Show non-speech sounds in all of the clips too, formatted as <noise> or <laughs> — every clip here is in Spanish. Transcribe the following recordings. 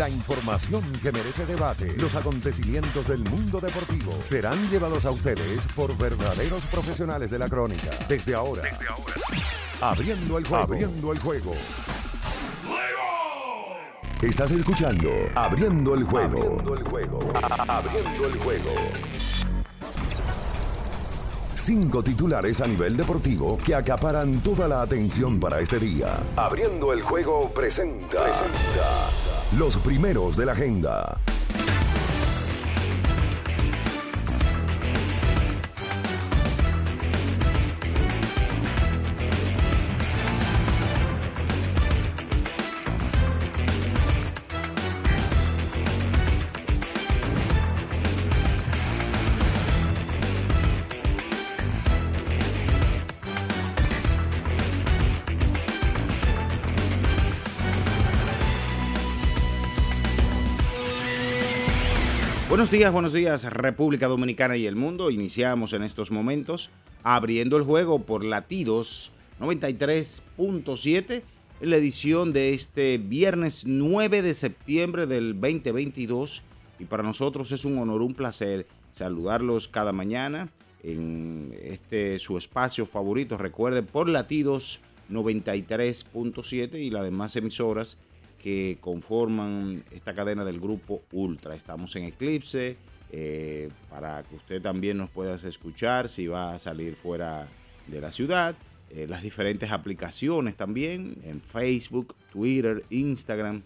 La información que merece debate, los acontecimientos del mundo deportivo serán llevados a ustedes por verdaderos profesionales de la crónica. Desde ahora, Desde ahora. abriendo el juego. Abriendo el juego. Estás escuchando Abriendo el juego. Abriendo el juego. Abriendo el juego. Cinco titulares a nivel deportivo que acaparan toda la atención para este día. Abriendo el juego presenta. presenta los primeros de la agenda. Buenos días, buenos días República Dominicana y el mundo. Iniciamos en estos momentos abriendo el juego por latidos 93.7 en la edición de este viernes 9 de septiembre del 2022 y para nosotros es un honor, un placer saludarlos cada mañana en este su espacio favorito. Recuerde por latidos 93.7 y las demás emisoras que conforman esta cadena del grupo Ultra. Estamos en Eclipse eh, para que usted también nos pueda escuchar si va a salir fuera de la ciudad. Eh, las diferentes aplicaciones también en Facebook, Twitter, Instagram.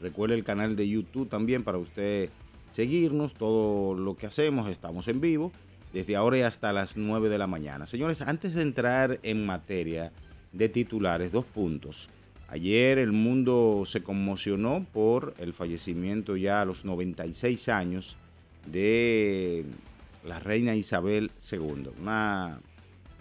Recuerde el canal de YouTube también para usted seguirnos. Todo lo que hacemos, estamos en vivo desde ahora y hasta las 9 de la mañana. Señores, antes de entrar en materia de titulares, dos puntos. Ayer el mundo se conmocionó por el fallecimiento ya a los 96 años de la reina Isabel II, una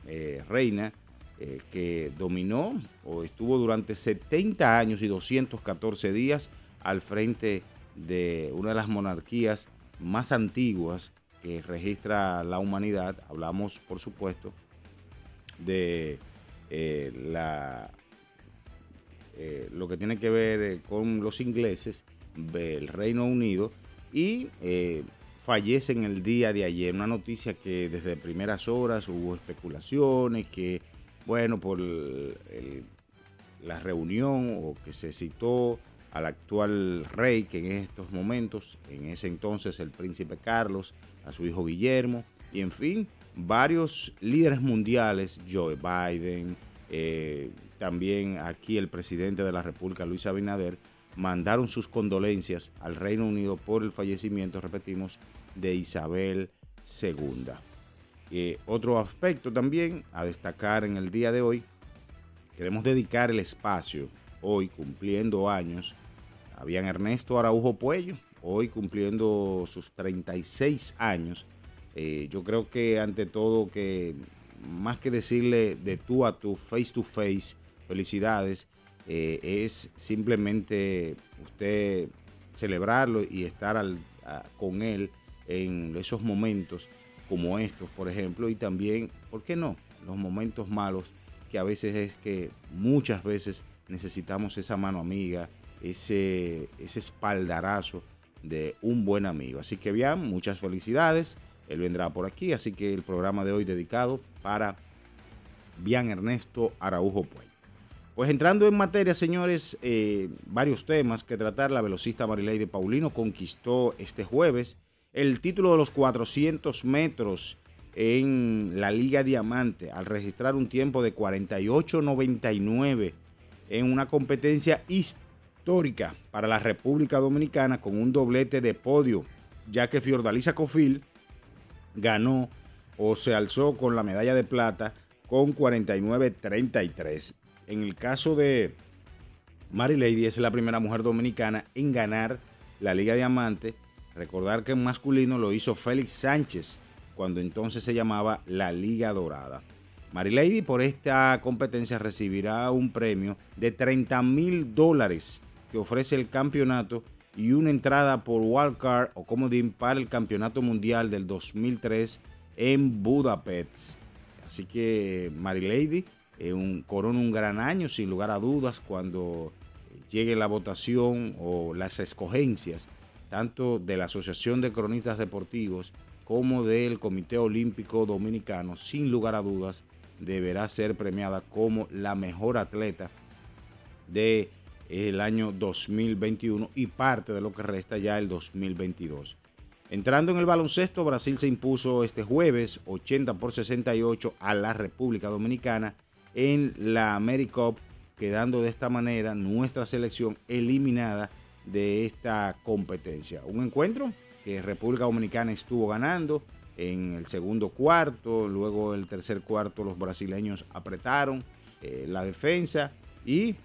eh, reina eh, que dominó o estuvo durante 70 años y 214 días al frente de una de las monarquías más antiguas que registra la humanidad. Hablamos, por supuesto, de eh, la eh, lo que tiene que ver eh, con los ingleses del Reino Unido y eh, fallece el día de ayer. Una noticia que desde primeras horas hubo especulaciones, que bueno, por la reunión o que se citó al actual rey, que en estos momentos, en ese entonces el príncipe Carlos, a su hijo Guillermo, y en fin, varios líderes mundiales, Joe Biden, eh, también aquí el presidente de la República, Luis Abinader, mandaron sus condolencias al Reino Unido por el fallecimiento, repetimos, de Isabel II. Eh, otro aspecto también a destacar en el día de hoy, queremos dedicar el espacio, hoy cumpliendo años, habían Ernesto Araujo Puello, hoy cumpliendo sus 36 años. Eh, yo creo que ante todo que más que decirle de tú a tú, face to face, felicidades, eh, es simplemente usted celebrarlo y estar con él en esos momentos como estos, por ejemplo, y también, ¿por qué no? Los momentos malos, que a veces es que muchas veces necesitamos esa mano amiga, ese, espaldarazo de un buen amigo. Así que bien, muchas felicidades. Él vendrá por aquí, así que el programa de hoy dedicado para Bian Ernesto Araujo Puey. Pues entrando en materia, señores, eh, varios temas que tratar. La velocista de Paulino conquistó este jueves el título de los 400 metros en la Liga Diamante al registrar un tiempo de 48.99 en una competencia histórica para la República Dominicana con un doblete de podio, ya que Fiordalisa Cofil ganó o se alzó con la medalla de plata con 49-33. En el caso de Mary Lady, es la primera mujer dominicana en ganar la Liga Diamante. Recordar que en masculino lo hizo Félix Sánchez, cuando entonces se llamaba la Liga Dorada. Mary Lady por esta competencia recibirá un premio de 30 mil dólares que ofrece el campeonato y una entrada por wildcard o comodín para el Campeonato Mundial del 2003 en Budapest. Así que Mary Lady un, corona un gran año, sin lugar a dudas, cuando llegue la votación o las escogencias tanto de la Asociación de Cronistas Deportivos como del Comité Olímpico Dominicano, sin lugar a dudas, deberá ser premiada como la mejor atleta del el año 2021 y parte de lo que resta ya el 2022. Entrando en el baloncesto, Brasil se impuso este jueves 80 por 68 a la República Dominicana en la AmeriCup, quedando de esta manera nuestra selección eliminada de esta competencia. Un encuentro que República Dominicana estuvo ganando en el segundo cuarto, luego en el tercer cuarto los brasileños apretaron eh, la defensa y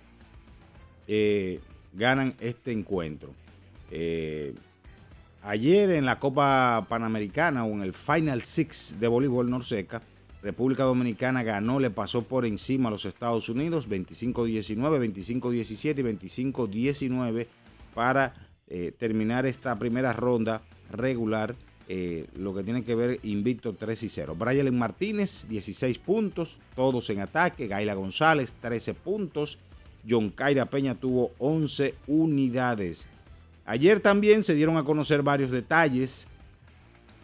eh, ganan este encuentro. Eh, ayer en la Copa Panamericana o en el Final Six de voleibol Norseca, República Dominicana ganó, le pasó por encima a los Estados Unidos 25-19, 25-17 y 25-19 para eh, terminar esta primera ronda regular, eh, lo que tiene que ver invicto 3 y 0. Brian Martínez, 16 puntos, todos en ataque. Gaila González, 13 puntos. John Caira Peña tuvo 11 unidades. Ayer también se dieron a conocer varios detalles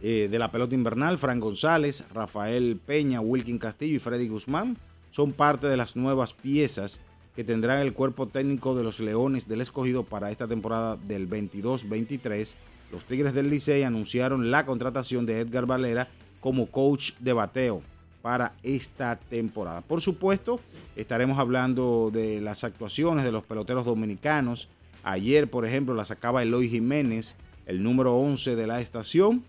eh, de la pelota invernal. Fran González, Rafael Peña, Wilkin Castillo y Freddy Guzmán son parte de las nuevas piezas que tendrán el cuerpo técnico de los Leones del Escogido para esta temporada del 22-23. Los Tigres del Licey anunciaron la contratación de Edgar Valera como coach de bateo para esta temporada. Por supuesto, estaremos hablando de las actuaciones de los peloteros dominicanos. Ayer, por ejemplo, la sacaba Eloy Jiménez, el número 11 de la estación.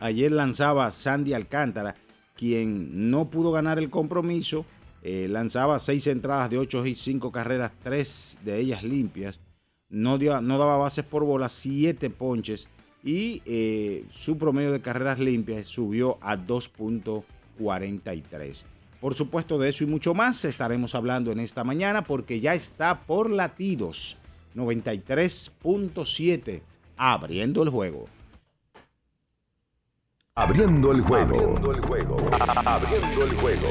Ayer lanzaba Sandy Alcántara, quien no pudo ganar el compromiso eh, lanzaba seis entradas de 8 y 5 carreras, tres de ellas limpias. No, no daba bases por bola, siete ponches. Y eh, su promedio de carreras limpias subió a 2.43. Por supuesto, de eso y mucho más estaremos hablando en esta mañana porque ya está por latidos 93.7 abriendo el juego. Abriendo el juego. Abriendo el juego. Abriendo el juego.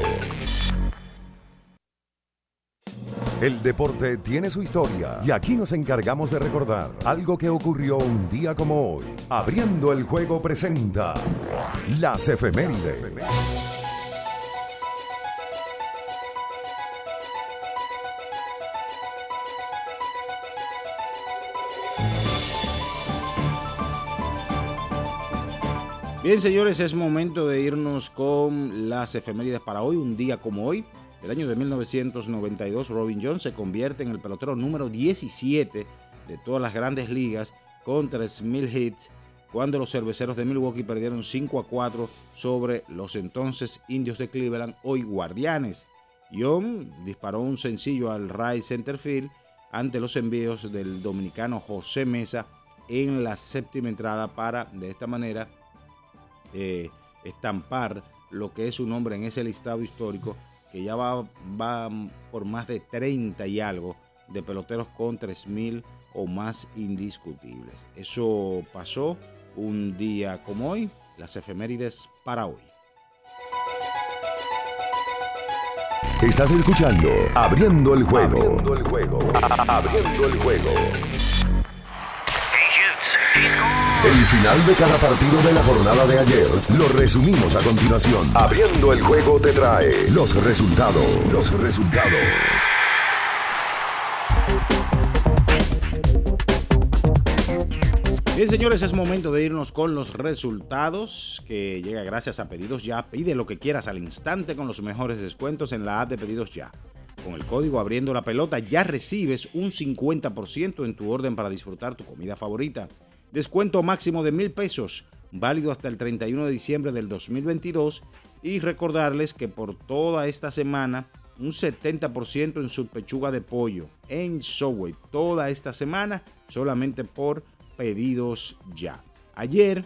El deporte tiene su historia y aquí nos encargamos de recordar algo que ocurrió un día como hoy. Abriendo el juego presenta las efemérides. Bien, señores, es momento de irnos con las efemérides para hoy, un día como hoy. El año de 1992, Robin Jones se convierte en el pelotero número 17 de todas las grandes ligas con 3.000 hits cuando los cerveceros de Milwaukee perdieron 5 a 4 sobre los entonces indios de Cleveland, hoy guardianes. Young disparó un sencillo al right center field ante los envíos del dominicano José Mesa en la séptima entrada para de esta manera eh, estampar lo que es su nombre en ese listado histórico que ya va, va por más de 30 y algo de peloteros con 3.000 o más indiscutibles. Eso pasó un día como hoy, las efemérides para hoy. Estás escuchando Abriendo el juego. Abriendo el juego. Abriendo el juego. El final de cada partido de la jornada de ayer lo resumimos a continuación. Abriendo el juego te trae los resultados. Los resultados. Bien, señores, es momento de irnos con los resultados que llega gracias a Pedidos Ya. Pide lo que quieras al instante con los mejores descuentos en la app de Pedidos Ya. Con el código Abriendo la Pelota ya recibes un 50% en tu orden para disfrutar tu comida favorita. Descuento máximo de mil pesos, válido hasta el 31 de diciembre del 2022. Y recordarles que por toda esta semana, un 70% en su pechuga de pollo en Subway. Toda esta semana, solamente por pedidos ya. Ayer,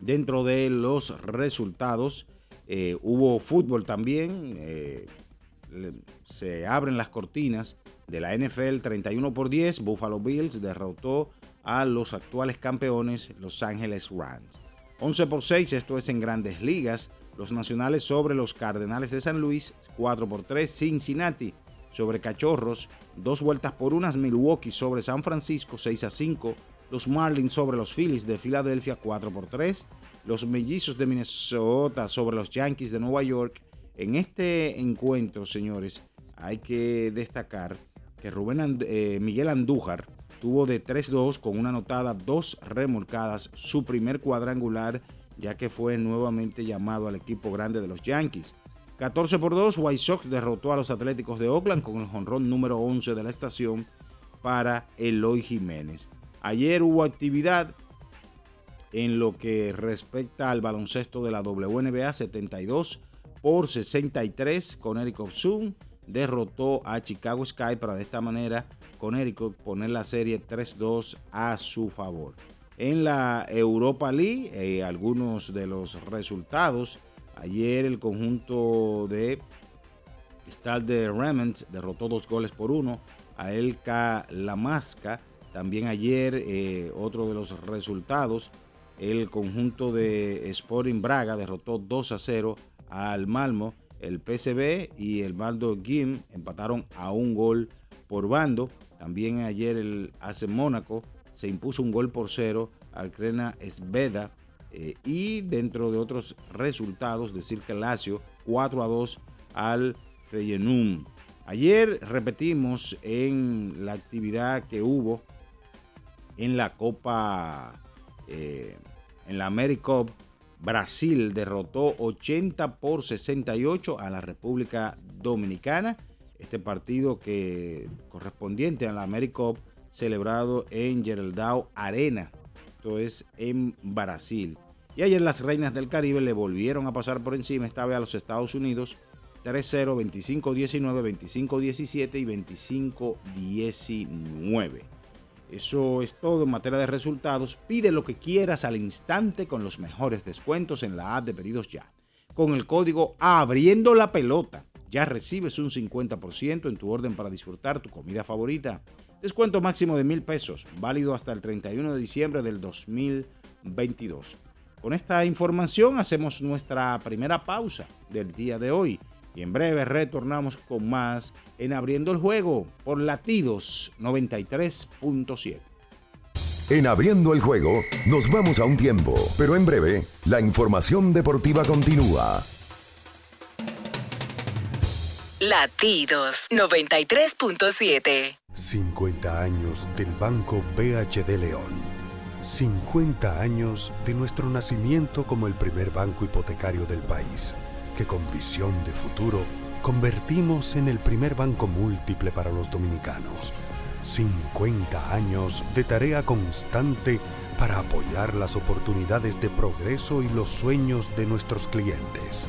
dentro de los resultados, eh, hubo fútbol también. Eh, se abren las cortinas de la NFL 31 por 10. Buffalo Bills derrotó a los actuales campeones Los Ángeles Rams. 11 por 6, esto es en grandes ligas. Los nacionales sobre los Cardenales de San Luis, 4 por 3. Cincinnati sobre Cachorros, dos vueltas por unas Milwaukee sobre San Francisco 6 a 5, los Marlins sobre los Phillies de Filadelfia 4 por 3, los Mellizos de Minnesota sobre los Yankees de Nueva York. En este encuentro, señores, hay que destacar que Rubén eh, Miguel Andújar tuvo de 3-2 con una anotada, dos remolcadas, su primer cuadrangular, ya que fue nuevamente llamado al equipo grande de los Yankees. 14 por 2, White Sox derrotó a los Atléticos de Oakland con el jonrón número 11 de la estación para Eloy Jiménez. Ayer hubo actividad en lo que respecta al baloncesto de la WNBA 72 por 63. Connecticut Zoom derrotó a Chicago Sky para de esta manera Connecticut poner la serie 3-2 a su favor. En la Europa League, eh, algunos de los resultados Ayer el conjunto de Stade de Remens derrotó dos goles por uno a Elka Lamasca. También ayer eh, otro de los resultados, el conjunto de Sporting Braga derrotó 2 a 0 al Malmo. El PCB y el Baldo Gim empataron a un gol por bando. También ayer el AC Mónaco se impuso un gol por cero al Crena Esveda eh, y dentro de otros resultados, decir que Lazio 4 a 2 al Feyenoord. Ayer repetimos en la actividad que hubo en la Copa, eh, en la AmeriCup, Brasil derrotó 80 por 68 a la República Dominicana. Este partido que correspondiente a la AmeriCup celebrado en Geraldao Arena, esto es en Brasil. Y ayer las Reinas del Caribe le volvieron a pasar por encima, esta vez a los Estados Unidos, 3-0, 25-19, 25-17 y 25-19. Eso es todo en materia de resultados. Pide lo que quieras al instante con los mejores descuentos en la app de pedidos ya. Con el código Abriendo la Pelota ya recibes un 50% en tu orden para disfrutar tu comida favorita. Descuento máximo de mil pesos, válido hasta el 31 de diciembre del 2022. Con esta información hacemos nuestra primera pausa del día de hoy y en breve retornamos con más en Abriendo el Juego por Latidos 93.7. En Abriendo el Juego nos vamos a un tiempo, pero en breve la información deportiva continúa. Latidos 93.7 50 años del Banco BHD León 50 años de nuestro nacimiento como el primer banco hipotecario del país, que con visión de futuro convertimos en el primer banco múltiple para los dominicanos. 50 años de tarea constante para apoyar las oportunidades de progreso y los sueños de nuestros clientes.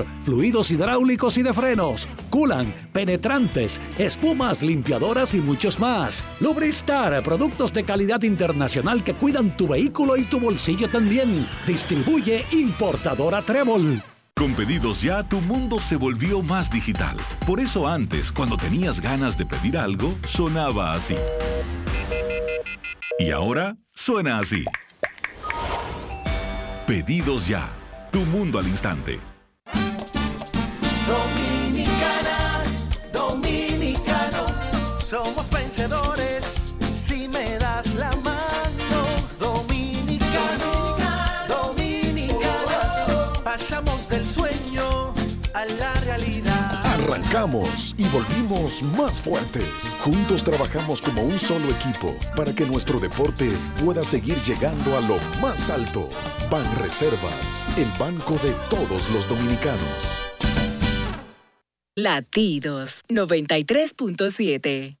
fluidos hidráulicos y de frenos, culan, penetrantes, espumas, limpiadoras y muchos más. Lubristar, productos de calidad internacional que cuidan tu vehículo y tu bolsillo también. Distribuye importadora Trébol. Con pedidos ya, tu mundo se volvió más digital. Por eso antes, cuando tenías ganas de pedir algo, sonaba así. Y ahora suena así. Pedidos ya. Tu mundo al instante. Somos vencedores si me das la mano. Dominicano, dominicano, pasamos del sueño a la realidad. Arrancamos y volvimos más fuertes. Juntos trabajamos como un solo equipo para que nuestro deporte pueda seguir llegando a lo más alto. Ban Reservas, el banco de todos los dominicanos. Latidos 93.7.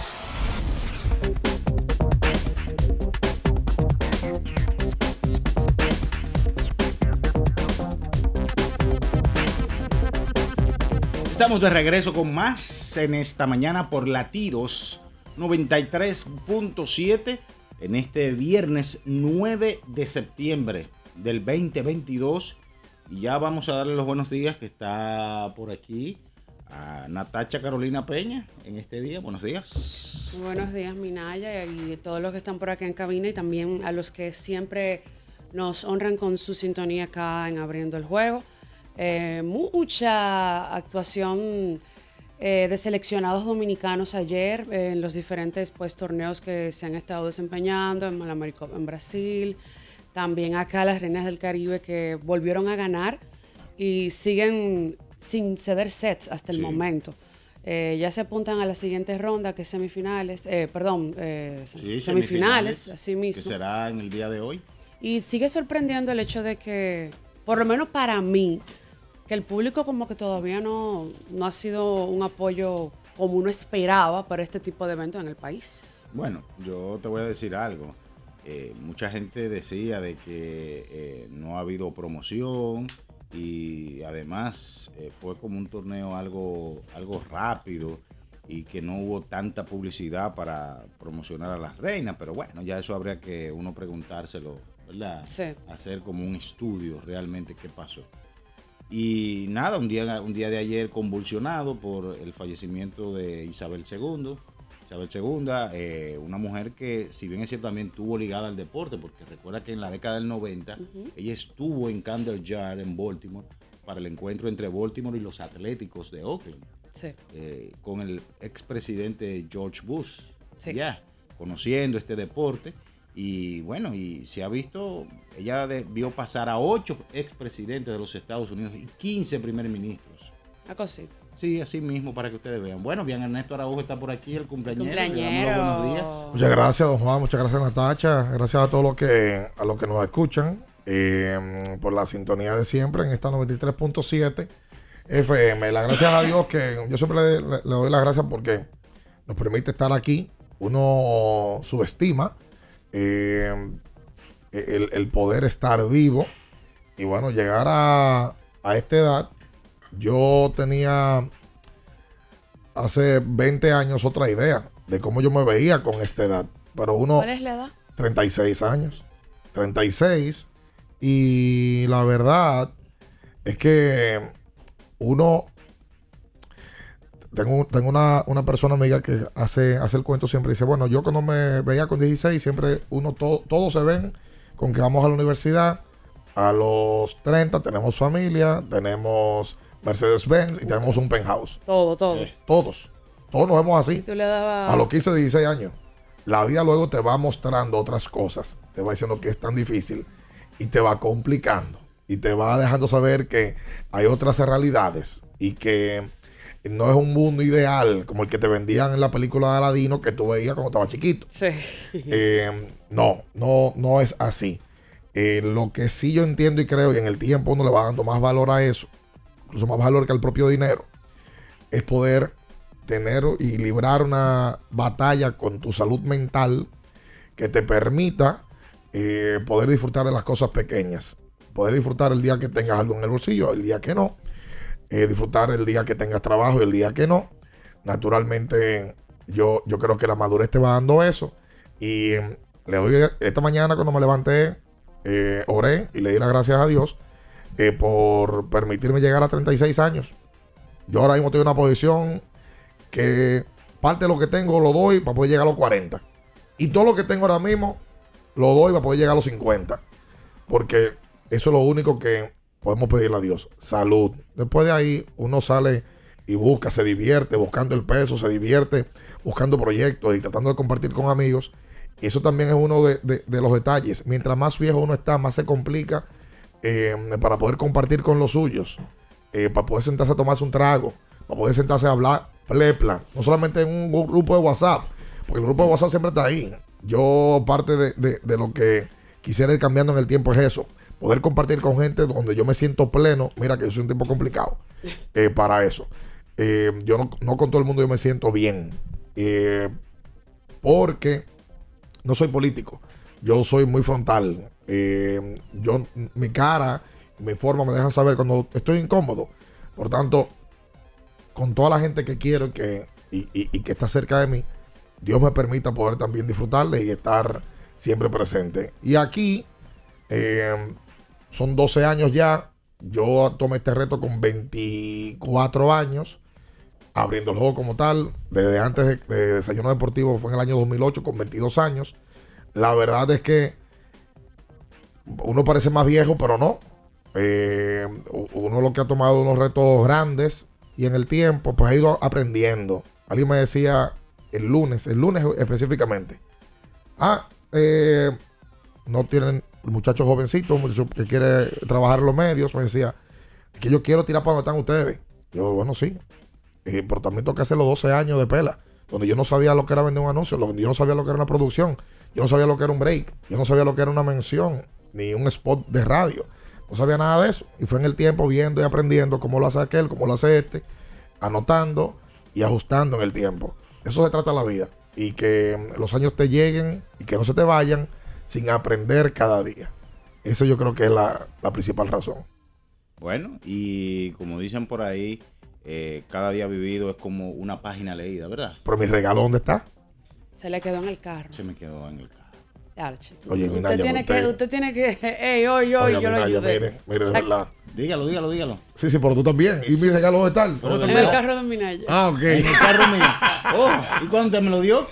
Estamos de regreso con más en esta mañana por Latidos 93.7 en este viernes 9 de septiembre del 2022. Y ya vamos a darle los buenos días que está por aquí a Natacha Carolina Peña en este día. Buenos días. Buenos días, Minaya, y todos los que están por acá en cabina y también a los que siempre nos honran con su sintonía acá en Abriendo el Juego. Eh, mucha actuación eh, de seleccionados dominicanos ayer eh, en los diferentes pues, torneos que se han estado desempeñando en Malamarico en Brasil, también acá las Reinas del Caribe que volvieron a ganar y siguen sin ceder sets hasta el momento. Eh, ya se apuntan a la siguiente ronda, que es semifinales, eh, perdón, eh, Sí, semifinales, así Que mismo. será en el día de hoy. Y sigue sorprendiendo el hecho de que, por lo menos para mí, que el público como que todavía no, no ha sido un apoyo como uno esperaba para este tipo de eventos en el país. Bueno, yo te voy a decir algo. Eh, mucha gente decía de que eh, no ha habido promoción y además eh, fue como un torneo algo, algo rápido y que no hubo tanta publicidad para promocionar a las reinas, pero bueno, ya eso habría que uno preguntárselo, ¿verdad? Sí. Hacer como un estudio realmente qué pasó. Y nada, un día, un día de ayer convulsionado por el fallecimiento de Isabel II. Isabel II, eh, una mujer que, si bien es cierto, también estuvo ligada al deporte, porque recuerda que en la década del 90 ella estuvo en Candle Jar, en Baltimore, para el encuentro entre Baltimore y los Atléticos de Oakland, Sí. eh, con el expresidente George Bush. Sí. Ya, conociendo este deporte. Y bueno, y se ha visto, ella vio pasar a ocho expresidentes de los Estados Unidos y 15 primer ministros. Una cosita. Sí, así mismo, para que ustedes vean. Bueno, bien, Ernesto Araujo está por aquí, el cumpleañero. le damos los Cumpleañero. buenos días. Muchas gracias, don Juan. Muchas gracias, Natacha. Gracias a todos los que, a los que nos escuchan eh, por la sintonía de siempre en esta 93.7 FM. Las gracias a Dios que yo siempre le, le- le doy las gracias porque nos permite estar aquí. Uno subestima eh, el, el poder estar vivo y bueno, llegar a, a esta edad. Yo tenía hace 20 años otra idea de cómo yo me veía con esta edad. Pero uno, ¿Cuál es la edad? 36 años. 36. Y la verdad es que uno... Tengo, tengo una, una persona amiga que hace, hace el cuento siempre. Dice, bueno, yo cuando me veía con 16, siempre uno, to- todos se ven con que vamos a la universidad, a los 30 tenemos familia, tenemos Mercedes-Benz y tenemos un penthouse. Todo, todo. Todos. Todos nos vemos así. Tú le A los 15, 16 años. La vida luego te va mostrando otras cosas. Te va diciendo que es tan difícil y te va complicando. Y te va dejando saber que hay otras realidades y que no es un mundo ideal como el que te vendían en la película de Aladino que tú veías cuando estaba chiquito. Sí. <laughs> Eh, no, no, no es así. Eh, lo que sí yo entiendo y creo, y en el tiempo uno le va dando más valor a eso, incluso más valor que al propio dinero, es poder tener y librar una batalla con tu salud mental que te permita eh, poder disfrutar de las cosas pequeñas. Poder disfrutar el día que tengas algo en el bolsillo, el día que no. Eh, disfrutar el día que tengas trabajo y el día que no. Naturalmente, yo, yo creo que la madurez te va dando eso. Y mm, le doy esta mañana cuando me levanté, eh, oré y le di las gracias a Dios eh, por permitirme llegar a 36 años. Yo ahora mismo estoy en una posición que parte de lo que tengo lo doy para poder llegar a los 40. Y todo lo que tengo ahora mismo lo doy para poder llegar a los 50. Porque eso es lo único que podemos pedirle a Dios. Salud. Después de ahí uno sale y busca, se divierte buscando el peso, se divierte buscando proyectos y tratando de compartir con amigos. Eso también es uno de, de- los detalles. Mientras más viejo uno está, más se complica eh, para poder compartir con los suyos, eh, para poder sentarse a tomarse un trago, para poder sentarse a hablar plepla, no solamente en un gru- grupo de WhatsApp, porque el grupo de WhatsApp siempre está ahí. Yo parte de- de lo que quisiera ir cambiando en el tiempo es eso, poder compartir con gente donde yo me siento pleno, mira que yo soy un tipo complicado <laughs> eh, para eso. Eh, yo no, no con todo el mundo yo me siento bien, eh, porque no soy político. Yo soy muy frontal. Yo, mi cara, mi forma me dejan saber cuando estoy incómodo. Por tanto, con toda la gente que quiero que, y, y- y que está cerca de mí, Dios me permita poder también disfrutarle y estar siempre presente. Y aquí eh, son 12 años ya. Yo tomé este reto con 24 años, abriendo el juego como tal. Desde antes de, de Desayuno Deportivo fue en el año 2008 con 22 años. La verdad es que uno parece más viejo, pero no. Eh, uno lo que ha tomado unos retos grandes y en el tiempo pues ha ido aprendiendo. Alguien me decía el lunes, el lunes específicamente. Ah, eh, no tienen un muchacho que quiere trabajar en los medios, me decía que yo quiero tirar para donde están ustedes. Yo, bueno, sí. Eh, pero también tengo que hacer los 12 años de pela, donde yo no sabía lo que era vender un anuncio, yo no sabía lo que era una producción, yo no sabía lo que era un break, yo no sabía lo que era una mención, ni un spot de radio. No sabía nada de eso. Y fue en el tiempo viendo y aprendiendo cómo lo hace aquel, cómo lo hace este, anotando y ajustando en el tiempo. Eso se trata la vida. Y que los años te lleguen y que no se te vayan sin aprender cada día. Eso yo creo que es la, la principal razón. Bueno, y como dicen por ahí, eh, cada día vivido es como una página leída, ¿verdad? Pero mi regalo, ¿dónde está? Se le quedó en el carro. Se me quedó en el carro. Arch, Oye, usted, Minaya, tiene usted- que, usted tiene que. <laughs> Ey, hoy, hoy, yo lo ayudé. mire, mire, de verdad. Dígalo, dígalo, dígalo. Sí, sí, pero tú también. ¿Y mi regalo dónde está? ¿Dónde En el carro de Minaya. Ah, ok. En el carro mío. Oh, ¿y cuándo usted me lo dio?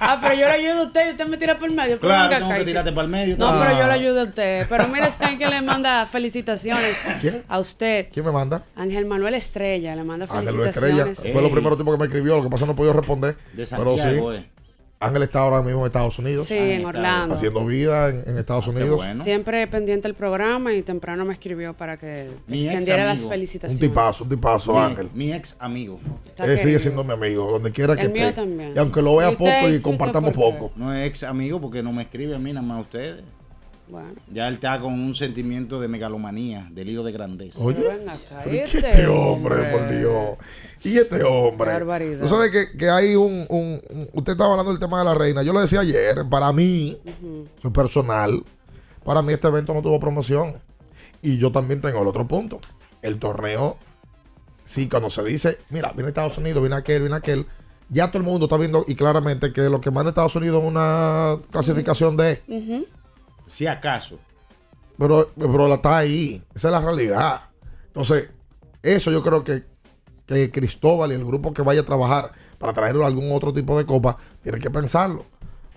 Ah, pero yo le ayudo a usted y usted me tira por el medio. Claro, tengo que tirarte para el medio. No, pero yo le ayudo a usted. Pero mire, ¿saben que le manda felicitaciones ¿Quién? a usted? ¿Quién me manda? Ángel Manuel Estrella le manda Ángel Luis Estrella. felicitaciones. Fue lo primero tipo que me escribió. Lo que pasa es que no he podido responder. De pero sí. Santiago, eh. Ángel está ahora mismo en Estados Unidos. Sí, en Orlando. Haciendo vida en, en Estados Unidos. bueno. Siempre pendiente del programa y temprano me escribió para que Mi ex extendiera las amigo. Un felicitaciones. tipazo, un tipazo, Sí, Ángel. Mi ex amigo. Él sigue siendo mi amigo, donde quiera que El mío esté. también. Y aunque lo vea ¿Y usted? poco ¿Y compartamos poco. No es ex amigo porque no me escribe a mí, nada más a ustedes. Bueno. Ya él está con un sentimiento de megalomanía, delirio de grandeza. Oye, ¿y este qué este hombre, hombre? por Dios. Y este hombre. Qué barbaridad. Tú sabes que, que hay un, un- un- Usted estaba hablando del tema de la reina. Yo lo decía ayer. Para mí, es personal. Para mí, este evento no tuvo promoción. Y yo también tengo el otro punto. El torneo, sí, cuando se dice, mira, viene Estados Unidos, viene aquel, viene aquel. Ya todo el mundo está viendo y claramente que lo que manda Estados Unidos es una clasificación de. Si acaso. Pero, pero la está ahí. Esa es la realidad. Entonces, eso yo creo que, que Cristóbal y el grupo que vaya a trabajar para traer algún otro tipo de copa, tienen que pensarlo.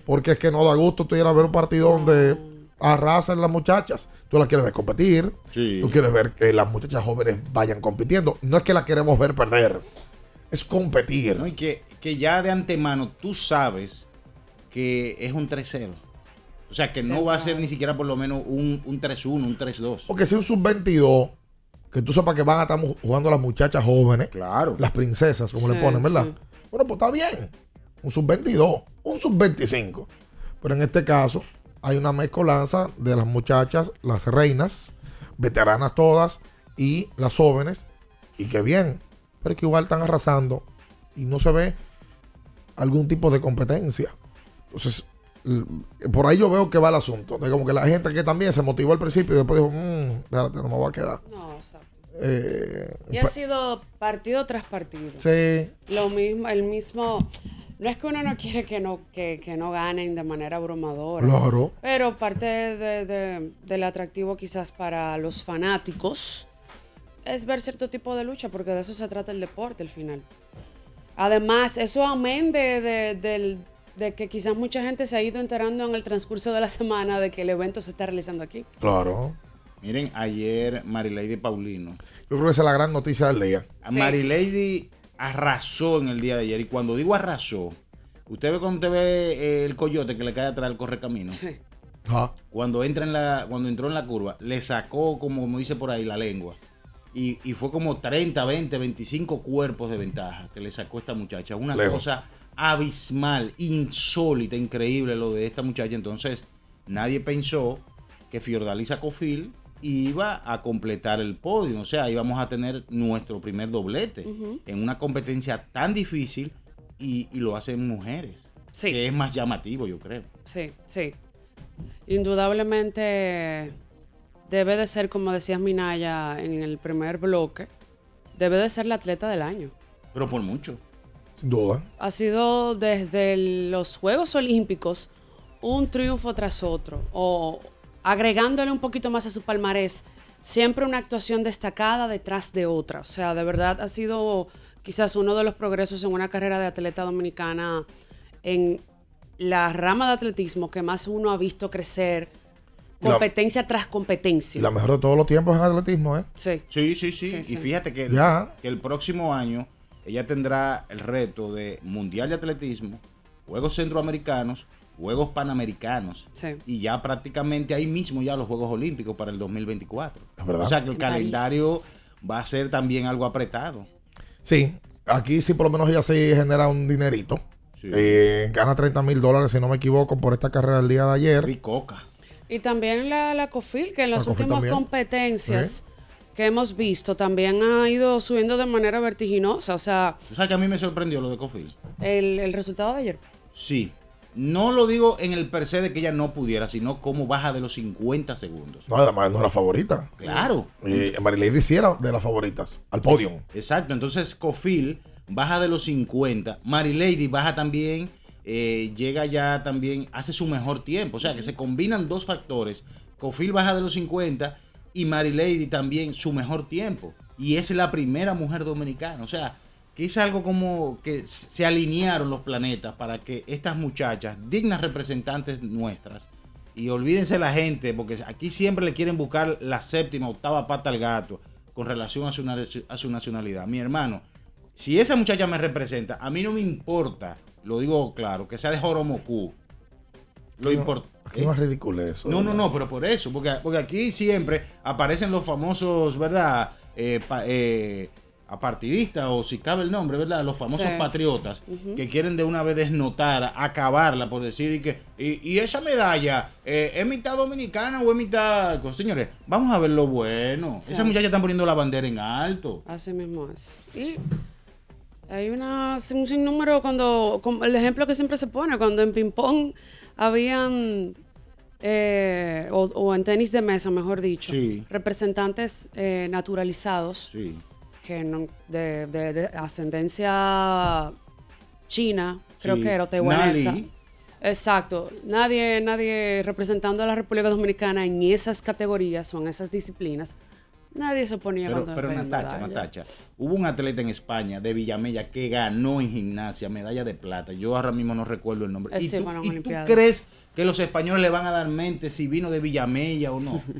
Porque es que no da gusto tú ir a ver un partido donde arrasen las muchachas. Tú las quieres ver competir. Sí. Tú quieres ver que las muchachas jóvenes vayan compitiendo. No es que las queremos ver perder. Es competir. ¿no? Y que, que ya de antemano tú sabes que es un 3-0. O sea, que no va a ser ni siquiera por lo menos un, un 3-1, un 3-2. Porque si un sub-22, que tú sepas que van a estar jugando las muchachas jóvenes. Claro. Las princesas, como Sí, le ponen, ¿verdad? sí. Bueno, pues está bien. Un sub-22, un sub-25. Pero en este caso, hay una mezcolanza de las muchachas, las reinas, veteranas todas, y las jóvenes. Y que bien. Pero que igual están arrasando. Y no se ve algún tipo de competencia. Entonces, por ahí yo veo que va el asunto. De como que la gente que también se motivó al principio y después dijo, mmm, espérate, no me voy a quedar. No, exacto. Eh, Y ha sido partido tras partido. Sí. Lo mismo, el mismo. No es que uno no quiere que no, que, que no ganen de manera abrumadora. Claro. Pero parte de- de- del atractivo quizás para los fanáticos es ver cierto tipo de lucha, porque de eso se trata el deporte al final. Además, eso amén de, de- del- de que quizás mucha gente se ha ido enterando en el transcurso de la semana de que el evento se está realizando aquí. Claro. Miren, ayer Marilady Paulino. Yo creo que esa es la gran noticia del día. Sí. Marilady arrasó en el día de ayer. Y cuando digo arrasó, usted ve cuando usted ve eh, el coyote que le cae atrás del correcamino. Ajá. Cuando entra en la, cuando entró en la curva, le sacó, como, como dice por ahí, la lengua. Y, y fue como 30, 20, 25 cuerpos de ventaja que le sacó esta muchacha. Una Lejos. cosa abismal, insólita, increíble lo de esta muchacha. Entonces, nadie pensó que Fiordalisa Cofil iba a completar el podio. O sea, íbamos a tener nuestro primer doblete en una competencia tan difícil y, y lo hacen mujeres. Que es más llamativo, yo creo. Sí, sí. Indudablemente debe de ser, como decías Minaya en el primer bloque, debe de ser la atleta del año. Pero por mucho. Sin duda. Ha sido desde los Juegos Olímpicos un triunfo tras otro, o agregándole un poquito más a su palmarés, siempre una actuación destacada detrás de otra. O sea, de verdad ha sido quizás uno de los progresos en una carrera de atleta dominicana en la rama de atletismo que más uno ha visto crecer la- competencia tras competencia. la mejor de todos los tiempos en atletismo, ¿eh? Sí. Sí, sí, sí. Sí, y sí. fíjate que el, Ya. que el próximo año ella tendrá el reto de Mundial de Atletismo, Juegos Centroamericanos, Juegos Panamericanos. Sí. Y ya prácticamente ahí mismo ya los Juegos Olímpicos para el 2024. Es verdad. O sea que el Nice. calendario va a ser también algo apretado. Sí. Aquí sí por lo menos ella sí genera un dinerito. Eh, gana 30 mil dólares, si no me equivoco, por esta carrera del día de ayer. Ricoca. Y también la, la COFIL, que en las La últimas competencias que hemos visto también ha ido subiendo de manera vertiginosa. O sea, ¿Tú sabes que a mí me sorprendió lo de Cofil? el, el resultado de ayer. Sí. No lo digo en el per se de que ella no pudiera, sino como baja de los 50 segundos. No, además no era favorita. Claro. Y Marilady sí era de las favoritas. Al podio. Exacto, entonces Cofil baja de los 50, Marilady baja también, eh, llega ya también, hace su mejor tiempo, o sea que se combinan dos factores, Cofil baja de los 50 y Marilady también su mejor tiempo, y es la primera mujer dominicana, o sea que es algo como que se alinearon los planetas para que estas muchachas, dignas representantes nuestras, y olvídense la gente, porque aquí siempre le quieren buscar la séptima, octava pata al gato con relación a su, na- a su nacionalidad. Mi hermano, si esa muchacha me representa, a mí no me importa, lo digo claro, que sea de Joromocú. Lo Aquí Aquí no es ridículo eso. No, no, ¿verdad? no, pero por eso, porque, porque aquí siempre aparecen los famosos, ¿verdad? Eh, pa- eh, apartidistas, o si cabe el nombre, ¿verdad? Los famosos Sí. patriotas que quieren de una vez desnotar, acabarla, por decir, y que, y, y esa medalla, eh, ¿es mitad dominicana o es mitad? pues, Señores, vamos a ver lo bueno. Sí. Esas muchachas están poniendo la bandera en alto. Así mismo es. Y hay una, un sinnúmero cuando, como el ejemplo que siempre se pone, cuando en ping-pong habían, eh, o, o en tenis de mesa, mejor dicho, Sí. representantes eh, naturalizados Sí. que no, de, de- de ascendencia china, creo que era, o taiwanesa. Nali. Exacto. Nadie, nadie representando a la República Dominicana en esas categorías o en esas disciplinas Nadie se oponía Pero, cuando pero Natacha. Natacha, hubo un atleta en España de Villamella que ganó en gimnasia medalla de plata. Yo ahora mismo no recuerdo el nombre. ¿Y, sí, tú, y crees que los españoles le van a dar mente si vino de Villamella o no? <laughs>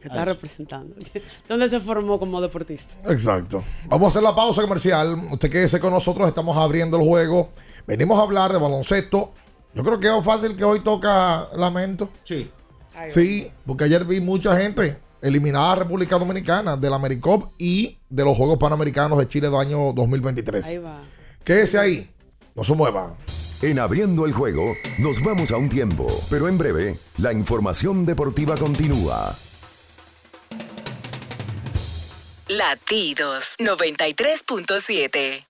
Que está representando. <laughs> ¿Dónde se formó como deportista? Exacto. Vamos a hacer la pausa comercial. Usted quédese con nosotros, estamos abriendo el juego. Venimos a hablar de baloncesto. Yo creo que es fácil que hoy toca lamento. Sí. Sí, porque ayer vi mucha gente eliminada a República Dominicana del AmeriCop y de los Juegos Panamericanos de Chile del año 2023. Ahí va. Quédese ahí, no se mueva. En abriendo el juego, nos vamos a un tiempo, pero en breve, la información deportiva continúa. Latidos 93.7.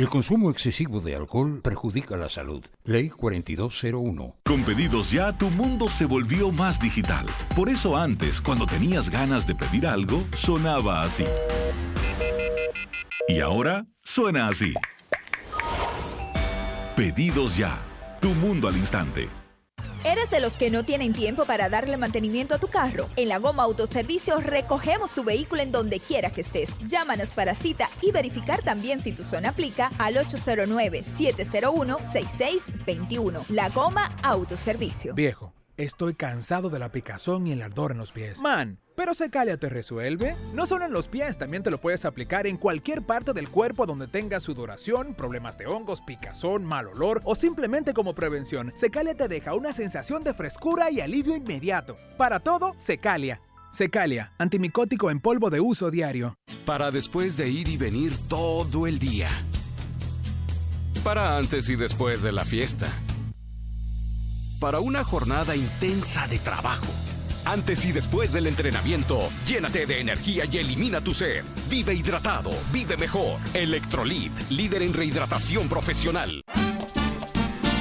El consumo excesivo de alcohol perjudica la salud. Ley 4201. Con pedidos ya, tu mundo se volvió más digital. Por eso antes, cuando tenías ganas de pedir algo, sonaba así. Y ahora suena así. Pedidos ya. Tu mundo al instante. ¿Eres de los que no tienen tiempo para darle mantenimiento a tu carro? En la Goma Autoservicio recogemos tu vehículo en donde quiera que estés. Llámanos para cita y verificar también si tu zona aplica al 809-701-6621. La Goma Autoservicio. Viejo, estoy cansado de la picazón y el ardor en los pies. Man, pero Secalia te resuelve. No solo en los pies, también te lo puedes aplicar en cualquier parte del cuerpo donde tengas sudoración, problemas de hongos, picazón, mal olor o simplemente como prevención. Secalia te deja una sensación de frescura y alivio inmediato. Para todo, Secalia. Secalia, antimicótico en polvo de uso diario. Para después de ir y venir todo el día. Para antes y después de la fiesta. Para una jornada intensa de trabajo. Antes y después del entrenamiento, llénate de energía y elimina tu sed. Vive hidratado, vive mejor. Electrolit, líder en rehidratación profesional.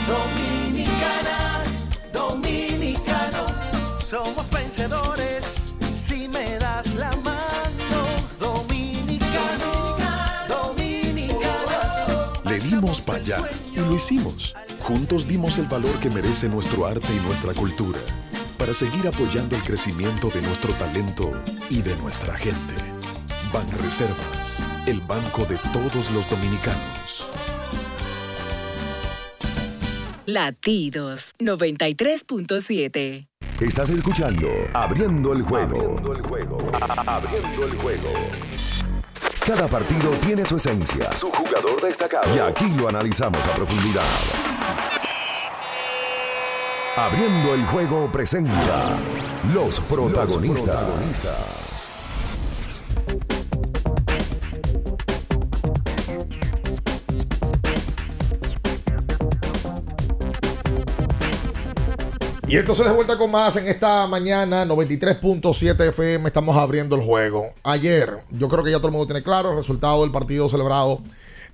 Dominicana, dominicano, somos vencedores si me das la mano. Dominicano, dominicano. Le dimos para allá y lo hicimos. Juntos dimos el valor que merece nuestro arte y nuestra cultura para seguir apoyando el crecimiento de nuestro talento y de nuestra gente. Banreservas, el banco de todos los dominicanos. Latidos 93.7. Estás escuchando Abriendo el juego. Abriendo el juego. Abriendo el juego. Cada partido tiene su esencia, su jugador destacado. Y aquí lo analizamos a profundidad. Abriendo el juego presenta los protagonistas. Y entonces de vuelta con más en esta mañana, 93.7 FM, estamos abriendo el juego. Ayer, yo creo que ya todo el mundo tiene claro el resultado del partido celebrado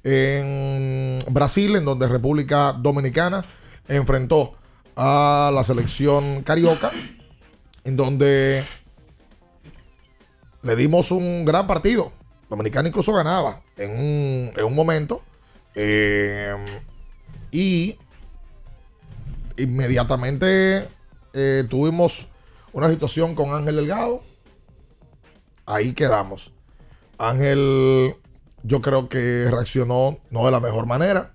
en Brasil, en donde República Dominicana enfrentó a la selección carioca, en donde le dimos un gran partido. Dominicana incluso ganaba en un, en un momento. Eh, y inmediatamente eh, tuvimos una situación con Ángel Delgado. Ahí quedamos. Ángel, yo creo que reaccionó no de la mejor manera.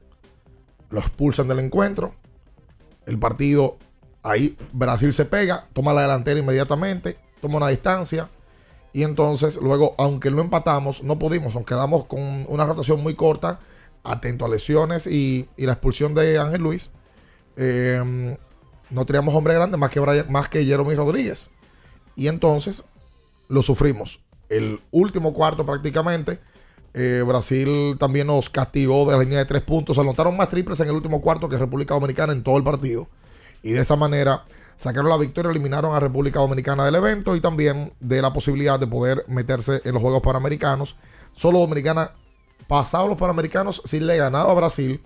Lo expulsan del encuentro. El partido, ahí Brasil se pega, toma la delantera inmediatamente, toma una distancia. Y entonces, luego, aunque no empatamos, no pudimos, nos quedamos con una rotación muy corta, atento a lesiones y, y la expulsión de Ángel Luis. Eh, no teníamos hombre grande más que, Brian- más que Jeremy Rodríguez. Y entonces lo sufrimos. El último cuarto prácticamente, eh, Brasil también nos castigó de la línea de tres puntos. Se anotaron más triples en el último cuarto que República Dominicana en todo el partido. Y de esta manera sacaron la victoria, eliminaron a República Dominicana del evento y también de la posibilidad de poder meterse en los Juegos Panamericanos. Solo Dominicana pasado los Panamericanos si le ganaba a Brasil.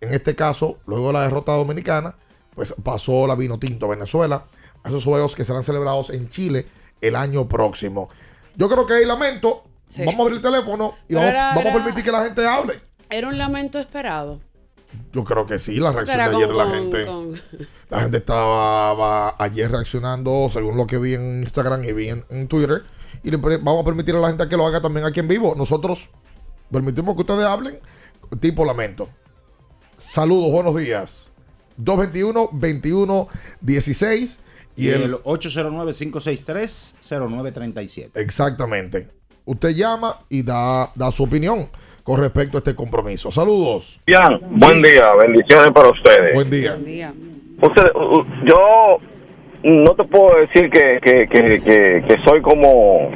En este caso, luego de la derrota dominicana, pues pasó la vino tinto a Venezuela a esos juegos que serán celebrados en Chile el año próximo. Yo creo que hay lamento. Sí. Vamos a abrir el teléfono y vamos, era- vamos a permitir que la gente hable. Era un lamento esperado. Yo creo que sí, la reacción Era de ayer con- la gente. con- La gente estaba va- ayer reaccionando según lo que vi en Instagram y vi en, en Twitter. Y le vamos a permitir a la gente que lo haga también aquí en vivo. Nosotros permitimos que ustedes hablen tipo lamento. Saludos, buenos días. 221-21-16 Y el 809-563-0937. Exactamente. Usted llama y da, da su opinión con respecto a este compromiso. Saludos. Bien, buen día, bendiciones para ustedes. Buen día. Yo no te puedo decir que, que, que, que, que soy como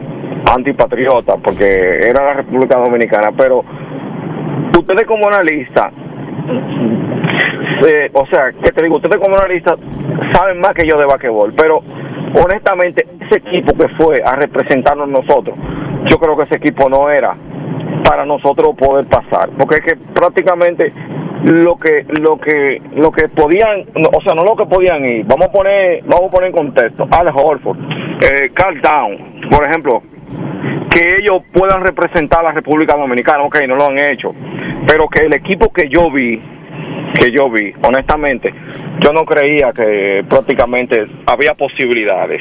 antipatriota, porque era la República Dominicana, pero ustedes como analista, eh, o sea, que te digo, ustedes como analista saben más que yo de basquetbol, pero honestamente ese equipo que fue a representarnos nosotros, yo creo que ese equipo no era para nosotros poder pasar, porque es que prácticamente lo que lo que lo que podían, o sea, no lo que podían ir, vamos a poner vamos a poner en contexto, Alex Horford, eh, Carl Down, por ejemplo, que ellos puedan representar a la República Dominicana, ok, no lo han hecho, pero que el equipo que yo vi, que yo vi, honestamente, yo no creía que prácticamente había posibilidades.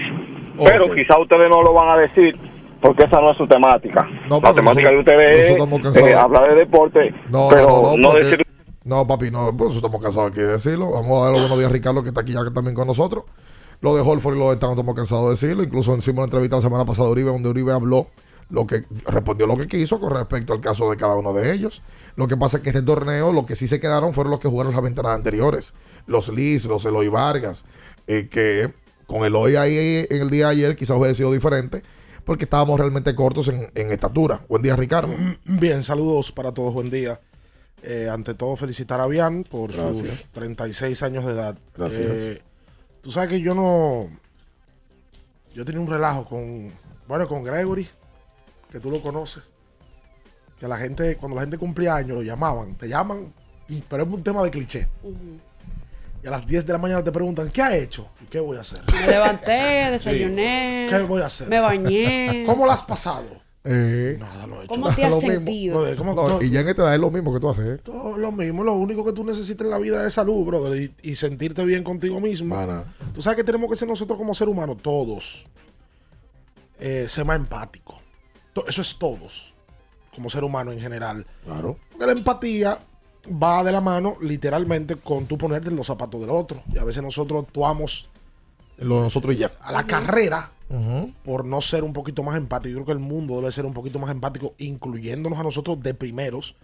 Pero quizá ustedes no lo van a decir porque esa no es su temática. la porque temática de ustedes es eh, hablar de deporte, No, pero no, no, no porque- decir No, papi, no, por eso estamos cansados aquí de decirlo. Vamos a dar los buenos días a Ricardo, que está aquí ya que también con nosotros. Lo de Holford y lo de Tano estamos cansados de decirlo. Incluso hicimos una entrevista la semana pasada de Uribe, donde Uribe habló lo que respondió lo que quiso con respecto al caso de cada uno de ellos. Lo que pasa es que este torneo, lo que sí se quedaron fueron los que jugaron las ventanas anteriores. Los Liz, los Eloy Vargas, eh, que con Eloy ahí en el día de ayer quizás hubiera sido diferente, porque estábamos realmente cortos en, en estatura. Buen día, Ricardo. Bien, saludos para todos, buen día. Eh, ante todo, felicitar a Bian por sus Gracias. 36 años de edad. Gracias. Eh, tú sabes que yo no. Yo tenía un relajo con. Bueno, con Gregory, que tú lo conoces. Que la gente, cuando la gente cumplía años, lo llamaban. Te llaman, y- pero es un tema de cliché. Y a las 10 de la mañana te preguntan, ¿qué ha hecho? ¿Y qué voy a hacer? Me levanté, desayuné. ¿Qué voy a hacer? Me bañé. <laughs> ¿Cómo la has pasado? Nada, no he hecho. ¿Cómo te has Lo mismo. sentido? No, ¿cómo- No, cómo- y ya en esta edad es lo mismo que tú haces. ¿eh? Todo lo mismo, lo único que tú necesitas en la vida es salud, brother, y, y sentirte bien contigo mismo. Tú sabes que tenemos que ser nosotros como ser humano, todos, eh, ser más empático. Eso es todos, como ser humano en general. Claro. Porque la empatía va de la mano, literalmente, con tú ponerte en los zapatos del otro. Y a veces nosotros actuamos Lo de nosotros y ya. a la carrera por no ser un poquito más empático. Yo creo que el mundo debe ser un poquito más empático, incluyéndonos a nosotros de primeros,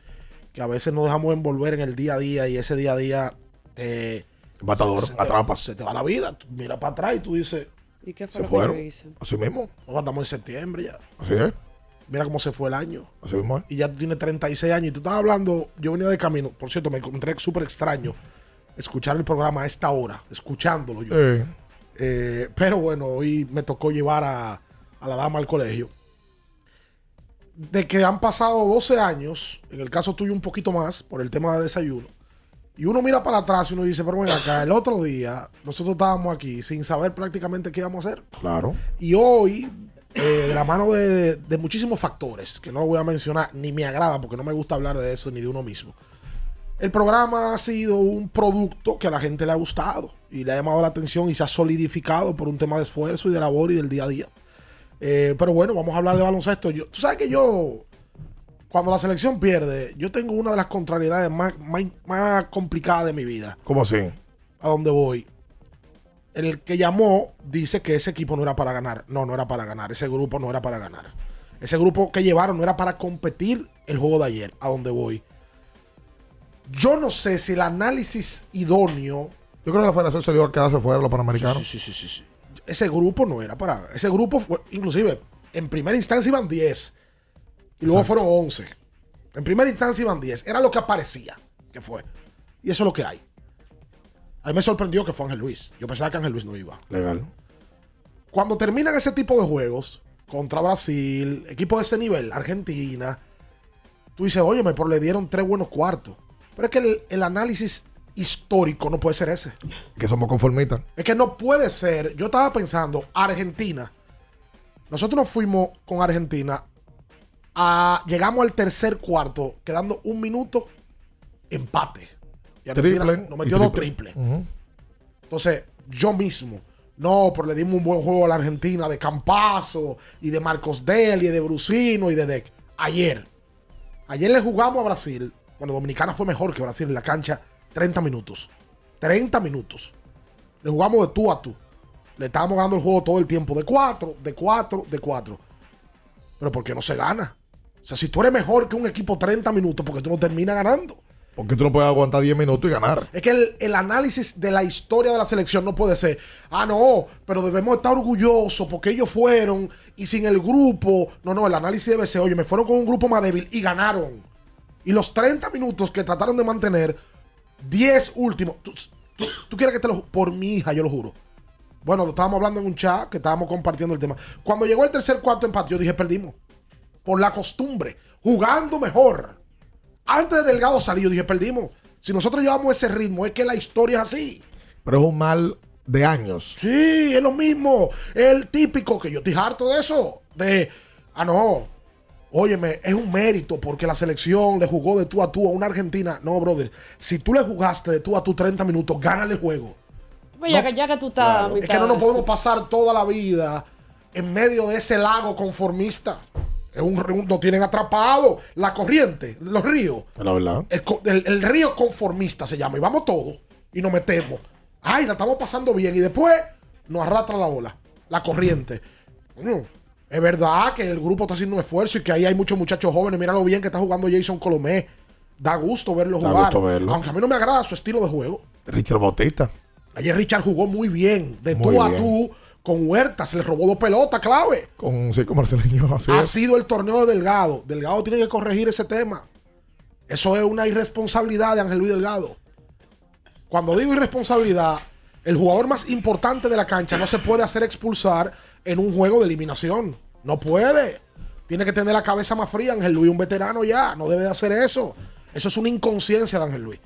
que a veces nos dejamos envolver en el día a día y ese día a día eh, Matador, se, se te-. Se te va la vida. Tú miras para atrás y tú dices. ¿Y qué fue Se lo que fueron. yo hice? Así mismo. "Oh, estamos en septiembre ya. Así es. Mira cómo se fue el año. Así mismo. Y ya tú tienes 36 años. Y tú estabas hablando. Yo venía de camino. Por cierto, me encontré súper extraño escuchar el programa a esta hora. Escuchándolo yo. Eh, Eh, pero bueno, hoy me tocó llevar a, a la dama al colegio. De que han pasado 12 años, en el caso tuyo un poquito más, por el tema de desayuno. Y uno mira para atrás y uno dice, pero ven acá, el otro día nosotros estábamos aquí sin saber prácticamente qué íbamos a hacer. claro. Y hoy, eh, de la mano de, de muchísimos factores, que no lo voy a mencionar, ni me agrada porque no me gusta hablar de eso ni de uno mismo. El programa ha sido un producto que a la gente le ha gustado y le ha llamado la atención y se ha solidificado por un tema de esfuerzo y de labor y del día a día. Eh, pero bueno, vamos a hablar de baloncesto. Yo, Tú sabes que yo, cuando la selección pierde, yo tengo una de las contrariedades más, más, más complicadas de mi vida. ¿Cómo así? A donde voy. El que llamó dice que ese equipo no era para ganar. No, no era para ganar. Ese grupo no era para ganar. Ese grupo que llevaron no era para competir el juego de ayer, a donde voy. Yo no sé si el análisis idóneo. Yo creo que la federación se dio a quedarse fuera los panamericanos. Sí, sí, sí, sí, sí. Ese grupo no era para. Ese grupo fue, inclusive, en primera instancia iban 10. Y luego fueron 11. En primera instancia iban 10. Era lo que aparecía que fue. Y eso es lo que hay. A mí me sorprendió que fue Ángel Luis. Yo pensaba que Ángel Luis no iba. Legal. Cuando terminan ese tipo de juegos, contra Brasil, equipo de ese nivel, Argentina, tú dices, oye, pero le dieron tres buenos cuartos. Pero es que el, el análisis histórico no puede ser ese. Que somos conformistas. Es que no puede ser. Yo estaba pensando, Argentina. Nosotros nos fuimos con Argentina. A, llegamos al tercer cuarto, quedando un minuto, empate. Y Argentina Triple. nos metió y dos triple. triples. Ujú. Entonces, yo mismo, no, pero le dimos un buen juego a la Argentina de Campazo y de Marcos Del y de Brusino y de Deck. Ayer. Ayer le jugamos a Brasil. Bueno, Dominicana fue mejor que Brasil en la cancha 30 minutos. 30 minutos. Le jugamos de tú a tú. Le estábamos ganando el juego todo el tiempo. De 4, de 4, de 4. Pero ¿por qué no se gana? O sea, si tú eres mejor que un equipo 30 minutos, porque tú no terminas ganando? Porque tú no puedes aguantar 10 minutos y ganar. Es que el, el análisis de la historia de la selección no puede ser, ah, no, pero debemos estar orgullosos porque ellos fueron y sin el grupo. No, no, el análisis debe ser, oye, me fueron con un grupo más débil y ganaron. Y los 30 minutos que trataron de mantener, 10 últimos. Tú, tú- quieres que te lo Por mi hija, yo lo juro. Bueno, lo estábamos hablando en un chat que estábamos compartiendo el tema. Cuando llegó el tercer cuarto empate, yo dije, perdimos. Por la costumbre, jugando mejor. Antes de Delgado salir, yo dije, perdimos. Si nosotros llevamos ese ritmo, es que la historia es así. Pero es un mal de años. Sí, es lo mismo. El típico que yo estoy harto de eso. De, ah, no. Óyeme, es un mérito porque la selección le jugó de tú a tú a una Argentina. No, brother. Si tú le jugaste de tú a tú 30 minutos, gánale el juego. Pues ya, que, ya que tú estás. Es que no nos de- podemos pasar toda la vida en medio de ese lago conformista. Es un, un- nos tienen atrapado la corriente, los ríos. La verdad. El, co- el- el río conformista se llama. Y vamos todos y nos metemos. Ay, la estamos pasando bien. Y después nos arrastra la ola, la corriente. Es verdad que el grupo está haciendo un esfuerzo y que ahí hay muchos muchachos jóvenes. Mira lo bien que está jugando Jason Colomé. Da gusto verlo Da jugar. gusto verlo. Aunque a mí no me agrada su estilo de juego. Richard Bautista. Ayer Richard jugó muy bien. De Muy tú a tú con Huerta. Se le robó dos pelotas clave. Con sí, con. Así ha es. sido el torneo de Delgado. Delgado tiene que corregir ese tema. Eso es una irresponsabilidad de Ángel Luis Delgado. Cuando digo irresponsabilidad, el jugador más importante de la cancha no se puede hacer expulsar en un juego de eliminación. No puede. Tiene que tener la cabeza más fría. Ángel Luis, un veterano ya, no debe de hacer eso. Eso es una inconsciencia de Ángel Luis.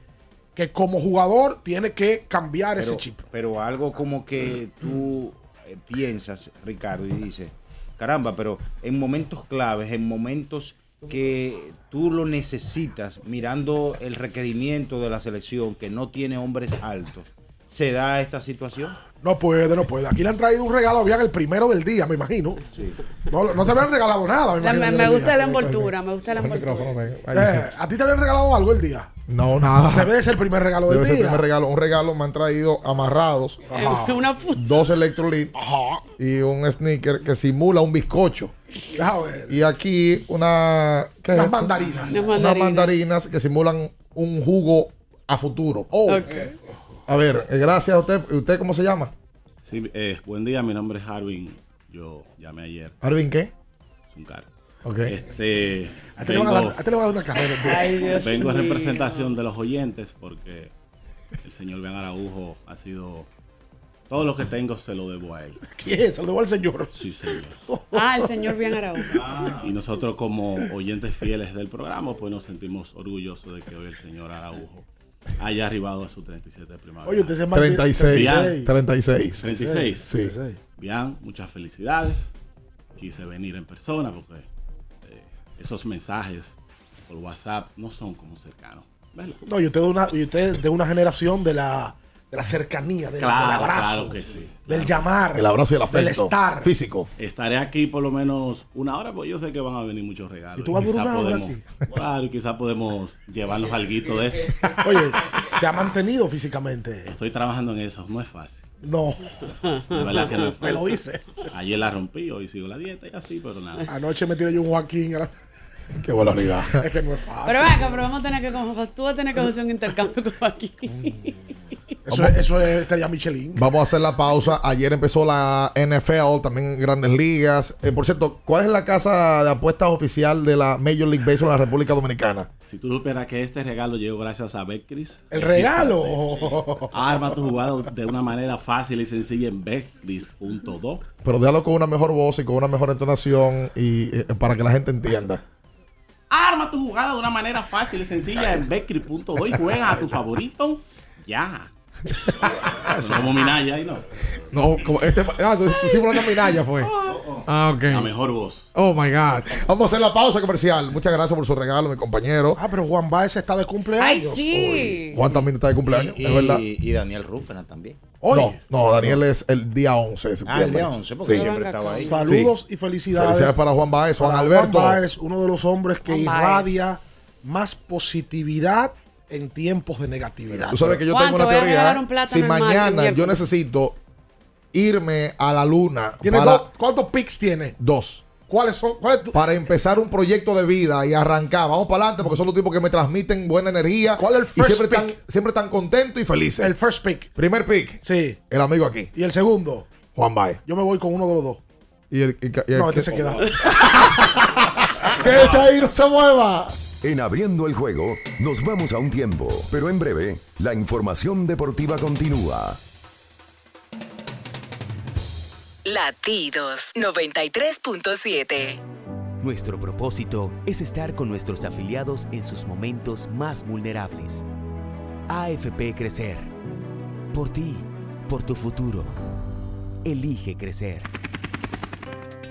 Que como jugador tiene que cambiar ese chip. Pero algo como que tú eh, piensas, Ricardo, y dices, caramba, pero en momentos claves, en momentos que tú lo necesitas, mirando el requerimiento de la selección que no tiene hombres altos, ¿se da esta situación? No puede, no puede. Aquí le han traído un regalo, habían el primero del día, me imagino. No, no te habían regalado nada, me La- imagino. me, del me gusta día. la envoltura, me gusta la envoltura. Eh, ¿A ti te habían regalado algo el día? No, nada. Debe de ser el primer regalo Debe del ser el día. primer regalo. Un regalo me han traído amarrados. Ajá. <laughs> Una Dos electrolit y un sneaker que simula un bizcocho. Ver. Y aquí una. ¿qué Unas mandarinas. Unas Unas mandarinas. mandarinas que simulan un jugo a futuro. Oh. Ok. A ver, eh, gracias a usted. ¿Usted cómo se llama? Sí, eh, buen día, mi nombre es Harvin. Yo llamé ayer. ¿Arvin qué? Zuncar. Ok. Este, A este le van a dar- a este le van a dar una carrera. <laughs> Ay, Dios vengo en representación de los oyentes porque el señor Ben Araujo ha sido. Todo lo que tengo se lo debo a él. <laughs> ¿Quién? Se lo debo al señor. Sí, señor. <laughs> Ah, el señor bien Araújo. Y nosotros como oyentes fieles del programa, pues nos sentimos orgullosos de que hoy el señor Araujo haya arribado a su 37 de primavera. Oye, usted se mantiene- 36. Bien. 36. 36. Sí. Bien, muchas felicidades. Quise venir en persona porque eh, esos mensajes por WhatsApp no son como cercanos. ¿Verdad? No, y usted, de una, y usted de una generación de la, de la cercanía, del, Claro, del abrazo, claro que sí. del llamar, El abrazo y el del afecto. estar. Físico. Estaré aquí por lo menos una hora, porque yo sé que van a venir muchos regalos. ¿Y tú vas a durar Quizá hora podemos- Claro, y quizás podemos llevarnos algo de eso. <laughs> Oye, se ha mantenido físicamente. Estoy trabajando en eso, no es fácil. No. De verdad que no es fácil. <laughs> Me lo dice. Ayer la rompí, hoy sigo la dieta y así, pero nada. Anoche me tiré yo un Joaquín. a la- <laughs> Qué barbaridad. Es que no es fácil. Pero venga, pero vamos a tener que, como- tú vas a tener que hacer un intercambio con aquí. Eso, es, eso es estrella Michelin. Vamos a hacer la pausa. Ayer empezó la NFL, también Grandes Ligas. Eh, por cierto, ¿cuál es la casa de apuestas oficial de la Major League Baseball en la República Dominicana? Si tú supieras que este regalo llegó gracias a Betcris. El regalo. Arma tu jugada de una manera fácil y sencilla en betcris.do. Pero déjalo con una mejor voz y con una mejor entonación y eh, para que la gente entienda. Arma tu jugada de una manera fácil y sencilla en betcris.do y juega a tu favorito ya. <laughs> Como Minaya ahí no. No, como este. Ah, tú, tú hicimos la Minaya, fue. Ah, ok. La mejor voz. Oh my God. Vamos a hacer la pausa comercial. Muchas gracias por su regalo, mi compañero. Ah, pero Juan Baez está de cumpleaños. Ay, sí. Juan también está de cumpleaños, Y, es verdad. y Daniel Rúfena también. No, no, Daniel es el día 11 de Ah, el día 11, porque siempre estaba ahí. Saludos Sí. y felicidades. Felicidades para Juan Baez, Juan Para Alberto. Juan Baez, uno de los hombres que Juan Baez. irradia más positividad en tiempos de negatividad. Tú sabes que yo tengo te una teoría. un Si mañana yo necesito irme a la luna ¿Tiene para- dos- ¿Cuántos pics tiene? dos. ¿Cuáles son? ¿Cuál es tu- Para empezar un proyecto de vida y arrancar. Vamos para adelante porque son los tipos que me transmiten buena energía. ¿Cuál es el y first siempre pick? están, siempre están contentos y felices. El first pick. Primer pick. Sí. El amigo aquí. Y el segundo. Juan Baez. Yo me voy con uno de los dos. Y el, y- y el- No, este que- se queda. <laughs> <laughs> Quédese ahí, no se mueva. En abriendo el juego, nos vamos a un tiempo, pero en breve, la información deportiva continúa. Latidos 93.7. Nuestro propósito es estar con nuestros afiliados en sus momentos más vulnerables. AFP Crecer. Por ti, por tu futuro. Elige crecer.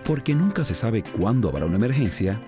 Porque nunca se sabe cuándo habrá una emergencia,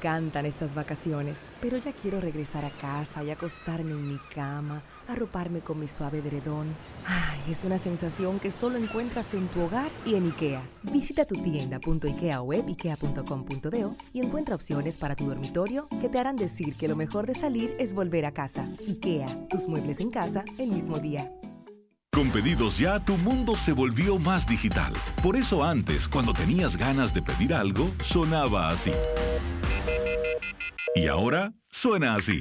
Encantan estas vacaciones, pero ya quiero regresar a casa y acostarme en mi cama, arroparme con mi suave edredón. Ay, es una sensación que solo encuentras en tu hogar y en IKEA. Visita tu tienda.ikea web ikea.com.do y encuentra opciones para tu dormitorio que te harán decir que lo mejor de salir es volver a casa. IKEA, tus muebles en casa el mismo día. Con pedidos ya, tu mundo se volvió más digital. Por eso antes, cuando tenías ganas de pedir algo, sonaba así. Y ahora suena así.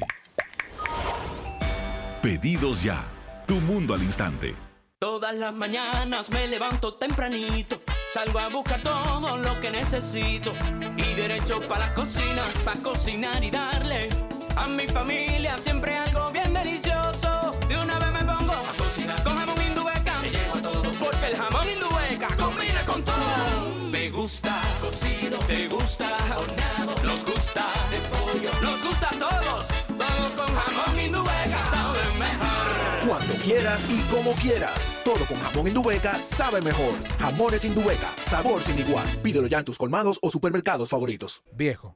Pedidos ya, tu mundo al instante. Todas las mañanas me levanto tempranito, salgo a buscar todo lo que necesito y derecho para la cocina, para cocinar y darle a mi familia siempre algo bien delicioso. De una vez me pongo a cocinar con jamón indueca, me llevo a todo porque el jamón indueca combina con todo. Me gusta cocido, te gusta horneado, nos gusta nos gusta a todos. Vamos con jamón indubeca, sabe mejor. Cuando quieras y como quieras. Todo con jamón indubeca sabe mejor. Jamones indubeca, sabor sin igual. Pídelo ya en tus colmados o supermercados favoritos. Viejo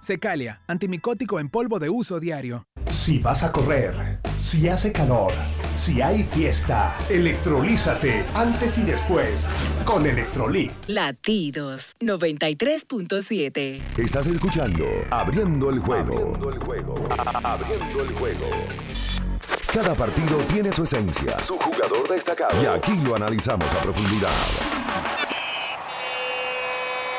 Secalia, antimicótico en polvo de uso diario. Si vas a correr, si hace calor, si hay fiesta, electrolízate antes y después con Electrolit. Latidos 93.7. Estás escuchando Abriendo el juego. Abriendo el juego. Abriendo el juego. Cada partido tiene su esencia, su jugador destacado. Y aquí lo analizamos a profundidad.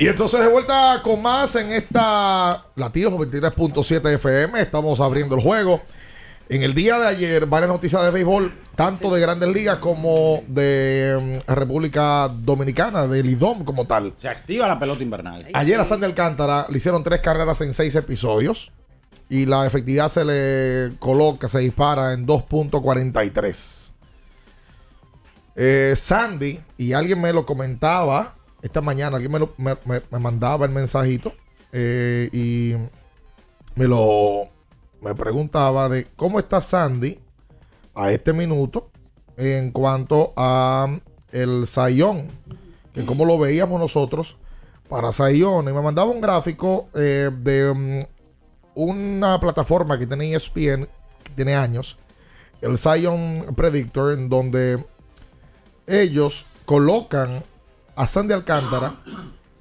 Y entonces de vuelta con más en esta Latidos 23.7 FM. Estamos abriendo el juego. En el día de ayer, varias noticias de béisbol, tanto de grandes ligas como de mm, República Dominicana, del IDOM como tal. Se activa la pelota invernal. Ayer a Sandy Alcántara le hicieron tres carreras en seis episodios. Y la efectividad se le coloca, se dispara en 2.43. Eh, Sandy, y alguien me lo comentaba esta mañana, alguien me, lo- me- me- mandaba el mensajito eh, y me lo me preguntaba de cómo está Sandy a este minuto en cuanto a el Sayón, que cómo lo veíamos nosotros para Sayón. Y me mandaba un gráfico eh, de mm, una plataforma que tiene ESPN, que tiene años, el Zion Predictor, en donde ellos colocan a Sandy Alcántara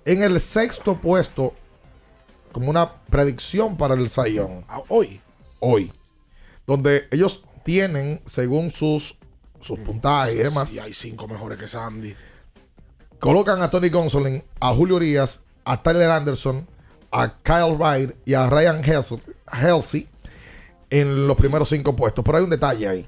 en el sexto puesto como una predicción para el Zion. Hoy. Hoy. Donde ellos tienen, según sus, sus puntajes y demás, Sí, hay cinco mejores que Sandy. colocan a Tony Gonsolin, a Julio Urias, a Tyler Anderson, a Kyle Wright y a Ryan Helsey, Helsey en los primeros cinco puestos. Pero hay un detalle ahí.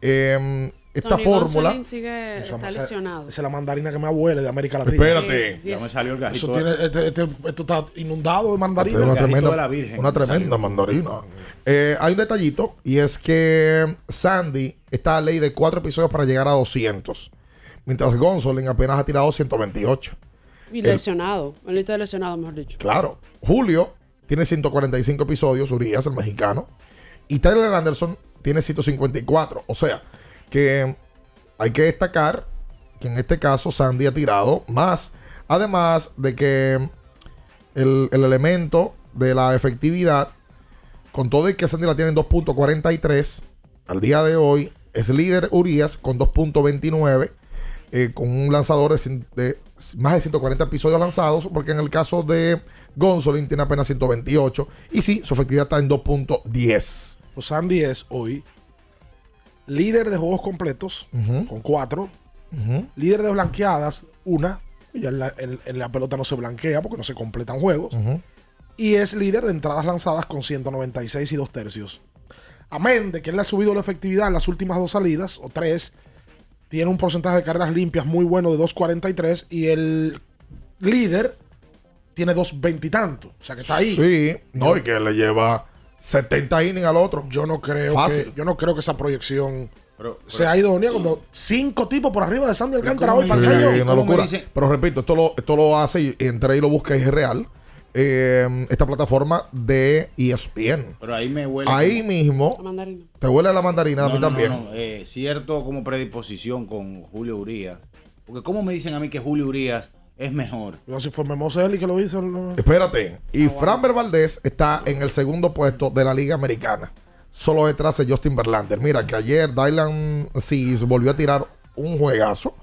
Em, esta Tony fórmula. Gonsolin sigue, Esa- está esa- lesionado. Esa es la mandarina que me abuela de América Latina. Espérate. Sí, Ya me salió el Eso tiene, este- este- esto está inundado de mandarina. Una tremenda, una tremenda mandarina. Eh, hay un detallito y es que Sandy está a ley de cuatro episodios para llegar a 200. Mientras Gonsolin apenas ha tirado 128. Y El- lesionado. Él está lesionado, mejor dicho. Claro. Julio tiene 145 episodios, Urias, el mexicano. Y Tyler Anderson tiene 154. O sea, que hay que destacar que en este caso Sandy ha tirado más. Además de que el, el elemento de la efectividad, con todo y que Sandy la tiene en 2.43, al día de hoy es líder Urias con 2.29, eh, con un lanzador de, de más de 140 episodios lanzados, porque en el caso de Gonsolin tiene apenas 128, y sí, su efectividad está en 2.10. Pues Sandy es hoy líder de juegos completos con cuatro. Líder de blanqueadas, una. Ya en la, en- en la pelota no se blanquea porque no se completan juegos. Y es líder de entradas lanzadas con 196 y dos tercios. Amén de que él le ha subido la efectividad en las últimas dos salidas, o tres. Tiene un porcentaje de carreras limpias muy bueno de 2.43 y el líder tiene 2.20 y tanto. O sea que está ahí. Sí, no, y que le lleva 70 innings al otro. Yo no creo Fácil. que yo no creo que esa proyección Pero- sea idónea cuando cinco tipos por arriba de Sandy Alcántara hoy Sí, una locura. Pero repito, esto lo, esto lo hace y entre ahí lo busca y es real. eh, esta plataforma de ESPN. Pero ahí me huele. Ahí como- mismo. Te huele la mandarina a mí no, también. no, no, eh, cierto como predisposición con Julio Urias. Porque ¿cómo me dicen a mí que Julio Urias es mejor? No, si fue que lo hizo. no. Espérate. Y Framber Valdés está en el segundo puesto de la Liga Americana. Solo detrás de Justin Verlander. Mira que ayer Dylan Seas volvió a tirar un juegazo.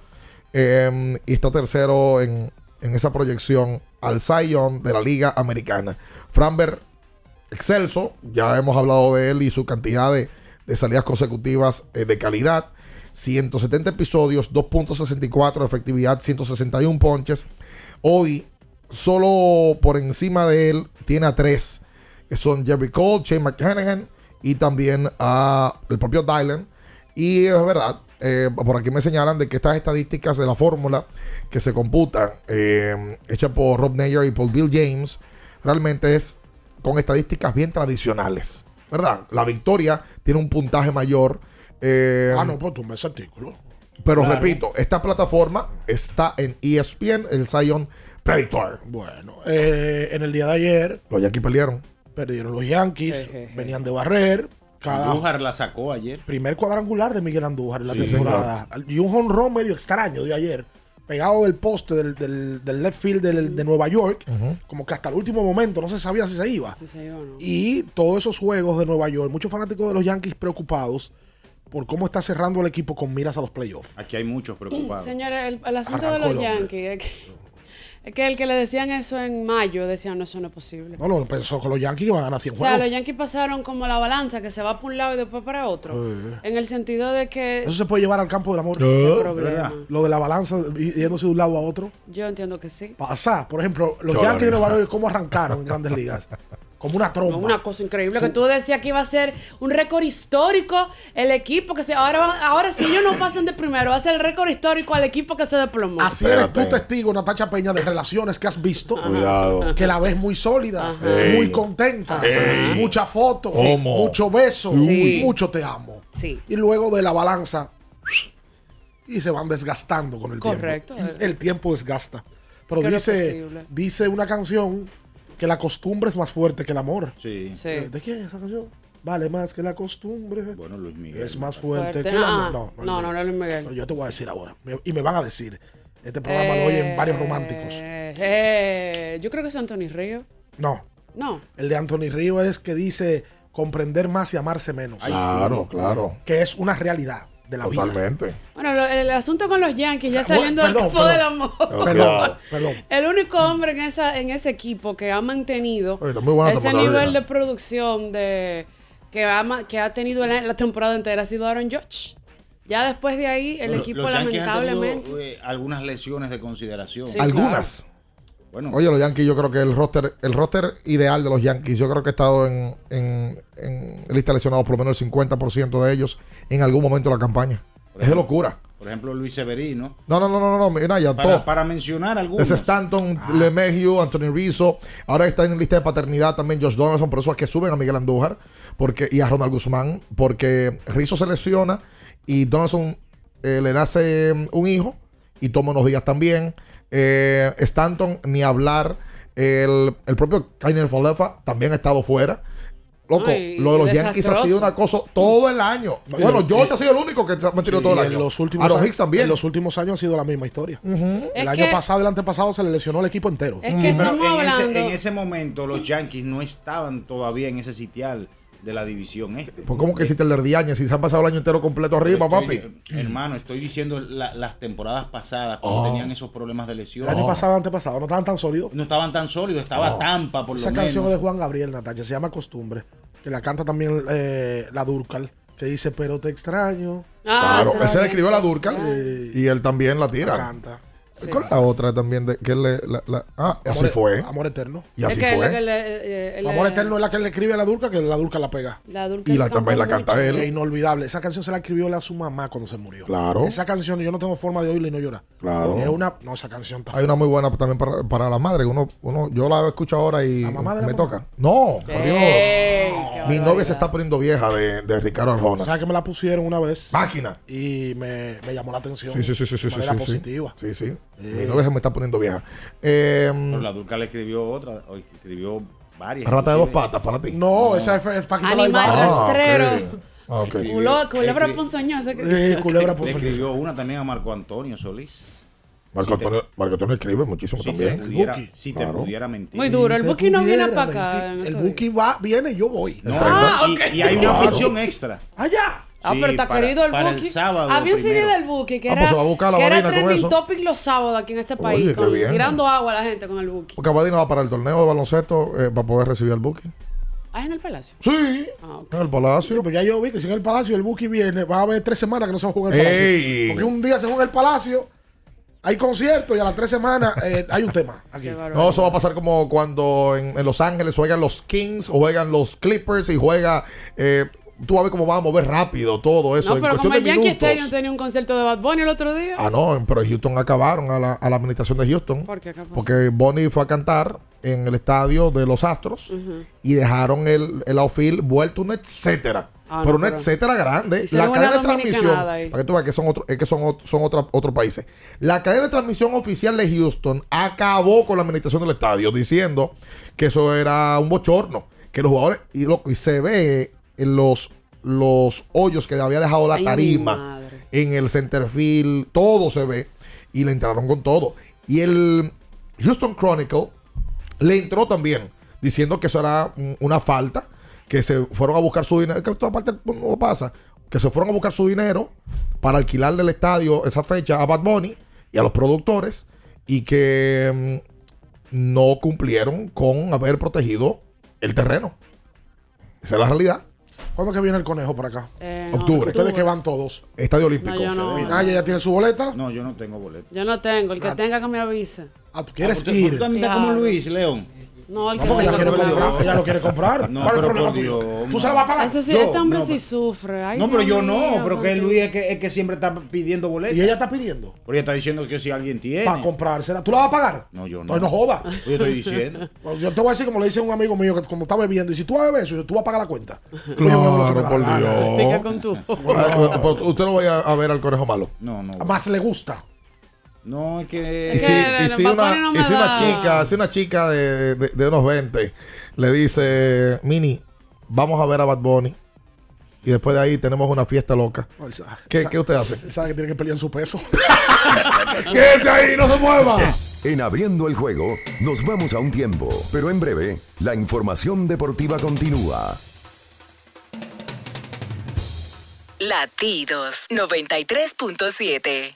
eh, y está tercero en, en esa proyección al Zion de la Liga Americana. Framber excelso. Ya hemos hablado de él y su cantidad de, de salidas consecutivas eh, de calidad. 170 episodios, 2.64 de efectividad, 161 ponches. Hoy, solo por encima de él, tiene a tres, que son Jerry Cole, Shane McClanahan y también el propio Dylan. Y es verdad, eh, por aquí me señalan de que estas estadísticas de la fórmula que se computan, eh, hecha por Rob Nayer y por Bill James, realmente es con estadísticas bien tradicionales. ¿Verdad? La victoria tiene un puntaje mayor. Eh, Ah, no, pues tú ese artículo. pero Claro. repito, esta plataforma está en ESPN, el Zion Predator. Bueno, eh, en el día de ayer Los Yankees perdieron. perdieron los Yankees, venían de barrer. Cada Andújar la sacó ayer. primer cuadrangular de Miguel Andújar en la Sí, temporada. Y un honrón medio extraño de ayer, pegado del poste del, del- del left field del- de Nueva York, como que hasta el último momento no se sabía si se iba. Y todos esos juegos de Nueva York, muchos fanáticos de los Yankees preocupados por cómo está cerrando el equipo con miras a los playoffs. Aquí hay muchos preocupados. Señores, el, el asunto Arrancó de los. Yankees es que, es que el que le decían eso en mayo decían, no, eso no es posible. No, no, pensó que los Yankees iban a ganar 100 O sea, juegos. los Yankees pasaron como la balanza que se va por un lado y después para otro. Eh. En el sentido de que Eso se puede llevar al campo del amor. Problema. Lo de la balanza yéndose de un lado a otro. yo entiendo que sí. Pasa. Por ejemplo, los Yankees de Nueva. York, ¿cómo arrancaron en grandes ligas? <laughs> Como una tromba. Una cosa increíble que tú decías que iba a ser un récord histórico el equipo que se ahora ahora si ellos no pasan de primero va a ser el récord histórico al equipo que se desplomó. Así eres tú testigo, Natacha Peña, de relaciones que has visto. Cuidado. Que la ves muy sólidas, Ajá. muy Ey. muchas fotos, mucho beso, Sí. mucho te amo. Sí. Y luego de la balanza, y se van desgastando con el Correcto. tiempo. El tiempo desgasta. Pero dice, dice una canción que la costumbre es más fuerte que el amor. Sí. Sí. ¿De quién es esa canción? Vale más que la costumbre. Bueno, Luis Miguel. Es más fuerte, Fuerte. que el Ah, amor. No, no, no, no, Luis Miguel. Pero yo te voy a decir ahora. y me van a decir. Este programa lo oyen varios románticos. Eh, eh, yo creo que es Anthony Río. No. No. El de Anthony Río es que dice comprender más y amarse menos. Claro, claro. Que es una realidad de la vida. Totalmente. Bueno, lo- el, asunto con los Yankees, ya saliendo bueno, del perdón, campo del amor. Perdón, <laughs> perdón. El único hombre en esa en ese equipo que ha mantenido Oye, ese nivel de producción de que ha, que ha tenido la, la temporada entera ha sido Aaron Judge. Ya después de ahí, el Los- equipo los Yankees han tenido, lamentablemente. eh, algunas lesiones de consideración. Sí, Algunas. Bueno, Oye, los Yankees, yo creo que el roster, el roster ideal de los Yankees, yo creo que ha estado en, en, en lista lesionados por lo menos el 50% de ellos en algún momento de la campaña. Es de locura. por ejemplo, Luis Severino. No, no, no, no, no, mira, ya Para, todo. para mencionar algunos. Ese Stanton, LeMahieu, Anthony Rizzo. Ahora está en lista de paternidad también Josh Donaldson. Por eso es que suben a Miguel Andújar porque, y a Ronald Guzmán. Porque Rizzo se lesiona y Donaldson eh, le nace mm, un hijo y toma unos días también. Eh, Stanton, ni hablar. El, el propio Kainer Folefa también ha estado fuera. Loco, Ay, lo de los Yankees ha sido una cosa todo el año. No, bueno, George ha sido el único que se ha mantenido Sí, todo el en año. los últimos Aaron años, Hicks también. En los últimos años ha sido la misma historia. El Es año que- pasado y el antepasado se le lesionó el equipo entero. Es que Pero en ese, en ese momento los Yankees no estaban todavía en ese sitial de la división este. Pues como que si te Diañez, si se han pasado el año entero completo arriba, Estoy- papi. Hermano, estoy diciendo la- las temporadas pasadas cuando Oh. tenían esos problemas de lesión. El año pasado, antepasado, no estaban tan sólidos. No estaban tan sólidos, estaba Oh. Tampa por Esa lo canción menos. es de Juan Gabriel, Natalia, se llama Costumbre. Que la canta también eh, la Durcal, que dice, pero te extraño. Ah, claro, ese le escribió la Durca y él también la tira. La ¿Cuál es la otra también? De, que él le, la- la- ah, así Amor- fue. Amor Eterno. Y así es que, fue. lo que le- eh, eh, Amor Eterno es la que le escribe a la Durca, que la Durca la pega. La Durca Y la- también la mucho. canta él. Es inolvidable. Esa canción se la escribió a su mamá cuando se murió. Claro. Esa canción yo no tengo forma de oírla y no llorar. Claro. Es una. No, esa canción está Hay una muy buena también para, para la madre. Uno, uno, yo la escucho ahora y mamá de la me mamá? toca. No, por Dios. Mi novia se está poniendo vieja de, de Ricardo Arjona. ¿Sabes que me la pusieron una vez? Máquina. Y me, me llamó la atención. Sí, sí, sí, sí, sí, de sí, manera sí, sí. positiva. Sí, sí. Mi novia se me está poniendo vieja. Eh, Pero la Dulca le escribió otra, o escribió varias. rata de dos patas para ti. No, esa es, es Paquita la Animal Bárbara. rastrero. Ah, ok. Culo- culebra escri- ponzoñosa. que- Eh, culebra Le escribió una también a Marco Antonio Solís. Marco, Si te- Antonio, Marco Antonio escribe muchísimo Si también. pudiera, Buki. si te Claro. pudiera mentir. Muy duro. El te Buki no viene pudiera para acá. mentir. en El estos Buki va, viene, yo voy. No, Ah, y, y hay una Claro. función extra. Allá. Ah, Sí, pero está para- querido el para Buki. el sábado Había un CD del Buki que Ah, era, pues se va a buscar la que era trending topic los sábados aquí en este país. Oye, qué con- bien. tirando agua a la gente con el Buki. Porque Abadina va para el torneo de baloncesto eh, para poder recibir al Buki. Ah, en el Palacio. Sí, Ah, en el Palacio. Pero ya yo vi que si en el Palacio el Buki viene, va a haber tres semanas que no se va a jugar el Palacio. Ey. Porque un día se juega el Palacio, hay concierto y a las tres semanas eh, hay un tema <laughs> aquí. No, eso va a pasar como cuando en, en Los Ángeles juegan los Kings o juegan los Clippers y juega. eh, tú vas a ver cómo va a mover rápido todo eso. No, en pero cuestión como el Yankee. Stadium tenía un concierto de Bad Bunny el otro día. Ah, no, pero en Houston acabaron a la, a la administración de Houston. ¿Por qué? ¿Qué? Porque Bonnie fue a cantar en el estadio de los Astros y dejaron el, el outfield vuelto un etcétera. Ah, pero no, un pero- etcétera grande. La una cadena de transmisión. Para que tú veas que son, otro, es que son, son otra- otros países. La cadena de transmisión oficial de Houston acabó con la administración del estadio diciendo que eso era un bochorno. Que los jugadores. Y, lo, y se ve en los, los hoyos que había dejado la tarima en el centerfield, todo se ve. Y le entraron con todo. Y el Houston Chronicle le entró también diciendo que eso era una falta, que se fueron a buscar su dinero, que toda parte no pasa, que se fueron a buscar su dinero para alquilarle el estadio esa fecha a Bad Bunny y a los productores y que mm, no cumplieron con haber protegido el terreno. Esa es la realidad. ¿Cuándo que viene el conejo por acá? Eh, Octubre. Ustedes que van todos. Estadio Olímpico. No, yo no. Ah, ¿ya tiene su boleta? No, yo no tengo boleto. Yo no tengo. El que tenga que me avise. Ah, ¿tú quieres ¿Tú- ir? tú también estás como. Luis, León? No, el No, que porque ella quiere comprar. Ella lo quiere comprar. No, ¿Cuál es el pero problema por tuyo? Dios, ¿Tú no. se la vas a pagar? Ese sí, Yo, este hombre no, sí sufre. Ay, no, pero Dios yo no, mío, pero que. Luis es que, es que siempre está pidiendo boleto. Y ella está pidiendo Pero ella está diciendo que si alguien tiene. para comprársela. ¿Tú la vas a pagar? No, yo no. No, no jodas. Pues Yo estoy diciendo. Pues <laughs> Yo te voy a decir como le dice un amigo mío que cuando está bebiendo, y si tú vas a beber eso, tú vas a pagar la cuenta. Claro, por Dios. Pica con tu. Ah, pero usted no vaya a ver al conejo malo. No, no. Más le gusta. No, es que. Y si, y si una, no y si una chica, si una chica de, de- de unos 20 le dice, Mini, vamos a ver a Bad Bunny. Y después de ahí tenemos una fiesta loca. ¿Qué, sabe- qué usted hace? Él sabe que tiene que pelear su peso. <laughs> <laughs> ¡Quédese ahí! ¡No se mueva! En abriendo el juego, nos vamos a un tiempo, pero en breve, la información deportiva continúa. Latidos 93.7.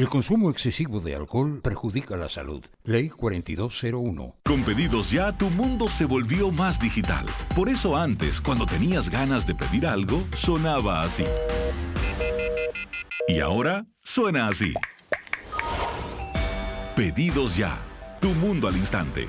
El consumo excesivo de alcohol perjudica la salud. Ley 4201. Con pedidos ya, tu mundo se volvió más digital. Por eso antes, cuando tenías ganas de pedir algo, sonaba así. Y ahora suena así. Pedidos ya. Tu mundo al instante.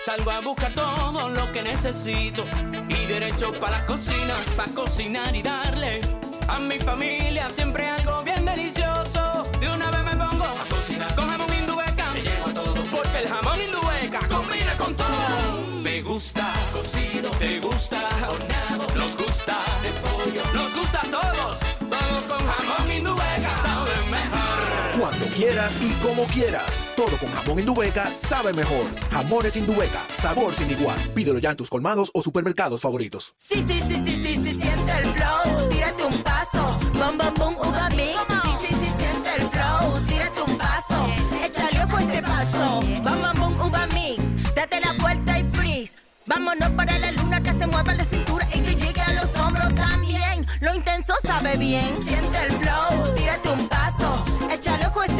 salgo a buscar todo lo que necesito y derecho para la cocina, para cocinar y darle a mi familia siempre algo bien delicioso. De una vez me pongo a cocinar con jamón me llevo a todo porque el jamón indubeca combina con todo. Me gusta cocido, te gusta horneado, nos gusta de pollo, nos gusta todo quieras y como quieras. Todo con jamón Indubeca sabe mejor. Jamones Indubeca, sabor sin igual. Pídelo ya en tus colmados o supermercados favoritos. Sí, sí, sí, sí, sí, sí, siente el flow, tírate un paso, bom, bom, bom, uva mix. Sí, sí, sí, siente el flow, tírate un paso, échale ojo este paso, bom, bom, bom, uva mix. Date la vuelta y freeze. Vámonos para la luna que se mueva la cintura y que llegue a los hombros también. Lo intenso sabe bien, siente el flow, tírate un paso, échale ojo este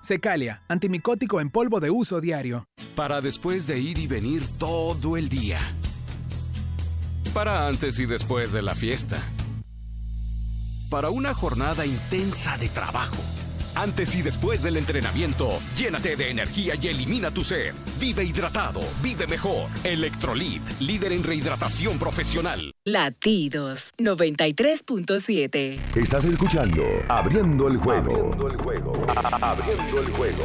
Secalia, antimicótico en polvo de uso diario. Para después de ir y venir todo el día. Para antes y después de la fiesta. Para una jornada intensa de trabajo. Antes y después del entrenamiento, llénate de energía y elimina tu sed. Vive hidratado, vive mejor. Electrolit, líder en rehidratación profesional. Latidos 93.7. Estás escuchando Abriendo el juego. Abriendo el juego. Abriendo el juego.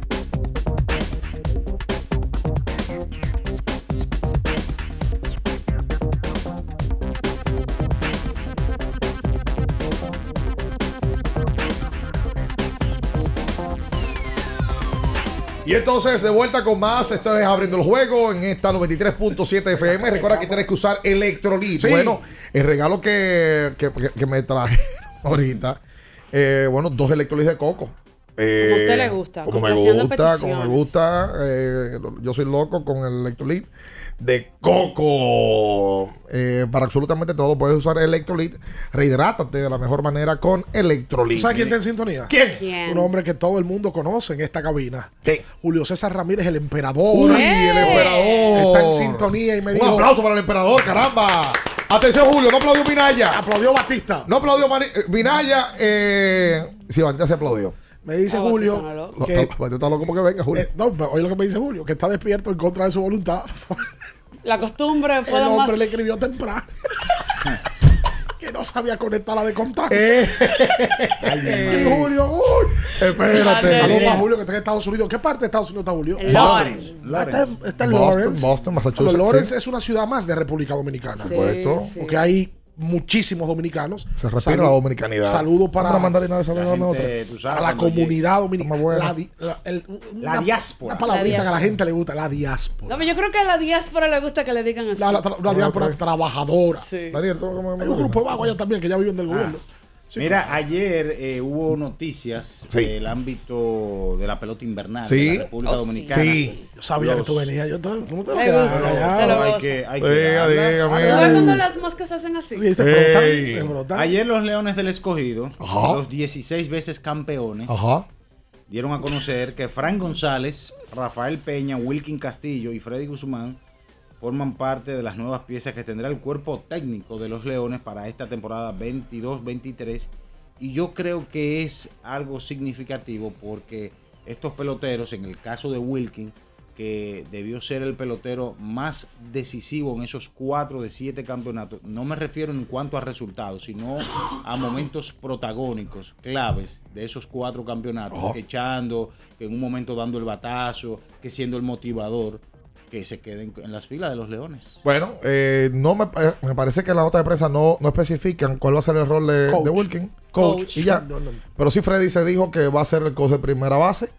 Y entonces, de vuelta con más, esto es abriendo el juego en esta 93.7 FM. Recuerda que tienes que usar Electrolit. Sí. Bueno, el regalo que, que, que- que me traje <laughs> ahorita, eh, bueno, dos Electrolit de coco. Eh, Como a usted le gusta, Como me gusta, como me gusta. eh, yo soy loco con el Electrolit de coco. Eh, para absolutamente todo puedes usar Electrolit. Rehidrátate de la mejor manera con Electrolit. ¿Tú sabes quién está en sintonía? ¿Quién? Un hombre que todo el mundo conoce en esta cabina. Julio César Ramírez, el emperador. Uy, el emperador. Está en sintonía y me Un dijo... aplauso para el emperador, caramba. Atención, Julio, no aplaudió Minaya. Aplaudió Batista. No aplaudió Mani- eh. Eh, sí, Batista se aplaudió. Me dice Ah, Julio Batista no No, que... Batista está loco porque venga, Julio. eh, no, pero oye lo que me dice Julio, que está despierto en contra de su voluntad. <laughs> La costumbre El puede hombre más. le escribió temprano. <laughs> que no sabía conectar la de contacto. Eh. <laughs> y Julio, uy. Espérate. Saludos a Julio que está en Estados Unidos. ¿Qué parte de Estados Unidos está Julio? En Lawrence. Está, en- en Boston, Lawrence. Boston, Massachusetts, Bueno, Lawrence sí. es una ciudad más de República Dominicana. Sí, supuesto. sí. Porque hay muchísimos dominicanos. Se respira Salud- la dominicanidad. Saludos para, La gente, tú sabes, para la comunidad dominicana. Está buena. La, di- la- el- La una- diáspora. Una palabrita La que a la diáspora. gente le gusta, la diáspora. No, pero yo creo que a la diáspora le gusta que le digan así. La, la- la diáspora trabajadora. Sí. Daniel, ¿tú cómo Hay un grupo de vagos allá también que ya viven del gobierno. Sí, Mira, ayer eh, hubo noticias Sí. del ámbito de la pelota invernal Sí. de la República Oh. Dominicana. Sí. Yo sabía que tú venías. Yo no te lo callado. lo hay que, hay que Diga, darla. diga, ¿Tú mira. ves cuando las moscas hacen así? Sí, se frotan. Ayer los Leones del Escogido, Ajá. los 16 veces campeones, Ajá. dieron a conocer que Frank González, Rafael Peña, Wilkin Castillo y Freddy Guzmán forman parte de las nuevas piezas que tendrá el cuerpo técnico de los Leones para esta temporada 22-23. Y yo creo que es algo significativo porque estos peloteros, en el caso de Wilkin, que debió ser el pelotero más decisivo en esos cuatro de siete campeonatos, no me refiero en cuanto a resultados, sino a momentos protagónicos, claves de esos cuatro campeonatos, Ajá. que echando, que en un momento dando el batazo, que siendo el motivador, que se queden en las filas de los Leones. Bueno, eh, no me, eh, me parece que en la nota de prensa no, no especifican cuál va a ser el rol de, Coach. de Wilkin. Coach. Y ya. No, no. Pero sí, Freddy se dijo que va a ser el coach de primera base.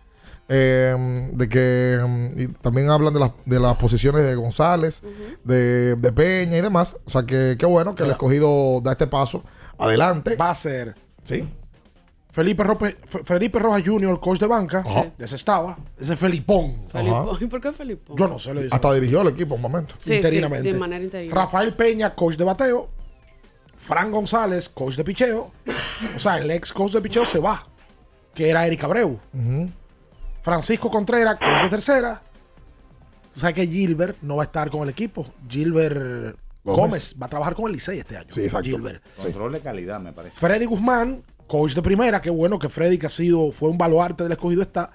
eh, de que y también hablan de las, de las posiciones de González, de, de Peña y demás. O sea que qué bueno que el escogido da este paso adelante. Va a ser Sí. Felipe, Rope- Felipe Rojas Jr., coach de banca. Ajá. De ese estaba. Ese Felipón. Felipón. ¿Y por qué Felipón? Yo no sé, le Hasta así. dirigió el equipo un momento. Sí, interinamente. sí, de manera interina. Rafael Peña, coach de bateo. Fran González, coach de picheo. O sea, el ex coach de picheo se va, que era Eric Abreu. Francisco Contreras, coach de tercera. Tú sabes que Gilbert no va a estar con el equipo. Gilbert Gómez. Gómez, va a trabajar con el Licey este año. Gilbert. Control de calidad, me parece. Freddy Guzmán, coach de primera, qué bueno que Freddy, que ha sido, fue un baluarte del escogido, está.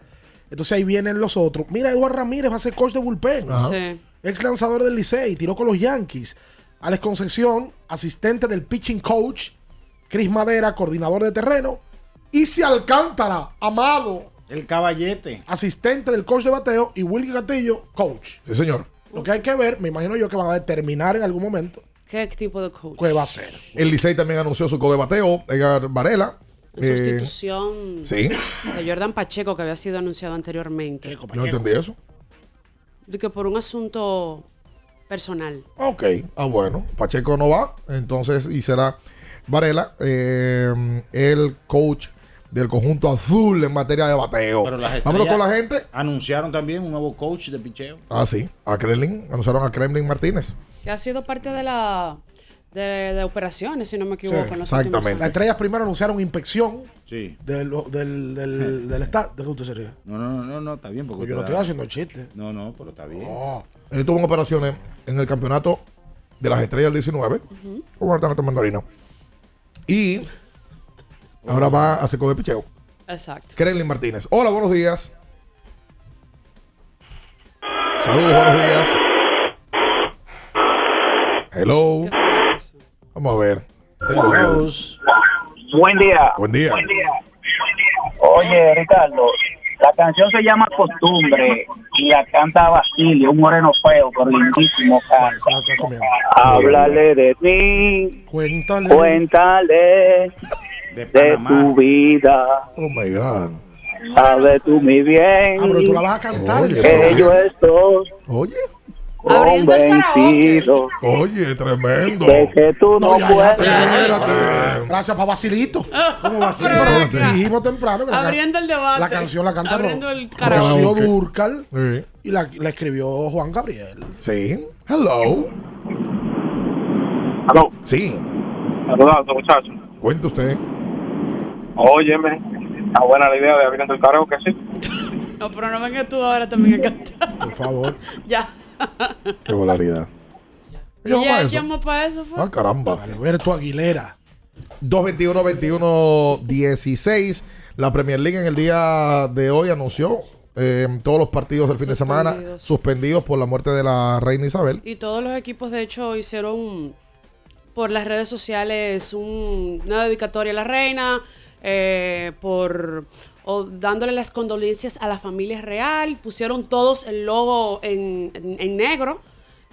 Entonces ahí vienen los otros. Mira, Eduardo Ramírez va a ser coach de bullpen. Ajá. Sí. Ex lanzador del Licey, tiró con los Yankees. Alex Concepción, asistente del pitching coach. Chris Madera, coordinador de terreno. Isi Alcántara, amado. El caballete. Asistente del coach de bateo. Y Wilkie Castillo, coach. Sí, señor. Lo que hay que ver, me imagino yo que van a determinar en algún momento ¿Qué tipo de coach? qué va a ser. El Licey también anunció su de bateo, Edgar Varela. Eh, sustitución sí. de Jordan Pacheco que había sido anunciado anteriormente. no entendí eso. De que por un asunto personal. Ok, ah bueno, Pacheco no va, entonces y será Varela eh, el coach del conjunto azul en materia de bateo. Vámonos con la gente. Anunciaron también un nuevo coach de picheo. Ah, sí, a Kremlin, anunciaron a Kremlin Martínez. Que ha sido parte de la de, de operaciones, si no me equivoco. exactamente. Las estrellas primero anunciaron inspección Sí. del, del, del, <laughs> del estado. ¿De qué usted se ríe? No, no, no, no, está bien. Porque Yo no estoy haciendo chistes. No, no, pero está bien. Él estuvo en operaciones en el campeonato de las estrellas del 19, con el campeonato mandarino. Y ahora va a seco de picheo. Exacto. Kremlin Martínez. Hola, buenos días. Saludos, buenos días. Hello. Vamos a ver. Tengo luz. Buen día. Buen día. Oye, Ricardo, la canción se llama Costumbre y la canta Basilio, un moreno feo, pero lindísimo canta. Háblale de ti, Cuéntale. cuéntale de, tu vida. Oh my God. Sabe tú muy bien Ah, pero tú la vas a cantar. Oye, que yo estoy Oye. Abriendo el karaoke. convencido Oye, tremendo. de que tú no, No, ya, ya, puedes. espérate. Gracias para Basilito. ¿Cómo Basilito? Espérate. Dijimos temprano que la, Abriendo el debate. la canción la canta Abriendo el Rocío. Durcal Sí. y la, la escribió Juan Gabriel. Sí. Hello. Aló. Sí. Saludando, muchachos. Cuente usted. Óyeme, está buena la idea de abriendo el karaoke, sí. <laughs> No, pero no vengas tú ahora también a cantar. Por favor. <laughs> ya. <laughs> Qué volaridad. Y ¿Llamó ya para eso? llamó para eso, fue. Ah, caramba. Alberto Aguilera. 221-21-16. La Premier League en el día de hoy anunció eh, todos los partidos del fin de semana Suspendidos. suspendidos por la muerte de la reina Isabel. Y todos los equipos, de hecho, hicieron por las redes sociales un- una dedicatoria a la reina, eh, por o dándole las condolencias a la familia real. Pusieron todos el logo en, en- en negro,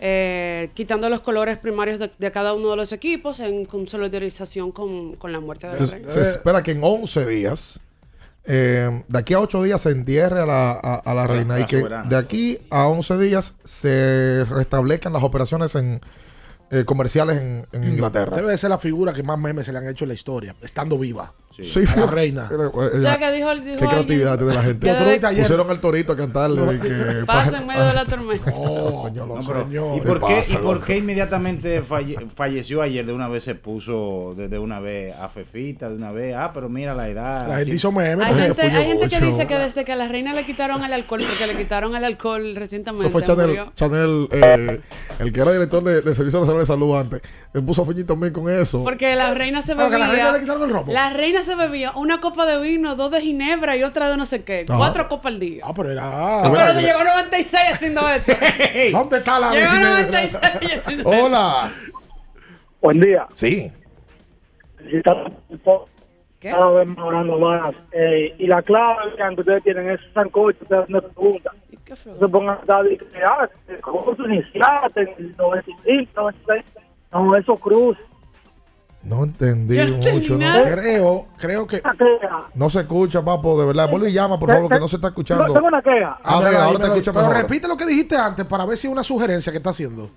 eh, quitando los colores primarios de, de cada uno de los equipos en con solidarización con, con la muerte de la Se, reina. se espera que en 11 días, eh, de aquí a 8 días se entierre a la, a- a la reina y la que de aquí a 11 días se restablezcan las operaciones en eh, comerciales en, en Inglaterra. Debe de ser la figura que más memes se le han hecho en la historia, estando viva. Sí, la reina. <laughs> O sea, que dijo, dijo Qué creatividad tiene la gente. ayer. Pusieron al torito a cantarle. de que- Pasa en medio de la <laughs> tormenta. Coño, lo No, pero, señor. ¿Y por ¿Qué pasa, y por qué inmediatamente falle- falleció ayer? De una vez se puso de, de una vez a Fefita, de una vez. Ah, pero mira la edad. La así. gente hizo memes. Hay gente, hay que dice que desde que a la reina le quitaron el alcohol, porque le quitaron el alcohol recientemente. Eso fue Chanel. Chanel eh, el que era director de, de Servicio De Salud antes. Me puso feñito también con eso. Porque la reina se Ah, bebía. que a la reina le quitaron el romo. La reina se bebía una copa de vino, dos de ginebra y otra de no sé qué. Ajá. Cuatro copas al día. Ah, pero era. Ah, pero llegó a 96 haciendo eso. <laughs> ¿Dónde está la Llegó a Ginebra? 96 haciendo eso. Hola. Buen día. Sí. ¿Qué? Cada vez mejorando más. Eh, y la clave que ustedes tienen es sancocho, ustedes me preguntan. ¿Qué fue? No se pongan a que, ah, ¿cómo se iniciaste en el 95, 96? No, eso cruz. No entendí no mucho. ¿no? Creo, creo que. No se escucha, papo, de verdad. Vuelve y llama, por favor, que no se está escuchando. Tengo una queja. A ver, Ahora, ahora te escucho Pero repite lo que dijiste antes para ver si es una sugerencia que está haciendo.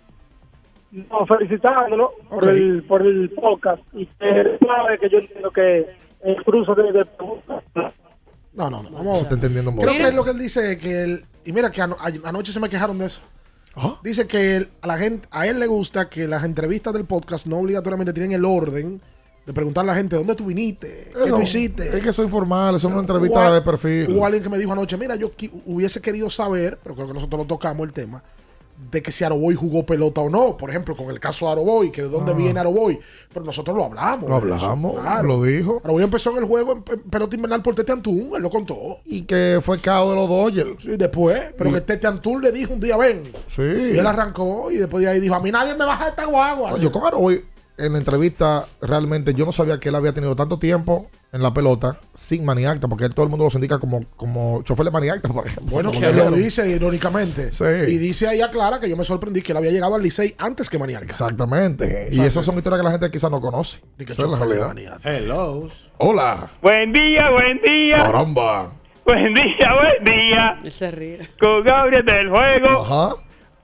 No, felicitándolo por, el, por el podcast. Y es clave que yo entiendo que el cruzo de. No, no, no. Vamos. se está entendiendo. Creo que es lo que él dice que él, y mira que ano- a- anoche se me quejaron de eso. Dice que él- a la gente a él le gusta que las entrevistas del podcast no obligatoriamente tienen el orden de preguntarle a la gente dónde tú viniste, qué tú hiciste. Es que soy informal, es una entrevista de perfil. Hubo alguien que me dijo anoche, mira, yo qui- hubiese querido saber, pero creo que nosotros lo tocamos el tema, de que si Aroboy jugó pelota o no. Por ejemplo, con el caso de Aroboy, que de dónde Ah. viene Aroboy. Pero nosotros lo hablamos. Lo eso, hablamos, claro. lo dijo. Aroboy empezó en el juego en, en pelota invernal por Tete Antún, él lo contó. Y que fue cao de los Dodgers. Sí, después, pero Y- que Tete Antún le dijo un día, ven. Sí. Y él arrancó y después de ahí dijo, a mí nadie me baja esta guagua. Yo con Aroboy en la entrevista realmente yo no sabía que él había tenido tanto tiempo en la pelota sin maniacta, porque todo el mundo lo indica como, como chofer de maniacta, <laughs> por ejemplo. Bueno, que él lo dice irónicamente. Sí. Y dice ahí aclara que yo me sorprendí que él había llegado al Licey antes que Maniaca. Exactamente. Y esas son historias que la gente quizás no conoce. que Esa es la realidad. Hello. Hola. Buen día, buen día. Caramba. Buen día, buen día. Él se ríe. Con Gabriel del juego. Ajá.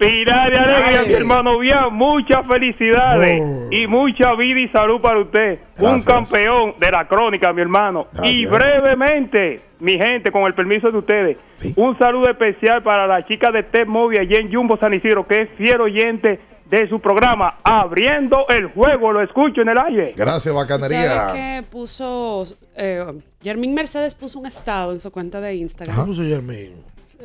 Pilar de alegría, Ay. mi hermano Bian. Muchas felicidades Oh. y mucha vida y salud para usted. Un campeón de la crónica, mi hermano. Y brevemente, mi gente, con el permiso de ustedes, un saludo especial para la chica de Tech Movie allá en Jumbo San Isidro, que es fiel oyente de su programa, Abriendo el Juego. Lo escucho en el aire. Gracias, bacanería. ¿Sabes qué puso? Eh, Jermín Mercedes puso un estado en su cuenta de Instagram. ¿Qué puso Jermín?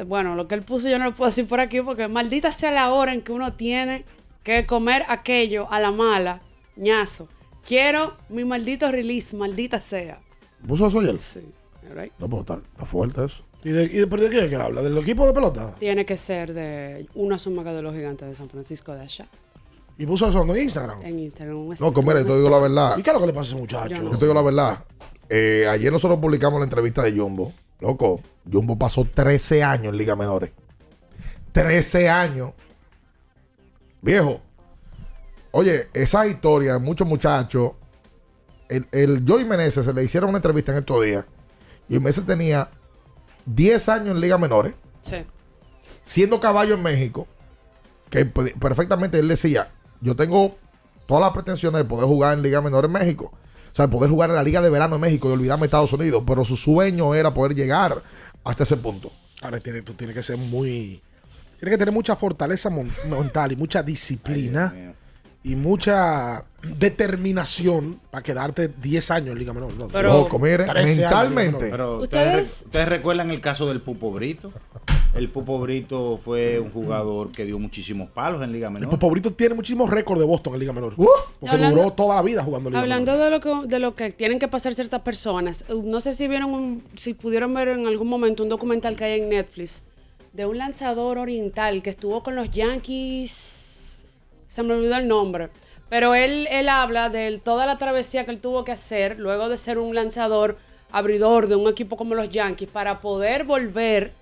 Bueno, lo que él puso yo no lo puedo decir por aquí porque maldita sea la hora en que uno tiene que comer aquello a la mala, ñazo. Quiero mi maldito release, maldita sea. ¿Puso eso ayer? Sí. Alright. No, pues está, está fuerte eso. ¿Y de, y de, pero de quién es que habla? ¿Del equipo de pelota? Tiene que ser de una suma de los gigantes de San Francisco de allá. ¿Y puso eso en Instagram? En Instagram. un No, que mira, te digo la verdad. ¿Y qué es lo que le pasa a ese muchacho? Yo no Yo te digo la verdad. Eh, ayer nosotros publicamos la entrevista de Jumbo. Loco, Jumbo pasó 13 años en Liga Menores. 13 años. Viejo. Oye, esa historia, muchos muchachos. El, el Joey Meneses se le hicieron una entrevista en estos días. Y Meneses tenía 10 años en Liga Menores, Sí. siendo caballo en México. Que perfectamente él decía: Yo tengo todas las pretensiones de poder jugar en Liga Menor en México. O sea, poder jugar en la Liga de Verano en México y olvidarme de Estados Unidos. Pero su sueño era poder llegar hasta ese punto. Ahora tiene, tú tienes que ser muy. Tienes que tener mucha fortaleza mental y mucha disciplina y mucha determinación para quedarte 10 años en Liga Menor. No, Pero- Loco, mire, 13 años en Liga mentalmente. Menor. Pero Ustedes- ¿ustedes, ustedes recuerdan el caso del Pupo Brito? El Pupo Brito fue un jugador que dio muchísimos palos en Liga El Menor. Popobrito tiene muchísimos récords de Boston en Liga Menor. Uh. porque Hablando- duró toda la vida jugando en Liga Hablando de lo, que, de lo que tienen que pasar ciertas personas, uh, no sé si vieron, un- si pudieron ver en algún momento un documental que hay en Netflix de un lanzador oriental que estuvo con los Yankees, se me olvidó el nombre, pero él, él habla de toda la travesía que él tuvo que hacer luego de ser un lanzador abridor de un equipo como los Yankees para poder volver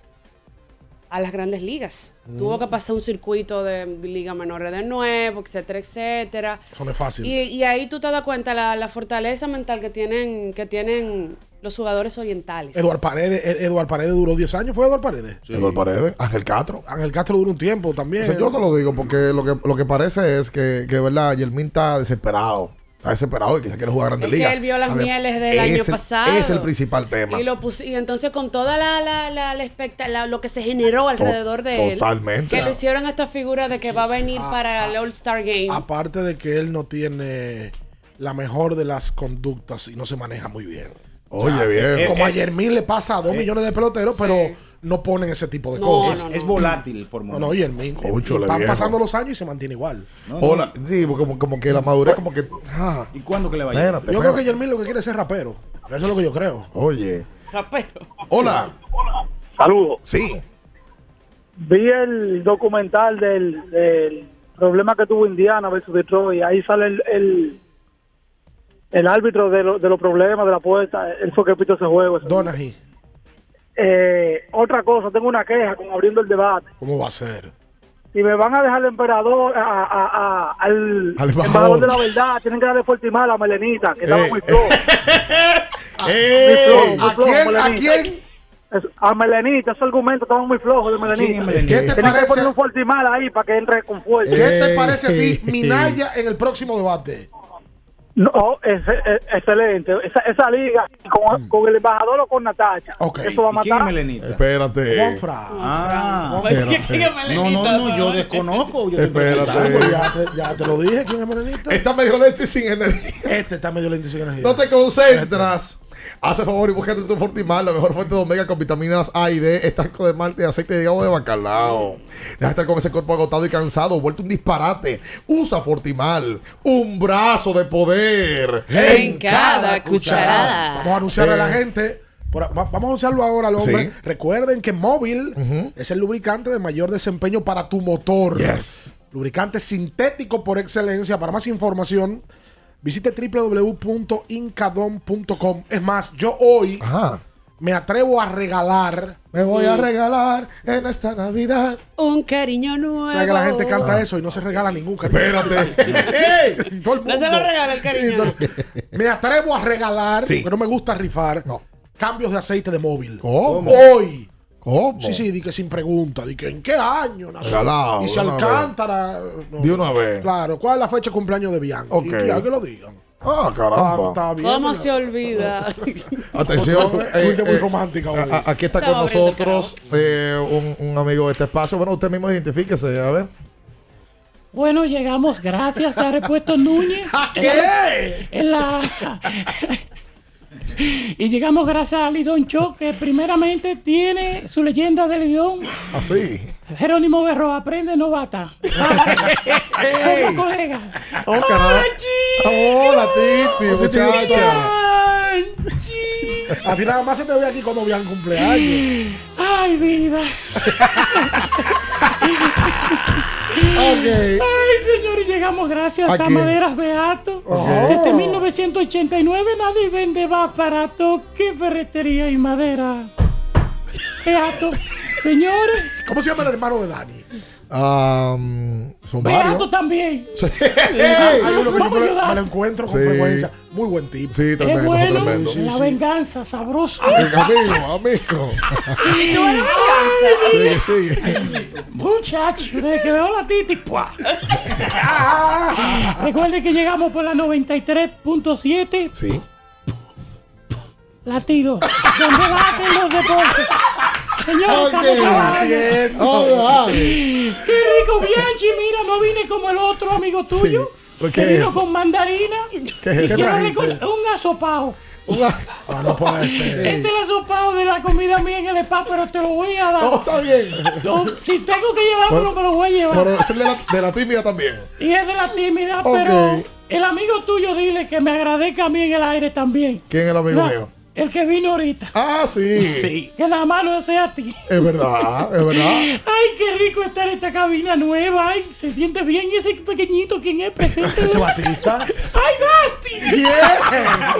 a las grandes ligas. Mm. Tuvo que pasar un circuito de liga menores de nuevo, etcétera, etcétera. Eso no es fácil. Y, y ahí tú te das cuenta la, la fortaleza mental que tienen, que tienen los jugadores orientales. Eduard Paredes, Ed- Eduard Paredes duró 10 años, ¿fue Eduard Paredes? Eduardo Paredes, Ángel Castro. Ángel Castro duró un tiempo también. O sea, yo te lo digo porque lo que, lo que parece es que, que verdad, Yermín está desesperado. Está desesperado y que se quiere jugar a Grandes Es que Ligas. él vio las ver, mieles del año ese- pasado. Es el principal tema. Y, lo pus- y entonces con toda la, la, la, la la- lo que se generó alrededor de él. totalmente. Que le hicieron esta figura de que va a venir para el All-Star Game. Aparte de que él no tiene la mejor de las conductas y no se maneja muy bien. Oye, viejo. Como Eh, a Yermín le pasa a dos eh, millones de peloteros, sí. pero no ponen ese tipo de No, cosas. no, no, Es no. volátil por No, momentos. no, Yermín. Cónchale, Van viejo. pasando los años y se mantiene igual. Hola, sí, como, como que la madurez, como que. ah, ¿Y cuándo que le vaya? Espérate, Yo creo que Yermín lo que quiere es ser rapero. Eso es lo que yo creo. Oye. Rapero. Hola. Saludos. Sí. Vi el documental del, del problema que tuvo Indiana versus Detroit. Ahí sale el, el, el árbitro de, lo- de los problemas de la puerta. Él fue que pitó ese juego. ese Donaghy. Eh, otra cosa, tengo una queja con abriendo el debate. ¿Cómo va a ser? Si me van a dejar al emperador, a, a- a- al, Al embajador de la verdad, tienen que darle fuerte y mal a Melenita, que estaba Eh, muy flojo. Eh, <laughs> Muy flojo, muy ¿a quién? ¿A Melenita. quién? A Melenita, ese argumento estaba muy flojo de Melenita. ¿Qué te Tienen parece? que poner un fuerte y mal ahí para que entre con fuerza. ¿Qué te parece a ti, Minaya, <laughs> en el próximo debate? No, es, es- excelente. Esa, esa liga con, con el embajador o con Natacha. Eso va a ¿Y quién es matar. Melenita? Espérate. Juanfra. Ah, Espérate. no, no, no, yo desconozco. Yo estoy Pues Espérate. ya, te, ya te lo dije, ¿quién es Melenita? Está medio lento y sin energía. Este está medio lento y sin energía. No te concentras. Haz el favor y búscate tu Fortimal, la mejor fuente de omega con vitaminas A y D, estanco de malte y aceite de hígado de bacalao. Deja de estar con ese cuerpo agotado y cansado, vuelto un disparate. Usa Fortimal, un brazo de poder En cada cucharada. Vamos a anunciarle a la gente. por- va- vamos a anunciarlo ahora al hombre. Sí. Recuerden que Móvil es el lubricante de mayor desempeño para tu motor. Yes. Lubricante sintético por excelencia. Para más información, visite www.incadom.com. Es más, yo hoy me atrevo a regalar. Me voy a regalar en esta Navidad. Un cariño nuevo. ¿Sabes que la gente canta eso y no se regala ningún cariño? Espérate. <laughs> Y todo el No se lo regala el cariño. Me atrevo a regalar, Sí. porque no me gusta rifar, cambios de aceite de móvil. ¿Cómo? Hoy. ¿Cómo? Sí, sí, di que sin pregunta, di que en qué año nació. Regalado, y si Alcántara. no. De una vez. Claro, ¿cuál es la fecha de cumpleaños de Bianca? Ok. Y que, que lo digan. Ah, caramba. está bien. ¿Cómo se olvida? <laughs> Atención. Fuiste eh, muy eh, romántica aquí está con Estaba nosotros eh, un, un amigo de este espacio. Bueno, usted mismo identifíquese, a ver. Bueno, llegamos gracias a Repuesto Núñez. <laughs> ¿A qué? En la... y llegamos gracias a Lidón Cho, que primeramente tiene su leyenda de Lidón. Así. Jerónimo Berro, aprende novata. <laughs> Somos colegas. Oh, caramba. Hola, Titi, muchacha. A ti nada más se te ve aquí cuando Bianca cumpleaños. Ay, vida. <laughs> Ok. Ay, señor, llegamos gracias ¿A? Maderas Beato. Oh. Desde 1989 nadie vende más barato que ferretería y madera. Beato. Señores, ¿Cómo se llama el hermano de Dani? Um, son Beato varios. también. Hay uno que yo Vamos me me lo encuentro con Sí. frecuencia. Muy buen tipo. Sí, Es tremendo, bueno. tremendo. la venganza, sabroso. Amigo, amigo. ¿Y tú eres venganza? Sigue, sigue. Muchacho, desde que veo la titi, ¡pua! <laughs> Recuerde que llegamos por la 93.7 Sí. Latido. Donde laten los deportes. Señores, Ok, estamos trabajando. entiendo. All right. Qué rico, Bianchi. Mira, no vine como el otro amigo tuyo. ¿Por que qué vino es? con mandarina. ¿Qué Y trajiste? con un asopao. <laughs> Ah, no puede ser. Este es el asopao de la comida mía en el spa, pero te lo voy a dar. Oh, está bien. No, si tengo que llevármelo, me lo voy a llevar. Pero es de la, de la tímida también. Y es de la tímida, pero el amigo tuyo dile que me agradezca a mí en el aire también. ¿Quién es el amigo No, mío? El que vino ahorita. Ah, sí. Que nada más no sea a ti. Es verdad, es verdad. Ay, qué rico estar en esta cabina nueva. Ay, se siente bien ese pequeñito. ¿Quién es? Presente. Ese Batista. ¡Ay, Basti! Bien.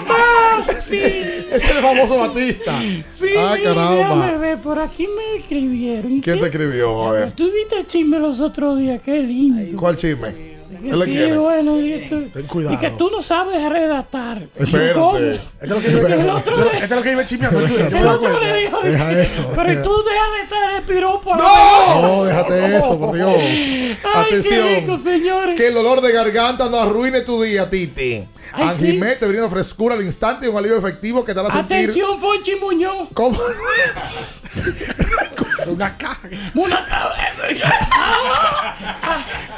¡Basti! Ese es el famoso Batista. Sí, Ah, mira, caramba. déjame ver. Por aquí me escribieron. ¿Y ¿Quién qué? te escribió? A ver. Tú viste el chisme los otros días. Qué lindo. ¿Cuál chisme? Sí, quiere. bueno, y, esto- Ten cuidado. y que tú no sabes redactar. Espérate. Este es lo que yo este es lo- este iba chismeando en Twitter. ¿tú te El otro le dijo, Deja eso. pero tú deja de estar el piropo. la No, déjate <laughs> eso, por Dios. Ay, Atención. qué rico, señores. Que el olor de garganta no arruine tu día, Titi. Anjimé te brinda frescura al instante y un alivio efectivo que te hará sentir. Atención, Fonchi Muñoz. ¿Cómo? <laughs> Una caja. Una <laughs>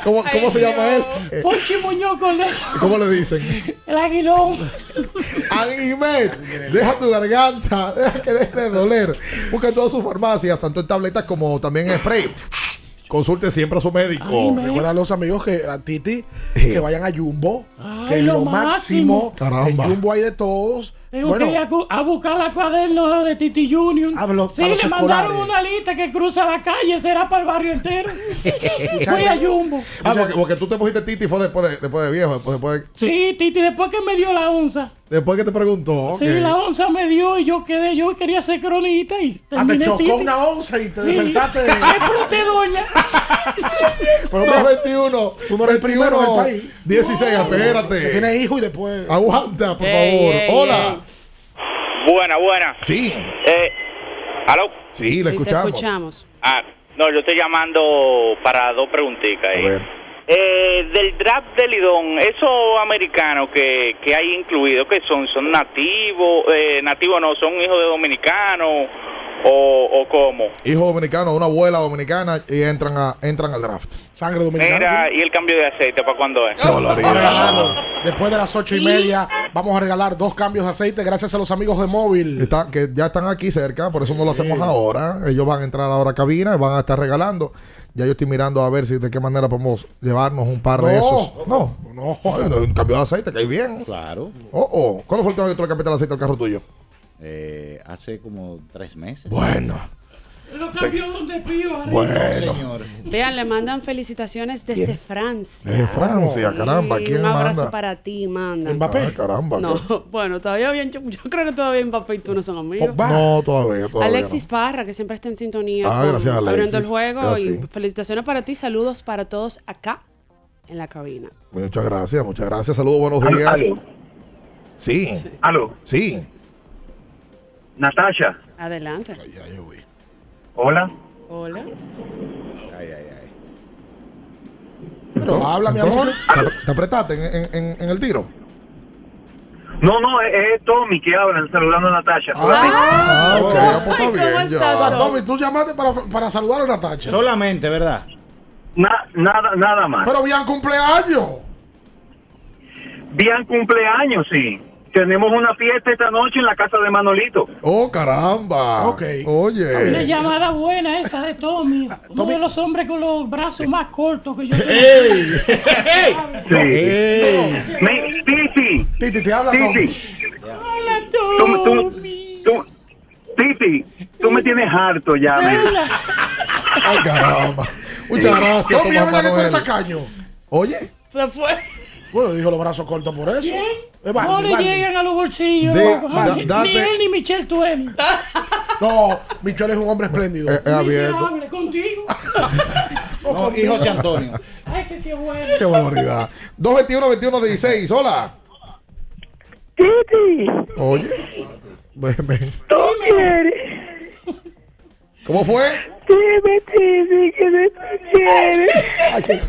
¿Cómo, cómo se llama él? Eh, Fonchi Muñoz con el, ¿Cómo le dicen? el aguilón. Deja tu garganta, deja que deje de doler. Busca en todas sus farmacias, tanto en tabletas como también en spray. Consulte siempre a su médico. Recuerda a los amigos que a Titi que vayan a Jumbo, que es lo lo máximo. máximo. Caramba. En Jumbo hay de todos. Tengo bueno, que ir a, buscar la cuaderno de Titi Junior. Los- sí, le mandaron una lista que cruza la calle, será para el barrio entero. <laughs> Voy a Jumbo. Ah, porque, porque tú te pusiste Titi fue después de, después de viejo, después, después, Sí, Titi, después que me dio la onza. Después que te preguntó. Sí, ok. la onza me dio y yo quedé, yo quería ser cronista y ah, te terminé chocó Titi. una onza y te Sí. despertaste. <laughs> de- Exploté, doña. <laughs> Pero No, mira, 21. Tú no eres el primero del país. 16, espérate. que tienes hijos y después. Aguanta, por Ey, favor. ey, Hola. Buena, buena. Sí. Eh, ¿Aló? Sí, le Sí, te escuchamos. escuchamos. Ah, no, yo estoy llamando para dos preguntitas. A ahí. ver. Eh, del draft del Lidón, esos americanos que, que hay incluidos, que son? ¿Son nativos? Eh, nativos no, son hijos de dominicanos o, o cómo? Hijo dominicano, una abuela dominicana y entran a, entran al draft. Sangre dominicana. Mira, ¿y el cambio de aceite para cuándo es? Vamos a regalarlo. Después de las ocho y media, vamos a regalar dos cambios de aceite gracias a los amigos de móvil. Está- que ya están aquí cerca, por eso no lo hacemos ahora. Ellos van a entrar ahora a cabina y van a estar regalando. Ya yo estoy mirando a ver si de qué manera podemos llevarnos un par de No. esos. No, no. No, un cambio de aceite, que hay bien. Claro. Oh, oh. ¿Cuándo fue el último que tú le cambiaste el aceite al carro tuyo? Eh, hace como tres meses. Bueno. Lo cambió donde pío arriba. Bueno. señor. Vean, le mandan felicitaciones desde Francia. Desde Francia, Sí, caramba, ¿quién Un abrazo manda? para ti, manda. Mbappé. Ah, caramba, No, <laughs> bueno, todavía bien. Yo, yo creo que todavía Mbappé y tú no son amigos. No, todavía, todavía. Alexis Parra, que siempre está en sintonía. Ah, con gracias, Alexis. Abriendo el juego. Gracias. Y felicitaciones para ti. Saludos para todos acá en la cabina. no. Muchas gracias, muchas gracias. Saludos, buenos Aló, días. aló. Sí. Aló. Sí. Natasha. Adelante. Hola. Hola. Pero habla, mi amor. ¿Te, te apretaste en, en- en- en el tiro? No, no, es, es Tommy que habla saludando a Natasha. Ah, ok, ya, pues, Ay, bien, ¿cómo estás, O sea, Tommy, tú llamaste para, para saludar a Natacha. Solamente, ¿verdad? Na- nada, nada más. Pero bien cumpleaños. Bien cumpleaños, sí. Tenemos una fiesta esta noche en la casa de Manolito. Oh, caramba. Ok. Una Oye. llamada buena esa de Tommy. Ah, Uno de los hombres con los brazos más cortos que yo <laughs> Sí. Mi- Titi. Titi, te habla Titi. Hola, tú, Titi, tú me tienes harto ya. Ay, caramba. Muchas gracias, Tommy, es verdad que tú eres tacaño. Oye. Se fue. Bueno, dijo los brazos cortos por eso. ¿Quién? Barney, no le llegan a los bolsillos. De- no, da- ni date- él ni Michelle Tuemi. <laughs> No, Michelle es un hombre espléndido. Eh, eh, abierto. Miserable contigo. <laughs> No, y José Antonio. Ah, <laughs> ese sí es bueno. Qué barbaridad. 221-21-16. Hola. Titi, Oye. Ven, ven. ¿tú quieres? ¿Cómo fue? Dime, Titi, que me tú quieres. Ay,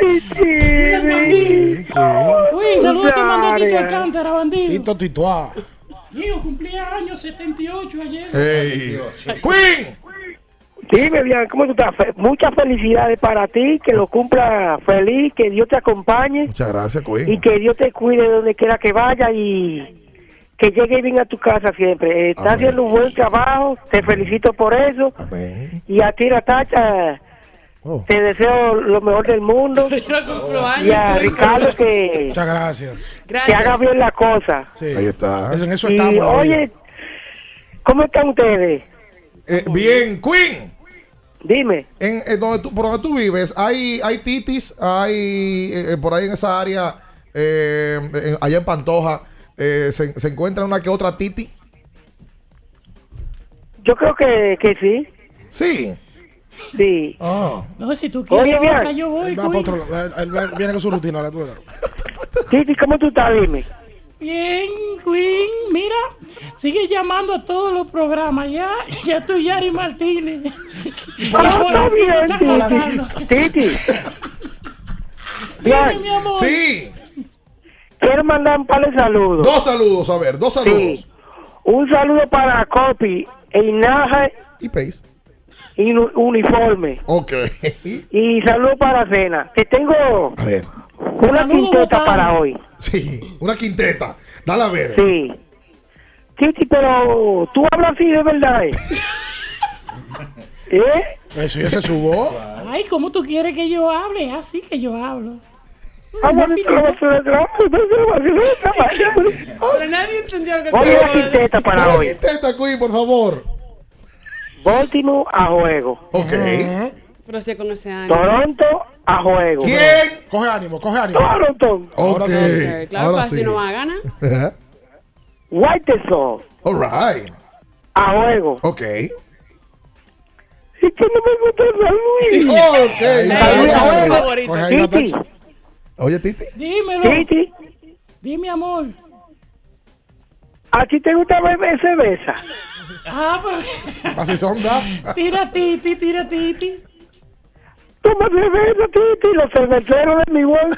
Titi. Uy, saludos te mandó Tito. Alcántara, bandido. Tito Tituá. Mío, cumplía años 78 ayer. Hey. Queen. Dime, bien, ¿cómo tú estás? Fe- Muchas felicidades para ti, que lo cumpla feliz, que Dios te acompañe Muchas gracias, y Queen. que Dios te cuide donde quiera que vaya y que llegue bien a tu casa siempre. Eh, Estás Amén. haciendo un buen trabajo, te felicito por eso. Amén. Y a ti, Natacha, Oh. te deseo lo mejor del mundo. <laughs> y a Ricardo que, Muchas gracias. que haga bien la cosa. Sí. Ahí está. Es- en eso Y estamos. en la oye, vida. ¿cómo están ustedes? Eh, bien, Queen. Dime. En, en donde tú, por donde tú vives, hay, hay titis, hay eh, eh, por ahí en esa área, eh, en- allá en Pantoja, eh, se, se encuentra una que otra titi. Yo creo que, que sí. Sí. Sí. Ah. No, si tú Oye, quieres otra, yo voy. Él va para Queen. otro lado. Él- él viene con su rutina. ahora tú verás. <laughs> Titi, ¿cómo tú estás? Dime. Bien, Queen. Mira, sigue llamando a todos los programas. Ya, <laughs> ya tú, Yari Martínez. <laughs> Ah, está la bien. Titi. Dime, Bien, mi amor. Sí. quiero mandar un par de saludos. Dos saludos, a ver, dos saludos. Sí. Un saludo para Copi, Einaje Y Pace. Y Uniforme. Ok. Y saludo para Cena. Que tengo A ver. una Saludo, quinteta para hoy. Sí, una quinteta. Dale a ver. Sí. Titi, pero tú hablas así de verdad. ¿eh? ¿Eh? Eso ya se subió. Ay, ¿cómo tú quieres que yo hable? Así que yo hablo. Ah, bueno, pero nadie entendió lo que Oye, la quinteta para hoy. quinteta, Queen, por favor. Baltimore a juego. Ok. Pero sí con ese año. Toronto a juego. ¿Quién? Coge ánimo, coge ánimo. Toronto. Ok. Claro, Ahora pues así sí. no va a ganar. <laughs> White Sox All right. a juego. Ok. Es que no me gusta San Luis. <laughs> Ok. San Luis Titi. Oye, Titi. Dímelo. Titi, Dime, amor. ¿a ti te gusta beber cerveza? Ah, pero. Así son, da. Tira titi, tira titi. toma cerveza, Titi, los cerveceros de mi buen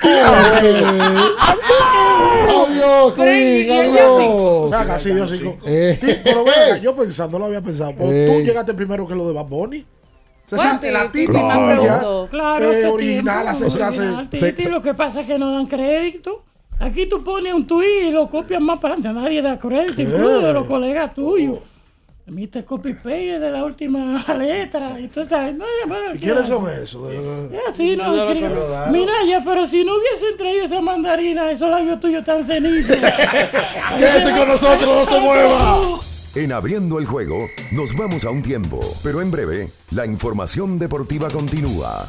Adiós, Queen, adiós. Venga, sí, yo sí. sí. Eh. Ti- Pero venga, yo pensando, no lo había pensado. Eh. tú llegaste primero que lo de Bad Bunny. Se siente la Titi, Claro. Claro, eh, hace original, hace- original, Titi, lo que pasa es que no dan crédito. Aquí tú pones un tuit y lo copias más para adelante. Nadie da crédito, incluso de los colegas tuyos. Te copy paste de la última <laughs> letra. Y tú sabes, no, ya, bueno, ¿Y ¿qué quiénes son esos? De- Ya, sí, no, no. Mira, ya, pero si no hubiesen traído esa mandarina, esos labios tuyos tan cenizos. <laughs> Quédese con nosotros, no se mueva. En Abriendo el Juego nos vamos a un tiempo, pero en breve la información deportiva continúa.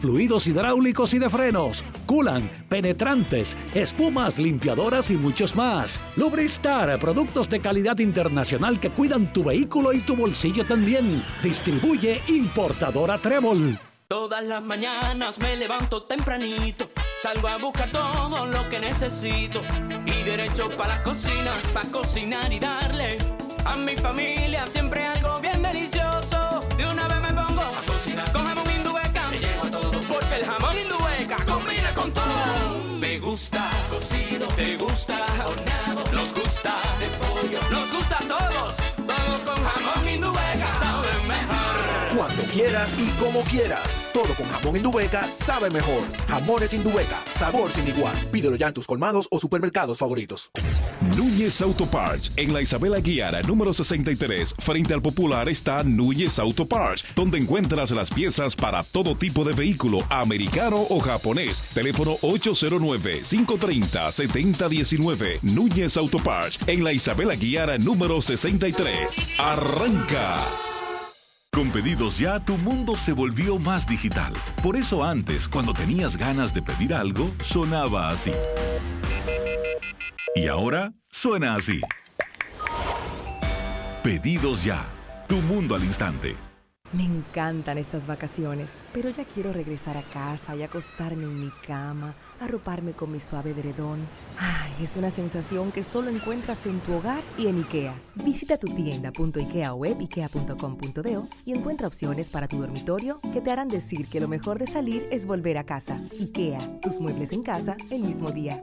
fluidos hidráulicos y de frenos, culan, penetrantes, espumas, limpiadoras y muchos más. Lubristar, productos de calidad internacional que cuidan tu vehículo y tu bolsillo también. Distribuye importadora Trébol. Todas las mañanas me levanto tempranito, salgo a buscar todo lo que necesito y derecho para la cocina, para cocinar y darle a mi familia siempre algo bien delicioso. De una vez me pongo gusta cocido, te gusta horneado, nos gusta de pollo, nos gusta a todos. Vamos con jamón indubeca, sabe mejor. Cuando quieras y como quieras. Todo con jamón Indubeca sabe mejor. Jamones Indubeca, sabor sin igual. Pídelo ya en tus colmados o supermercados favoritos. Núñez Auto Parts. En la Isabela Guiara, número 63, frente al Popular, está Núñez Auto Parts, donde encuentras las piezas para todo tipo de vehículo, americano o japonés. Teléfono 809-530-7019. Núñez Auto Parts. En la Isabela Guiara, número 63. ¡Arranca! Con pedidos ya, tu mundo se volvió más digital. Por eso antes, cuando tenías ganas de pedir algo, sonaba así. Y ahora suena así. Pedidos ya, tu mundo al instante. Me encantan estas vacaciones, pero ya quiero regresar a casa y acostarme en mi cama, arroparme con mi suave edredón. Ay, es una sensación que solo encuentras en tu hogar y en IKEA. Visita tu tienda.ikea web ikea.com.do y encuentra opciones para tu dormitorio que te harán decir que lo mejor de salir es volver a casa. IKEA, tus muebles en casa el mismo día.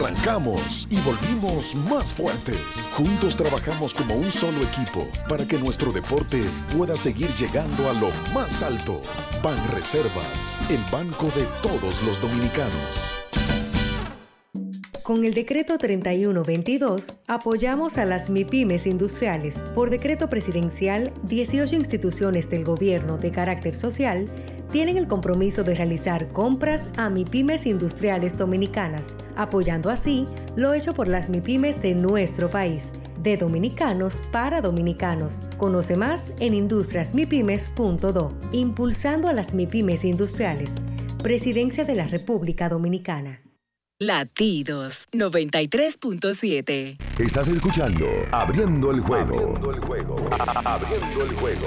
Arrancamos y volvimos más fuertes. Juntos trabajamos como un solo equipo para que nuestro deporte pueda seguir llegando a lo más alto. Ban Reservas, el banco de todos los dominicanos. Con el decreto 3122 apoyamos a las MIPIMES industriales. Por decreto presidencial, 18 instituciones del gobierno de carácter social tienen el compromiso de realizar compras a MIPIMES industriales dominicanas, apoyando así lo hecho por las MIPIMES de nuestro país, de dominicanos para dominicanos. Conoce más en industriasmipymes.do. Impulsando a las MIPIMES industriales. Presidencia de la República Dominicana. Latidos 93.7. Estás escuchando Abriendo el juego. Abriendo el juego. Abriendo el juego.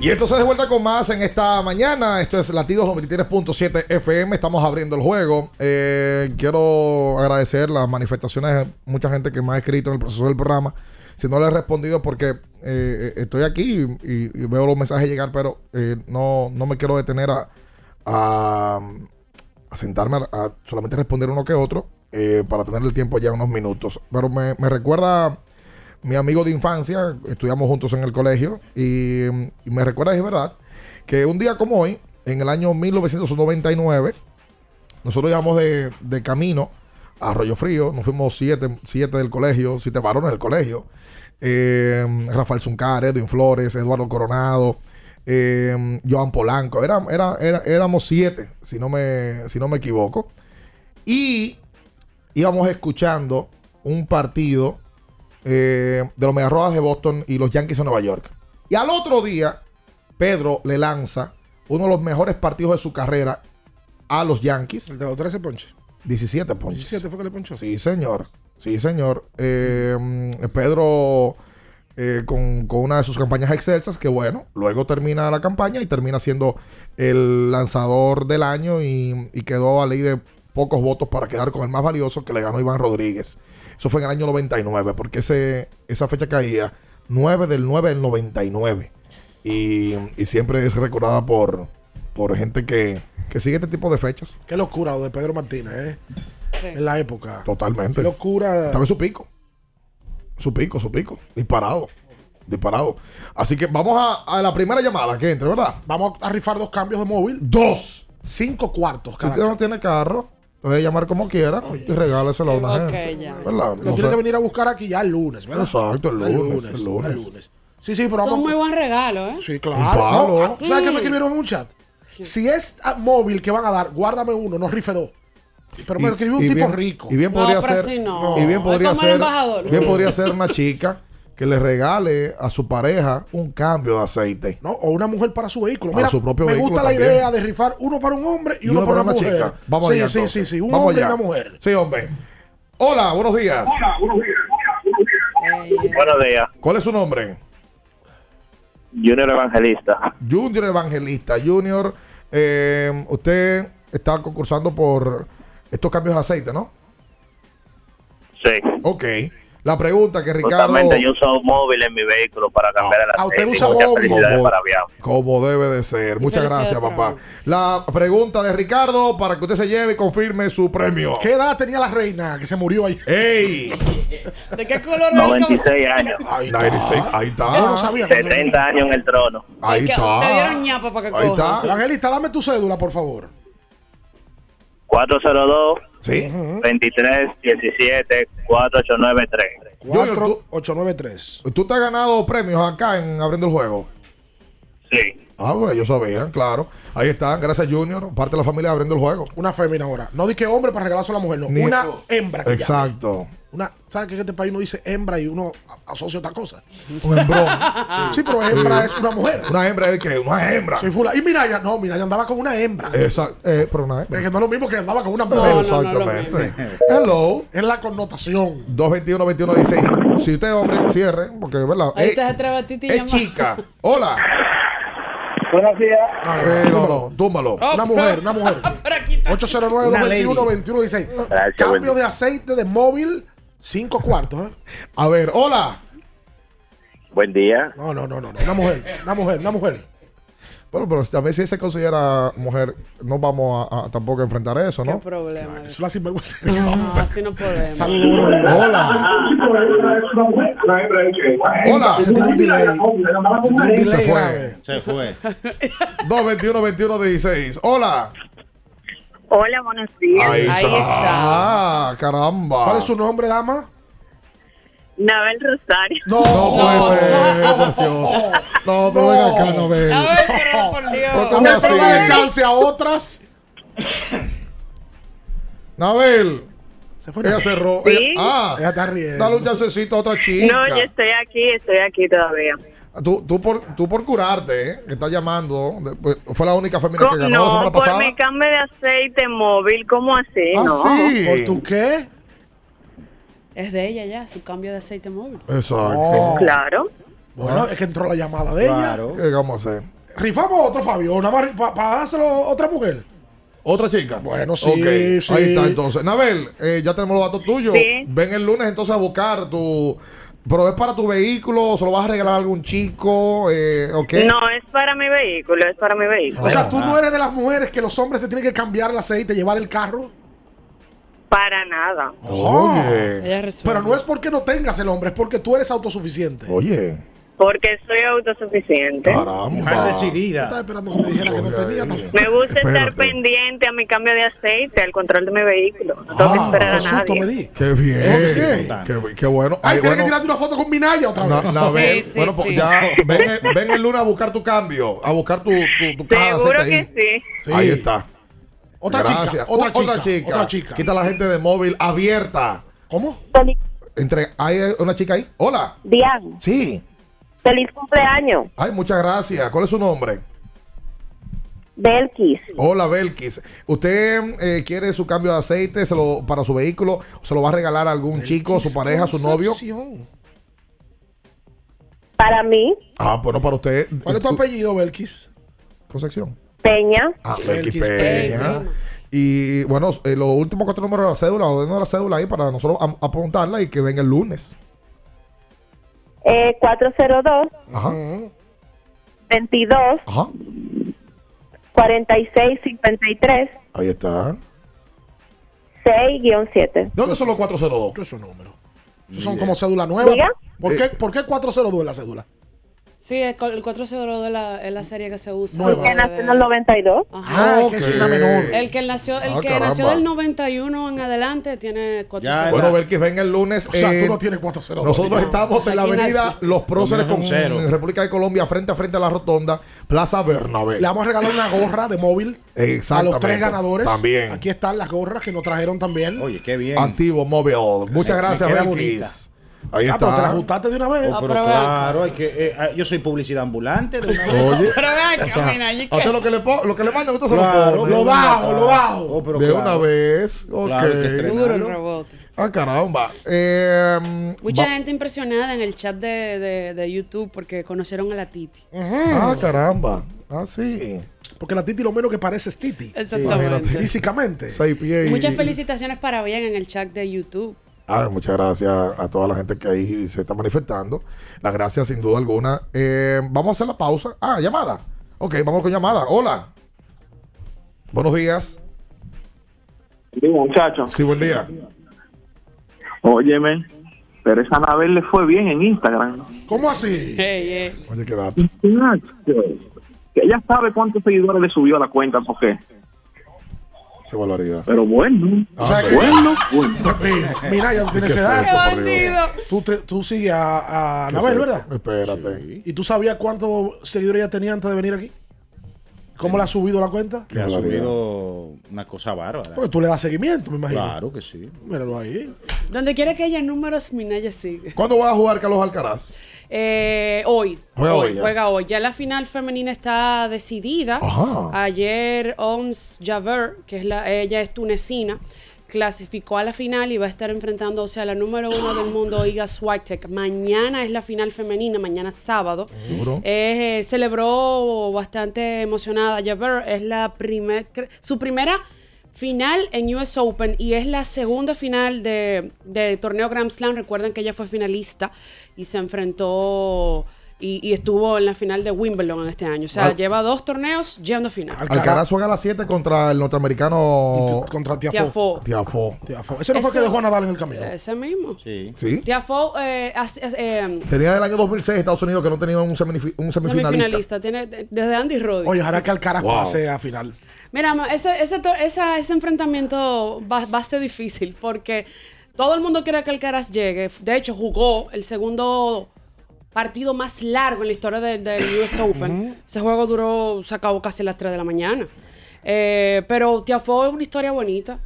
Y entonces de vuelta con más en esta mañana. Esto es Latidos 93.7 FM. Estamos abriendo el juego. Eh, quiero agradecer las manifestaciones de mucha gente que me ha escrito en el proceso del programa. Si no le he respondido porque eh, estoy aquí y, veo los mensajes llegar, pero eh, no, no me quiero detener a, a, a sentarme a, solamente responder uno que otro eh, para tener el tiempo ya unos minutos. Pero me recuerda mi amigo de infancia, estudiamos juntos en el colegio, y, y me recuerda, es verdad, que un día como hoy, en el año 1999, nosotros íbamos de, camino a Arroyo Frío, nos fuimos siete, siete del colegio, siete varones del colegio, eh, Rafael Zuncar, Edwin Flores, Eduardo Coronado, eh, Joan Polanco, era- éramos siete, si no, me, si no me equivoco, y íbamos escuchando un partido eh, de los Mediarrojas de Boston y los Yankees de Nueva York. Y al otro día, Pedro le lanza uno de los mejores partidos de su carrera a los Yankees. ¿El de los 13 ponches? 17 ponches. 17 fue que le ponchó. Sí, señor. Sí, señor. Eh, Pedro eh, con, con una de sus campañas excelsas, que bueno, luego termina la campaña y termina siendo el lanzador del año y, y quedó a ley de pocos votos para quedar con el más valioso que le ganó Iván Rodríguez. Eso fue en el año 99, porque ese, esa fecha caía 9 del 9 del 99. Y, y siempre es recordada por, por gente que, que sigue este tipo de fechas. Qué locura lo de Pedro Martínez, ¿eh? En la época. Totalmente. Qué locura. Estaba en su pico. Su pico, su pico. Disparado. Disparado. Así que vamos a, a la primera llamada que entre, ¿verdad? Vamos a rifar dos cambios de móvil. Dos. Cinco cuartos Si cada usted no tiene carro, puede llamar como quiera y regáleselo a una Ok, gente. ya. ¿Verdad? Lo No tiene sé. que venir a buscar aquí ya el lunes, ¿verdad? Exacto, el El lunes, lunes, el lunes. el lunes. Sí, sí, pero Son vamos. muy buen regalo, ¿eh? Sí, Un claro. palo. No, ¿tú ¿Sabes qué me escribieron en un chat? Si es ah, móvil que van a dar, guárdame uno, no rife dos. Pero me lo escribió un tipo bien- rico. Y bien podría ser. Y bien podría ser. Bien podría ser una chica que le regale a su pareja un cambio de aceite. ¿no? O una mujer para su vehículo. Para Mira, su propio me vehículo gusta la también. idea de rifar uno para un hombre y, uno, para una mujer. chica. Vamos sí, allá. sí, entonces. sí, sí, un Vamos hombre allá. y una mujer. Sí, hombre. Hola, buenos días. Buenos días. ¿Cuál es su nombre? Junior Evangelista. Junior Evangelista. Junior, eh, usted está concursando por estos cambios de aceite, ¿no? Sí. Ok. La pregunta que Ricardo... Justamente yo uso móvil en mi vehículo para cambiar el Ah, aceite. usted y usa móvil. Como-. Como debe de ser. Muchas gracias, papá. La pregunta de Ricardo para que usted se lleve y confirme su premio. ¿Qué edad tenía la reina que se murió ahí? ¡Ey! <laughs> ¿De qué color es el cabello? 96 años. <laughs> Ahí 96, ahí está. Yo no sabía cuánto 70 años en el trono. Ahí Que Te dieron ñapa para que Ahí coja. está. Evangelista, dame tu cédula, por favor. 402 Sí. 23 17 4893. 4893. ¿Tú te has ganado premios acá en Abriendo el Juego? Sí. Ah, bueno, yo sabía, claro. Ahí están, gracias Junior, parte de la familia Abriendo el Juego. Una fémina ahora. No di que hombre para regalarse a la mujer, no. Ni- una hembra. que Exacto. llame. Una, ¿Sabes que en este país uno dice hembra y uno a- asocia otra cosa? <laughs> Un hembrón. Sí, pero hembra es una mujer. Una hembra es que una hembra. Sí, fula. Y Miraya, no, Miraya andaba con una hembra. Exacto. Eh, pero una hembra. Es que no es lo mismo que andaba con una mujer. Exactamente. Hello. Es la connotación. 221 21 16. Si usted es hombre, cierre, porque verdad. Ahí Eh, está otra vez Titi es chica. Hola. Buenos días. Eh, no, no, túmbalo. Una mujer, <laughs> una mujer. 809-221-2116. Gracias, Cambio de aceite de móvil, cinco cuartos. ¿eh? A ver, hola. Buen día. No, no, no, no. no. Una mujer, una mujer, una mujer. Bueno, pero a ver si se considera mujer, no vamos a, a tampoco a enfrentar eso, ¿Qué ¿no? problema? Es la sinvergüenza. No, así no podemos. Saludos. Hola. Hola. Se tiene un delay. Se tiene un delay Se fue. Se fue. 221 21 16. Hola. Hola, buenos días. Ahí, está. Ah, caramba. ¿Cuál es su nombre, dama? Nabel Rosario. No, No puede ser, por Dios. No, pero venga acá, Nobel. pero por Dios. ¿Pero cómo No te a echarse a otras. Nabel. Se fue Ella Nabel. cerró. Sí. Ella- ah, Ella está riendo. dale un chancecito a otra chica. No, yo estoy aquí, estoy aquí todavía. Tú, tú, por, tú por curarte, ¿eh? que estás llamando. pues, fue la única femenina que ganó la no, semana por pasada. mi cambio de aceite móvil, ¿cómo así? Ah, no. sí. ¿Por tu qué? Es de ella ya, su cambio de aceite móvil. Exacto. Oh. Claro. Bueno, es que entró la llamada de Claro. ¿Qué vamos a hacer? ella. Rifamos otro, Fabio. Nada más para dárselo a otra mujer. ¿Otra chica? Bueno, sí. Ahí está, entonces. Nabel, eh, ya tenemos los datos tuyos. Sí. Ven el lunes entonces a buscar tu. Pero es para tu vehículo, se lo vas a regalar a algún chico, eh, ¿ok? No, es para mi vehículo, es para mi vehículo. O sea, tú no eres de las mujeres que los hombres te tienen que cambiar el aceite, llevar el carro. Para nada. Oye. Pero no es porque no tengas el hombre, es porque tú eres autosuficiente. Oye. Porque soy autosuficiente. Mujer Caramba. decidida. Estaba esperando que me dijera que no tenía. Me gusta estar pendiente a mi cambio de aceite, al control de mi vehículo. No tengo que Ah, esperar a qué susto me nadie. di. Qué bien. Qué, qué bueno. Ay, tienes que tirarte una foto con Minaya otra vez. Sí, bueno, pues sí. ya ven, el- ven el lunes a buscar tu cambio, a buscar tu, tu, tu caja de Seguro que ahí. sí. Sí. Ahí está. Otra Gracias. chica, otra U- chica, otra chica. Quita la gente de móvil abierta. ¿Cómo? Entre, ¿Hay una chica ahí? Hola. Diane, Sí. Feliz cumpleaños. Ay, muchas gracias. ¿Cuál es su nombre? Belkis. Hola, Belkis. ¿Usted eh, quiere su cambio de aceite se lo, para su vehículo? ¿Se lo va a regalar a algún chico, su pareja, su novio? Concepción. Para mí, Ah, bueno, para usted. ¿Cuál es tu apellido, Belkis? Concepción. Peña. Ah, Belkis Belkis Peña. Peña. Y bueno, eh, los últimos cuatro números de la cédula, o de la cédula ahí para nosotros apuntarla y que venga el lunes. Eh, 402 Ajá. 22 Ajá. 46 53 Ahí está. 6-7. ¿De dónde son los 402? ¿Qué es su número? Son como cédula nueva. ¿Por Eh. qué, ¿Por qué 402 es la cédula? Sí, el, el 402 es la, es la serie que se usa. Nueva. de- Que nació en el 92. Ajá. Ah, que es una menor. El que nació, el Ah, que caramba. nació del 91 en adelante tiene 402. Ya, Bueno, Belkis, venga el lunes. O sea, eh, tú no tienes 402. Nosotros estamos en la avenida. Los Próceres con cero. República de Colombia, frente a frente a la rotonda, Plaza Bernabé. Le vamos a regalar una gorra de móvil a los tres ganadores. También. Aquí están las gorras que nos trajeron también. Oye, qué bien. Activo móvil. Muchas gracias, Belkis. Ahí Ah, pero te la está. ajustaste de una vez. Oh, pero pero claro, hay que, eh, ah, yo soy publicidad ambulante de una vez. Oye. Pero vean, O sea, camina, ¿y a usted lo que le, po- lo que le mandan, usted se Claro, lo pone. Lo bajo, lo bajo. Oh, pero de claro. una vez. Ok. Claro, que. Duro el rebote. Ah, caramba. Eh, Mucha va- gente impresionada en el chat de, de, de YouTube porque conocieron a la Titi. Ah, caramba. Ah, sí. Porque la Titi lo menos que parece es Titi. Exactamente. Físicamente. Seis pies y- Muchas felicitaciones para bien en el chat de YouTube. Ah, muchas gracias a toda la gente que ahí se está manifestando. Las gracias, sin duda alguna. Eh, vamos a hacer la pausa. Ah, llamada. Ok, vamos con llamada. Hola. Buenos días. Sí, muchachos. Sí, buen día. Óyeme, pero esa Anabel le fue bien en Instagram. ¿Cómo así? Oye, qué dato. Que ella sabe cuántos seguidores le subió a la cuenta, ¿por qué? Qué barbaridad. Pero bueno, O sea que- bueno, bueno. Mira, ya tú tienes ¿Qué esa es edad. Tú, te- tú sigues a, a ¿Qué Anabel, es ¿verdad? Espérate. ¿Y tú sabías cuántos seguidores ella tenía antes de venir aquí? ¿Cómo le ha subido la cuenta? Que ha subido una cosa bárbara. Porque tú le das seguimiento, me imagino. Claro que sí. Míralo ahí. Donde quiera que haya números, Minaya sigue. ¿Cuándo va a jugar Carlos Alcaraz? Eh, hoy. Juega hoy ya. Juega hoy. Ya la final femenina está decidida. Ajá. Ayer Ons Javer, que es la, ella es tunecina, clasificó a la final y va a estar enfrentándose a la número uno del mundo, Iga Swiatek. Mañana es la final femenina, mañana sábado. Duro. Eh, celebró bastante emocionada. Javer es la primer, su primera final en US Open y es la segunda final de, de torneo Grand Slam. Recuerden que ella fue finalista y se enfrentó y, y estuvo en la final de Wimbledon este año. O sea, Al- lleva dos torneos yendo a final. Alcaraz juega a las 7 contra el norteamericano. Contra Tiafoe. Tiafo. Ese no fue el que dejó a Nadal en el camino. Ese mismo. Sí. Sí. Tiafoe eh, eh, Tenía del año 2006 Estados Unidos que no tenía un, semifi- un semifinalista. semifinalista. Tiene de- desde Andy Roddick. Oye, ojalá que Alcaraz Wow. pase a final. Mira, ese, ese, esa- ese enfrentamiento va, va a ser difícil porque Todo el mundo quiere que Alcaraz llegue. De hecho, jugó el segundo partido más largo en la historia del, del US Open. Ese juego duró, se acabó casi a las 3 de la mañana. Eh, pero Tiafoe es una historia bonita.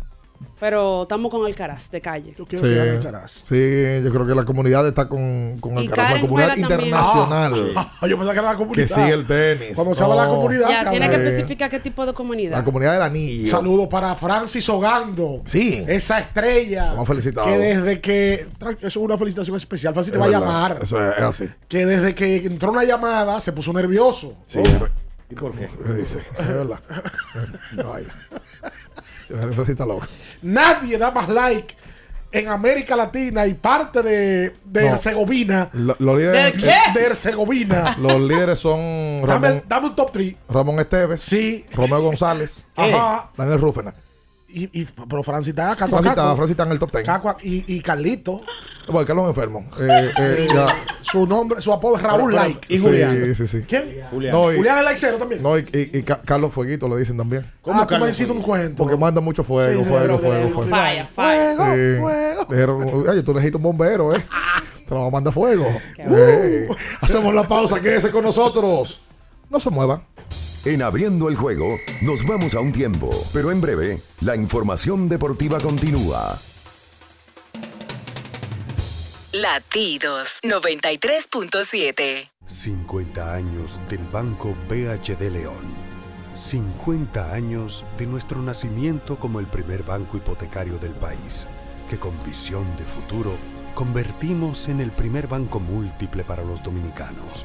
Pero estamos con Alcaraz de calle. Yo Sí, sí, yo creo que la comunidad está con, con Alcaraz, la comunidad internacional. <laughs> Ah, yo pensaba que era la comunidad. Que sigue el tenis. Cuando se habla de la No. comunidad, Ya, tiene que especificar qué tipo de comunidad. La comunidad del anillo. Saludos para Francis Ogando. Sí. Esa estrella. Vamos a felicitarlo. Que desde que. Eso es una felicitación especial. Francis te va a llamar. Eso es, es así. Que desde que entró una llamada se puso nervioso. Sí. ¿Y por qué? ¿Qué dice? Es verdad. <laughs> No, Nadie da más like en América Latina y parte de, de No. Herzegovina. Lo- Los líderes, ¿De qué? De Herzegovina. los líderes son Dame, Ramón, dame un top 3. Ramón Esteves, Sí. Romeo González, Ajá. Daniel Rúfena. Y, y- pero Francis está acá. Francis está, Francis está en el top 10. y, y Carlito. Bueno, Carlos enfermo. Eh, eh, ya. Su nombre, su apodo es Raúl Pero- pero- Like. ¿y Julián? Sí, sí, sí. ¿Quién? Julián. No, y- Julián es likecero también. No, y, y- y Ca- Carlos Fueguito lo dicen también. ¿Cómo ah, tú me hiciste un cuento. Porque manda mucho fuego, Sí, fuego, fuego, fuego. Falla, falla. Fuego. Dijeron, oye, tú necesitas un bombero, ¿eh? <laughs> Te lo manda fuego. Eh, Hacemos la pausa, quédese con nosotros. No se mueva. En abriendo el juego, nos vamos a un tiempo, pero en breve, la información deportiva continúa. Latidos 93.7. 50 años del Banco BHD León. 50 años de nuestro nacimiento como el primer banco hipotecario del país, que con visión de futuro convertimos en el primer banco múltiple para los dominicanos.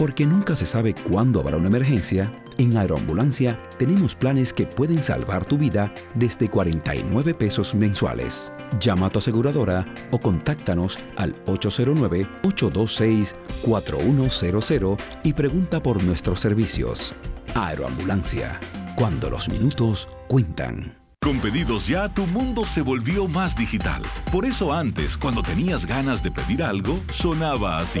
Porque nunca se sabe cuándo habrá una emergencia, en Aeroambulancia tenemos planes que pueden salvar tu vida desde 49 pesos mensuales. Llama a tu aseguradora o contáctanos al 809-826-4100 y pregunta por nuestros servicios. Aeroambulancia, cuando los minutos cuentan. Con pedidos ya, tu mundo se volvió más digital. Por eso antes, cuando tenías ganas de pedir algo, sonaba así.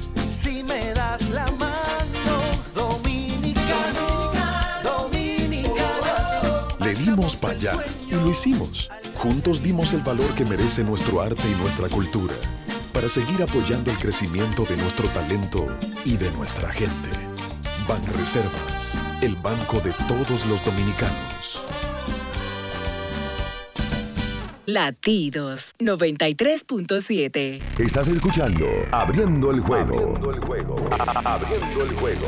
Le dimos para allá y lo hicimos. Juntos dimos el valor que merece nuestro arte y nuestra cultura para seguir apoyando el crecimiento de nuestro talento y de nuestra gente. Banreservas, el banco de todos los dominicanos. Latidos 93.7. Estás escuchando Abriendo el juego. Abriendo el juego. Abriendo el juego.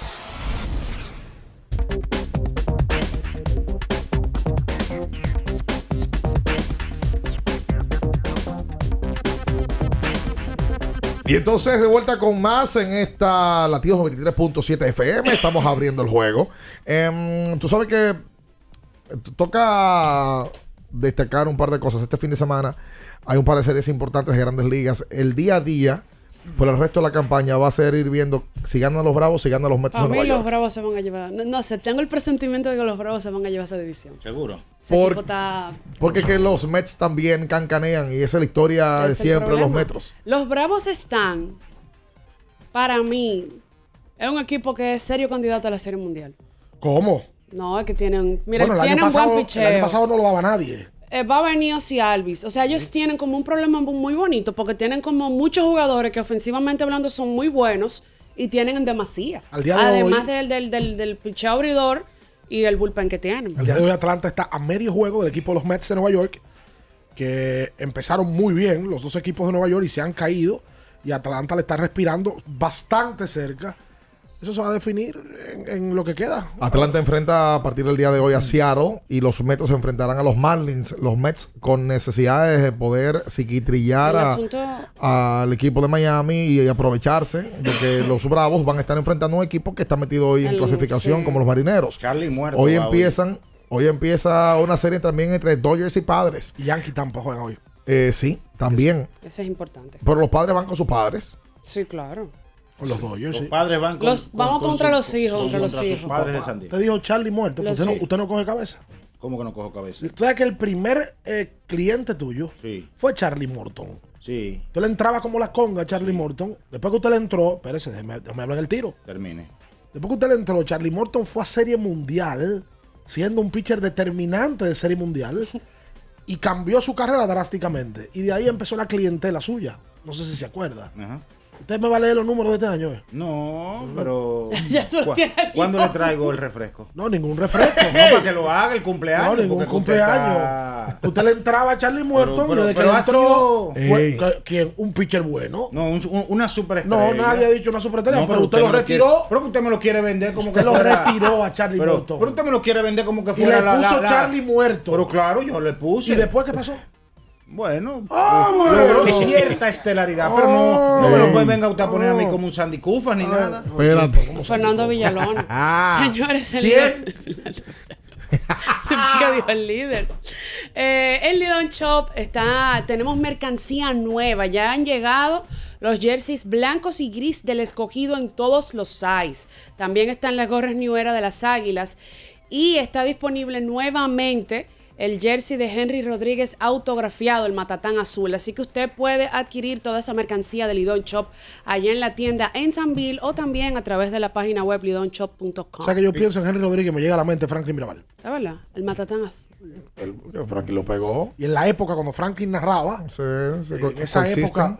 Y entonces de vuelta con más en esta Latidos 93.7 FM. Estamos abriendo el juego. Em, tú sabes que toca destacar un par de cosas. Este fin de semana hay un par de series importantes de grandes ligas. El día a día, por el resto de la campaña, va a ser ir viendo si ganan los Bravos, si ganan los Mets Para mí Nueva los York. Bravos se van a llevar. No, no sé, tengo el presentimiento de que los Bravos se van a llevar esa división. Seguro. Ese Por- está... Porque que los Mets también cancanean y esa es la historia de es el siempre de los. Metros. Los Bravos están, para mí, es un equipo que es serio candidato a la Serie Mundial. ¿Cómo? No, es que tienen, mira, bueno, el año, tienen pasado, buen el picheo. año pasado no lo daba nadie. Eh, va a venir Ozzy Alvis. O sea, ellos tienen como un problema mu- muy bonito porque tienen como muchos jugadores que ofensivamente hablando son muy buenos y tienen en demasía. Al día de Además hoy- del, del, del, del picheo abridor y el bullpen que tienen. El día de hoy Atlanta está a medio juego del equipo de los Mets de Nueva York, que empezaron muy bien los dos equipos de Nueva York y se han caído. Y Atlanta le está respirando bastante cerca. Eso se va a definir en, en lo que queda. Atlanta enfrenta a partir del día de hoy a Seattle y los Mets se enfrentarán a los Marlins. Los Mets con necesidades de poder psiquitrillar al equipo de Miami y aprovecharse de que <laughs> los Bravos van a estar enfrentando a un equipo que está metido hoy en El- clasificación sí. como los Marineros. Charlie muerto. Hoy empiezan, hoy empieza una serie también entre Dodgers y Padres. Y Yankee tampoco juega hoy. Eh, sí, también. Ese es importante. Pero los padres van con sus padres. Sí, claro. Con los Dodgers, Los sí. padres van con, Los- vamos con- con contra su- los hijos, con- contra los sus hijos. padres de San Diego. Te dijo Charlie muerto. Usted no, sí. usted no coge cabeza. ¿Cómo que no cojo cabeza? Tú sabes que el primer eh, cliente tuyo Sí, fue Charlie Morton. sí, Usted le entraba como la conga a Charlie Morton. Después que usted le entró, espérese, déjeme, déjeme hablar el tiro. termine. Después que usted le entró, Charlie Morton fue a Serie Mundial, siendo un pitcher determinante de Serie Mundial, y cambió su carrera drásticamente. Y de ahí empezó la clientela suya. No sé si se acuerda. Ajá. Usted me va a leer los números de este año, ¿eh? No, pero. <laughs> Ya tú lo ¿cu- tienes aquí, ¿Cuándo le traigo el refresco? No, ningún refresco. No, para que lo haga el cumpleaños. No, ningún porque usted cumpleaños. está- Usted le entraba a Charlie pero- y desde pero que le ha entró, sido- fue- Ey. que- ¿quién? Un pitcher bueno. No, un- un- una No, superestrella. nadie ha dicho una superestrella, No, pero usted lo retiró. quiere- pero que usted me lo quiere vender como Usted que lo fuera- retiró a Charlie pero, Morton. Pero usted me lo quiere vender como que y fuera le la, puso la- la- Charlie muerto. Pero claro, yo le puse. ¿Y después qué pasó? Bueno, Ah, logró bueno. cierta estelaridad, pero no, no me lo puede venga usted a poner a mí como un Sandy Koufax ni nada. Espérate. Fernando Villalón. <laughs> Ah. Señores, el ¿Quién? líder. <laughs> Porque dijo el líder. Eh, el Lidon Shop está. Tenemos mercancía nueva. Ya han llegado los jerseys blancos y gris del escogido en todos los size. También están las gorras New Era de las Águilas. Y está disponible nuevamente el jersey de Henry Rodríguez autografiado, el matatán azul. Así que usted puede adquirir toda esa mercancía de Lidon Shop allá en la tienda en Sanville o también a través de la página web lidonshop.com. O sea que yo pienso en Henry Rodríguez, me llega a la mente Franklin Mirabal. ¿Es verdad? El matatán azul. El, que Frankie lo pegó. Y en la época cuando Franklin narraba, Sí, sí, en esa coexisten. época,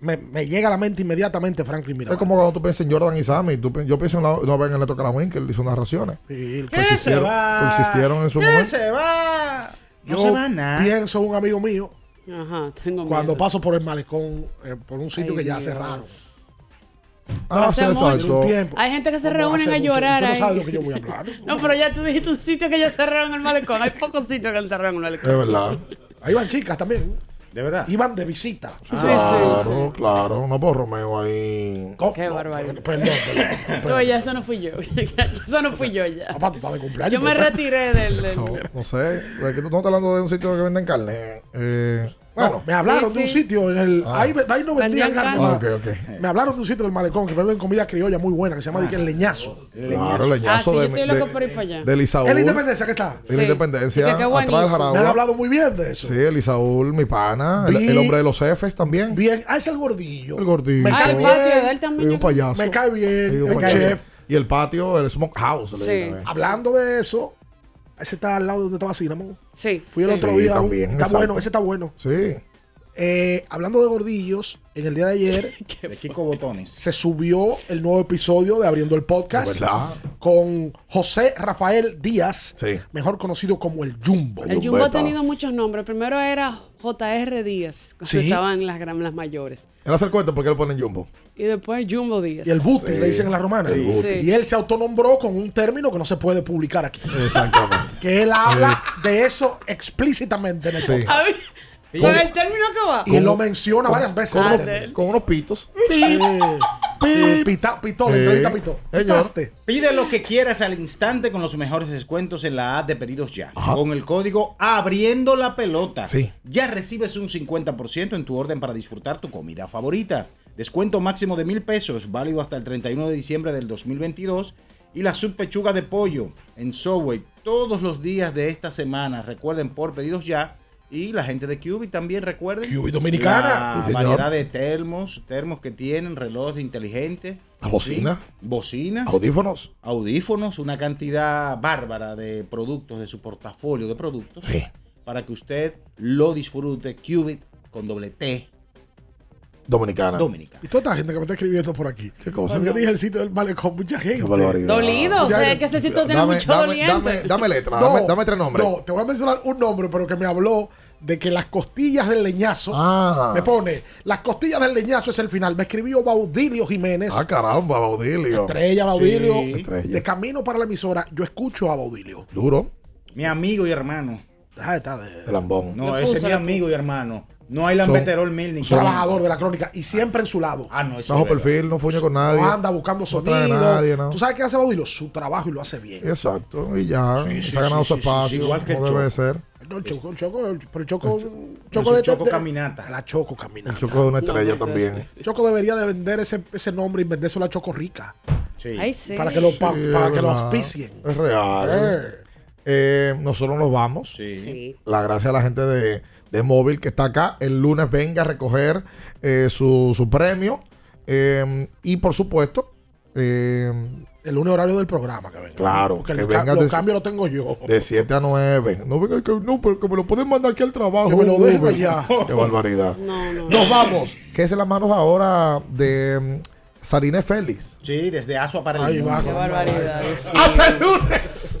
me, me llega a la mente inmediatamente Franklin Es Mirabal. como cuando tú piensas en Jordan y Sammy. Tú, yo pienso en la, una vez en el Neto Caramín que él hizo narraciones. Sí, el- ¿Qué se va? coexistieron en su ¿Qué momento. se va? No yo se va nada. pienso en un amigo mío Ajá, tengo cuando miedo. paso por el malecón, eh, por un sitio Ay, que ya Dios. cerraron. Ah, Hace sí, mucho. exacto. Hay gente que se reúnen a mucho. llorar no ahí. lo que yo voy a hablar. <laughs> No, pero ya tú dijiste un sitio que ya cerraron el malecón. Hay pocos sitios que han cerrado el malecón. Es verdad. Ahí van chicas también. De verdad. Iban de visita. Sí, Claro, sí, sí. claro. No por Romeo ahí. ¿Cómo? Qué No, barbaridad. Perdón, <laughs> perdón. No, ya eso no fui yo. <laughs> eso no fui yo ya. Papá, tú estás de cumpleaños. Yo me pero- retiré del... del- No, no sé. Es que tú no estás hablando de un sitio que venden carne. Eh, Bueno, me hablaron Sí, de un sí. sitio en el. Ah. Ahí, ahí no vendían Vendían carne. Ah, carne. ok, ok. Me hablaron de un sitio del malecón que venden comida criolla muy buena que se llama de que el leñazo. Claro, el Ah, leñazo sí, yo de, estoy loco por ir para allá. de, del Isaúl. ¿Es la independencia que está? De Sí. la independencia. Que qué atrás. Me han hablado muy bien de eso. Sí, el Isaúl, mi pana. El, Vi- el hombre de los jefes también. Bien. Ah, es el gordillo. El gordito. Me Ah, cae el bien. patio de él Y también. un payaso. Me cae bien. El payaso. chef. Y el patio, el smokehouse. Sí. eh. Hablando de eso, ese está al lado de donde estaba Cinnamon. Sí. Fui el sí. otro día. también, está exacto. bueno, ese está bueno. Sí. Eh, hablando de gordillos, en el día de ayer <laughs> De Kiko Botones. se subió el nuevo episodio de Abriendo el Podcast con José Rafael Díaz, Sí. mejor conocido como el Jumbo. El Jumbo ha tenido muchos nombres. Primero era JR Díaz, cuando Sí. estaba en las, las mayores. Él hace el cuento porque le ponen Jumbo. Y después Jumbo Díaz. Y el Buti, Sí. le dicen en la romana. Y él se autonombró con un término que no se puede publicar aquí. Exactamente. Que él habla de eso explícitamente en el Sí. podcast. ¿Con el término que va? Y lo menciona varias veces. Con unos pitos. Eh, pita- pitó, la Sí. entrevista pitó. Pitaste. Pide lo que quieras al instante con los mejores descuentos en la app de pedidos ya. Con el código abriendo la pelota. Sí. Ya recibes un 50% en tu orden para disfrutar tu comida favorita. Descuento máximo de mil pesos, válido hasta el 31 de diciembre del 2022. Y la subpechuga de pollo en Subway todos los días de esta semana. Recuerden por pedidos ya. Y la gente de Cubi también recuerden. Cubi Dominicana. La variedad de termos, termos que tienen, relojes inteligentes. Bocina. Sí, Bocinas. Audífonos. Audífonos, una cantidad bárbara de productos, de su portafolio de productos. Sí. Para que usted lo disfrute. Qubit con doble T. Dominicana. Dominicana. Y toda esta gente que me está escribiendo por aquí. ¿Qué cosa? Cuando yo dije el sitio del malecón, mucha gente. Dolido, o sea, que ese sitio tiene Dame, mucho dame, doliente. dame, dame letra, No, dame, dame tres nombres. No, te voy a mencionar un nombre, pero que me habló de que las costillas del leñazo. Ah. Me pone, las costillas del leñazo es el final. Me escribió Baudilio Jiménez. Ah, caramba, Baudilio. Estrella Baudilio. Sí. Estrella. De camino para la emisora, yo escucho a Baudilio. Duro. Mi amigo y hermano. Deja de estar de- El lambón. No, ese es mi amigo y hermano. No hay lambeterol mil ni trabajador de la crónica y siempre en su lado. Ah, no, eso Bajo es perfil, no fuñe con nadie. No anda buscando No sonido. nadie, ¿no? ¿Tú sabes qué hace Baudilio? Su trabajo y lo hace bien. Exacto. Y ya. Sí, se ha ganado sí, su sí, sí, espacio. igual que el como debe ser. No, el choco, el choco, el- pero el choco, choco, Es un de, Choco de- caminata. La choco caminata. El choco de una estrella No, no, también. Choco debería de vender ese, ese nombre y vendérselo a Choco Rica. Sí. Ay, sí. Para que lo, pa- Sí, para que lo auspicien. Es real. Eh. Eh, nosotros nos vamos. Sí. Sí. La gracia a la gente de, de móvil que está acá. El lunes venga a recoger eh, su, su premio. Eh, y por supuesto, eh, El lunes horario del programa que venga. Claro, Porque que el venga los de- cambios los tengo yo. de 7 a 9. No venga que no, pero que me lo pueden mandar aquí al trabajo. Que me lo dejen allá. <laughs> Qué barbaridad. No, no. Nos vamos. ¿Qué es en las manos ahora de mm, Sarine Félix? Sí, desde Asua para el Ahí mundo. va. Qué barbaridad. sí. ¡Hasta el lunes!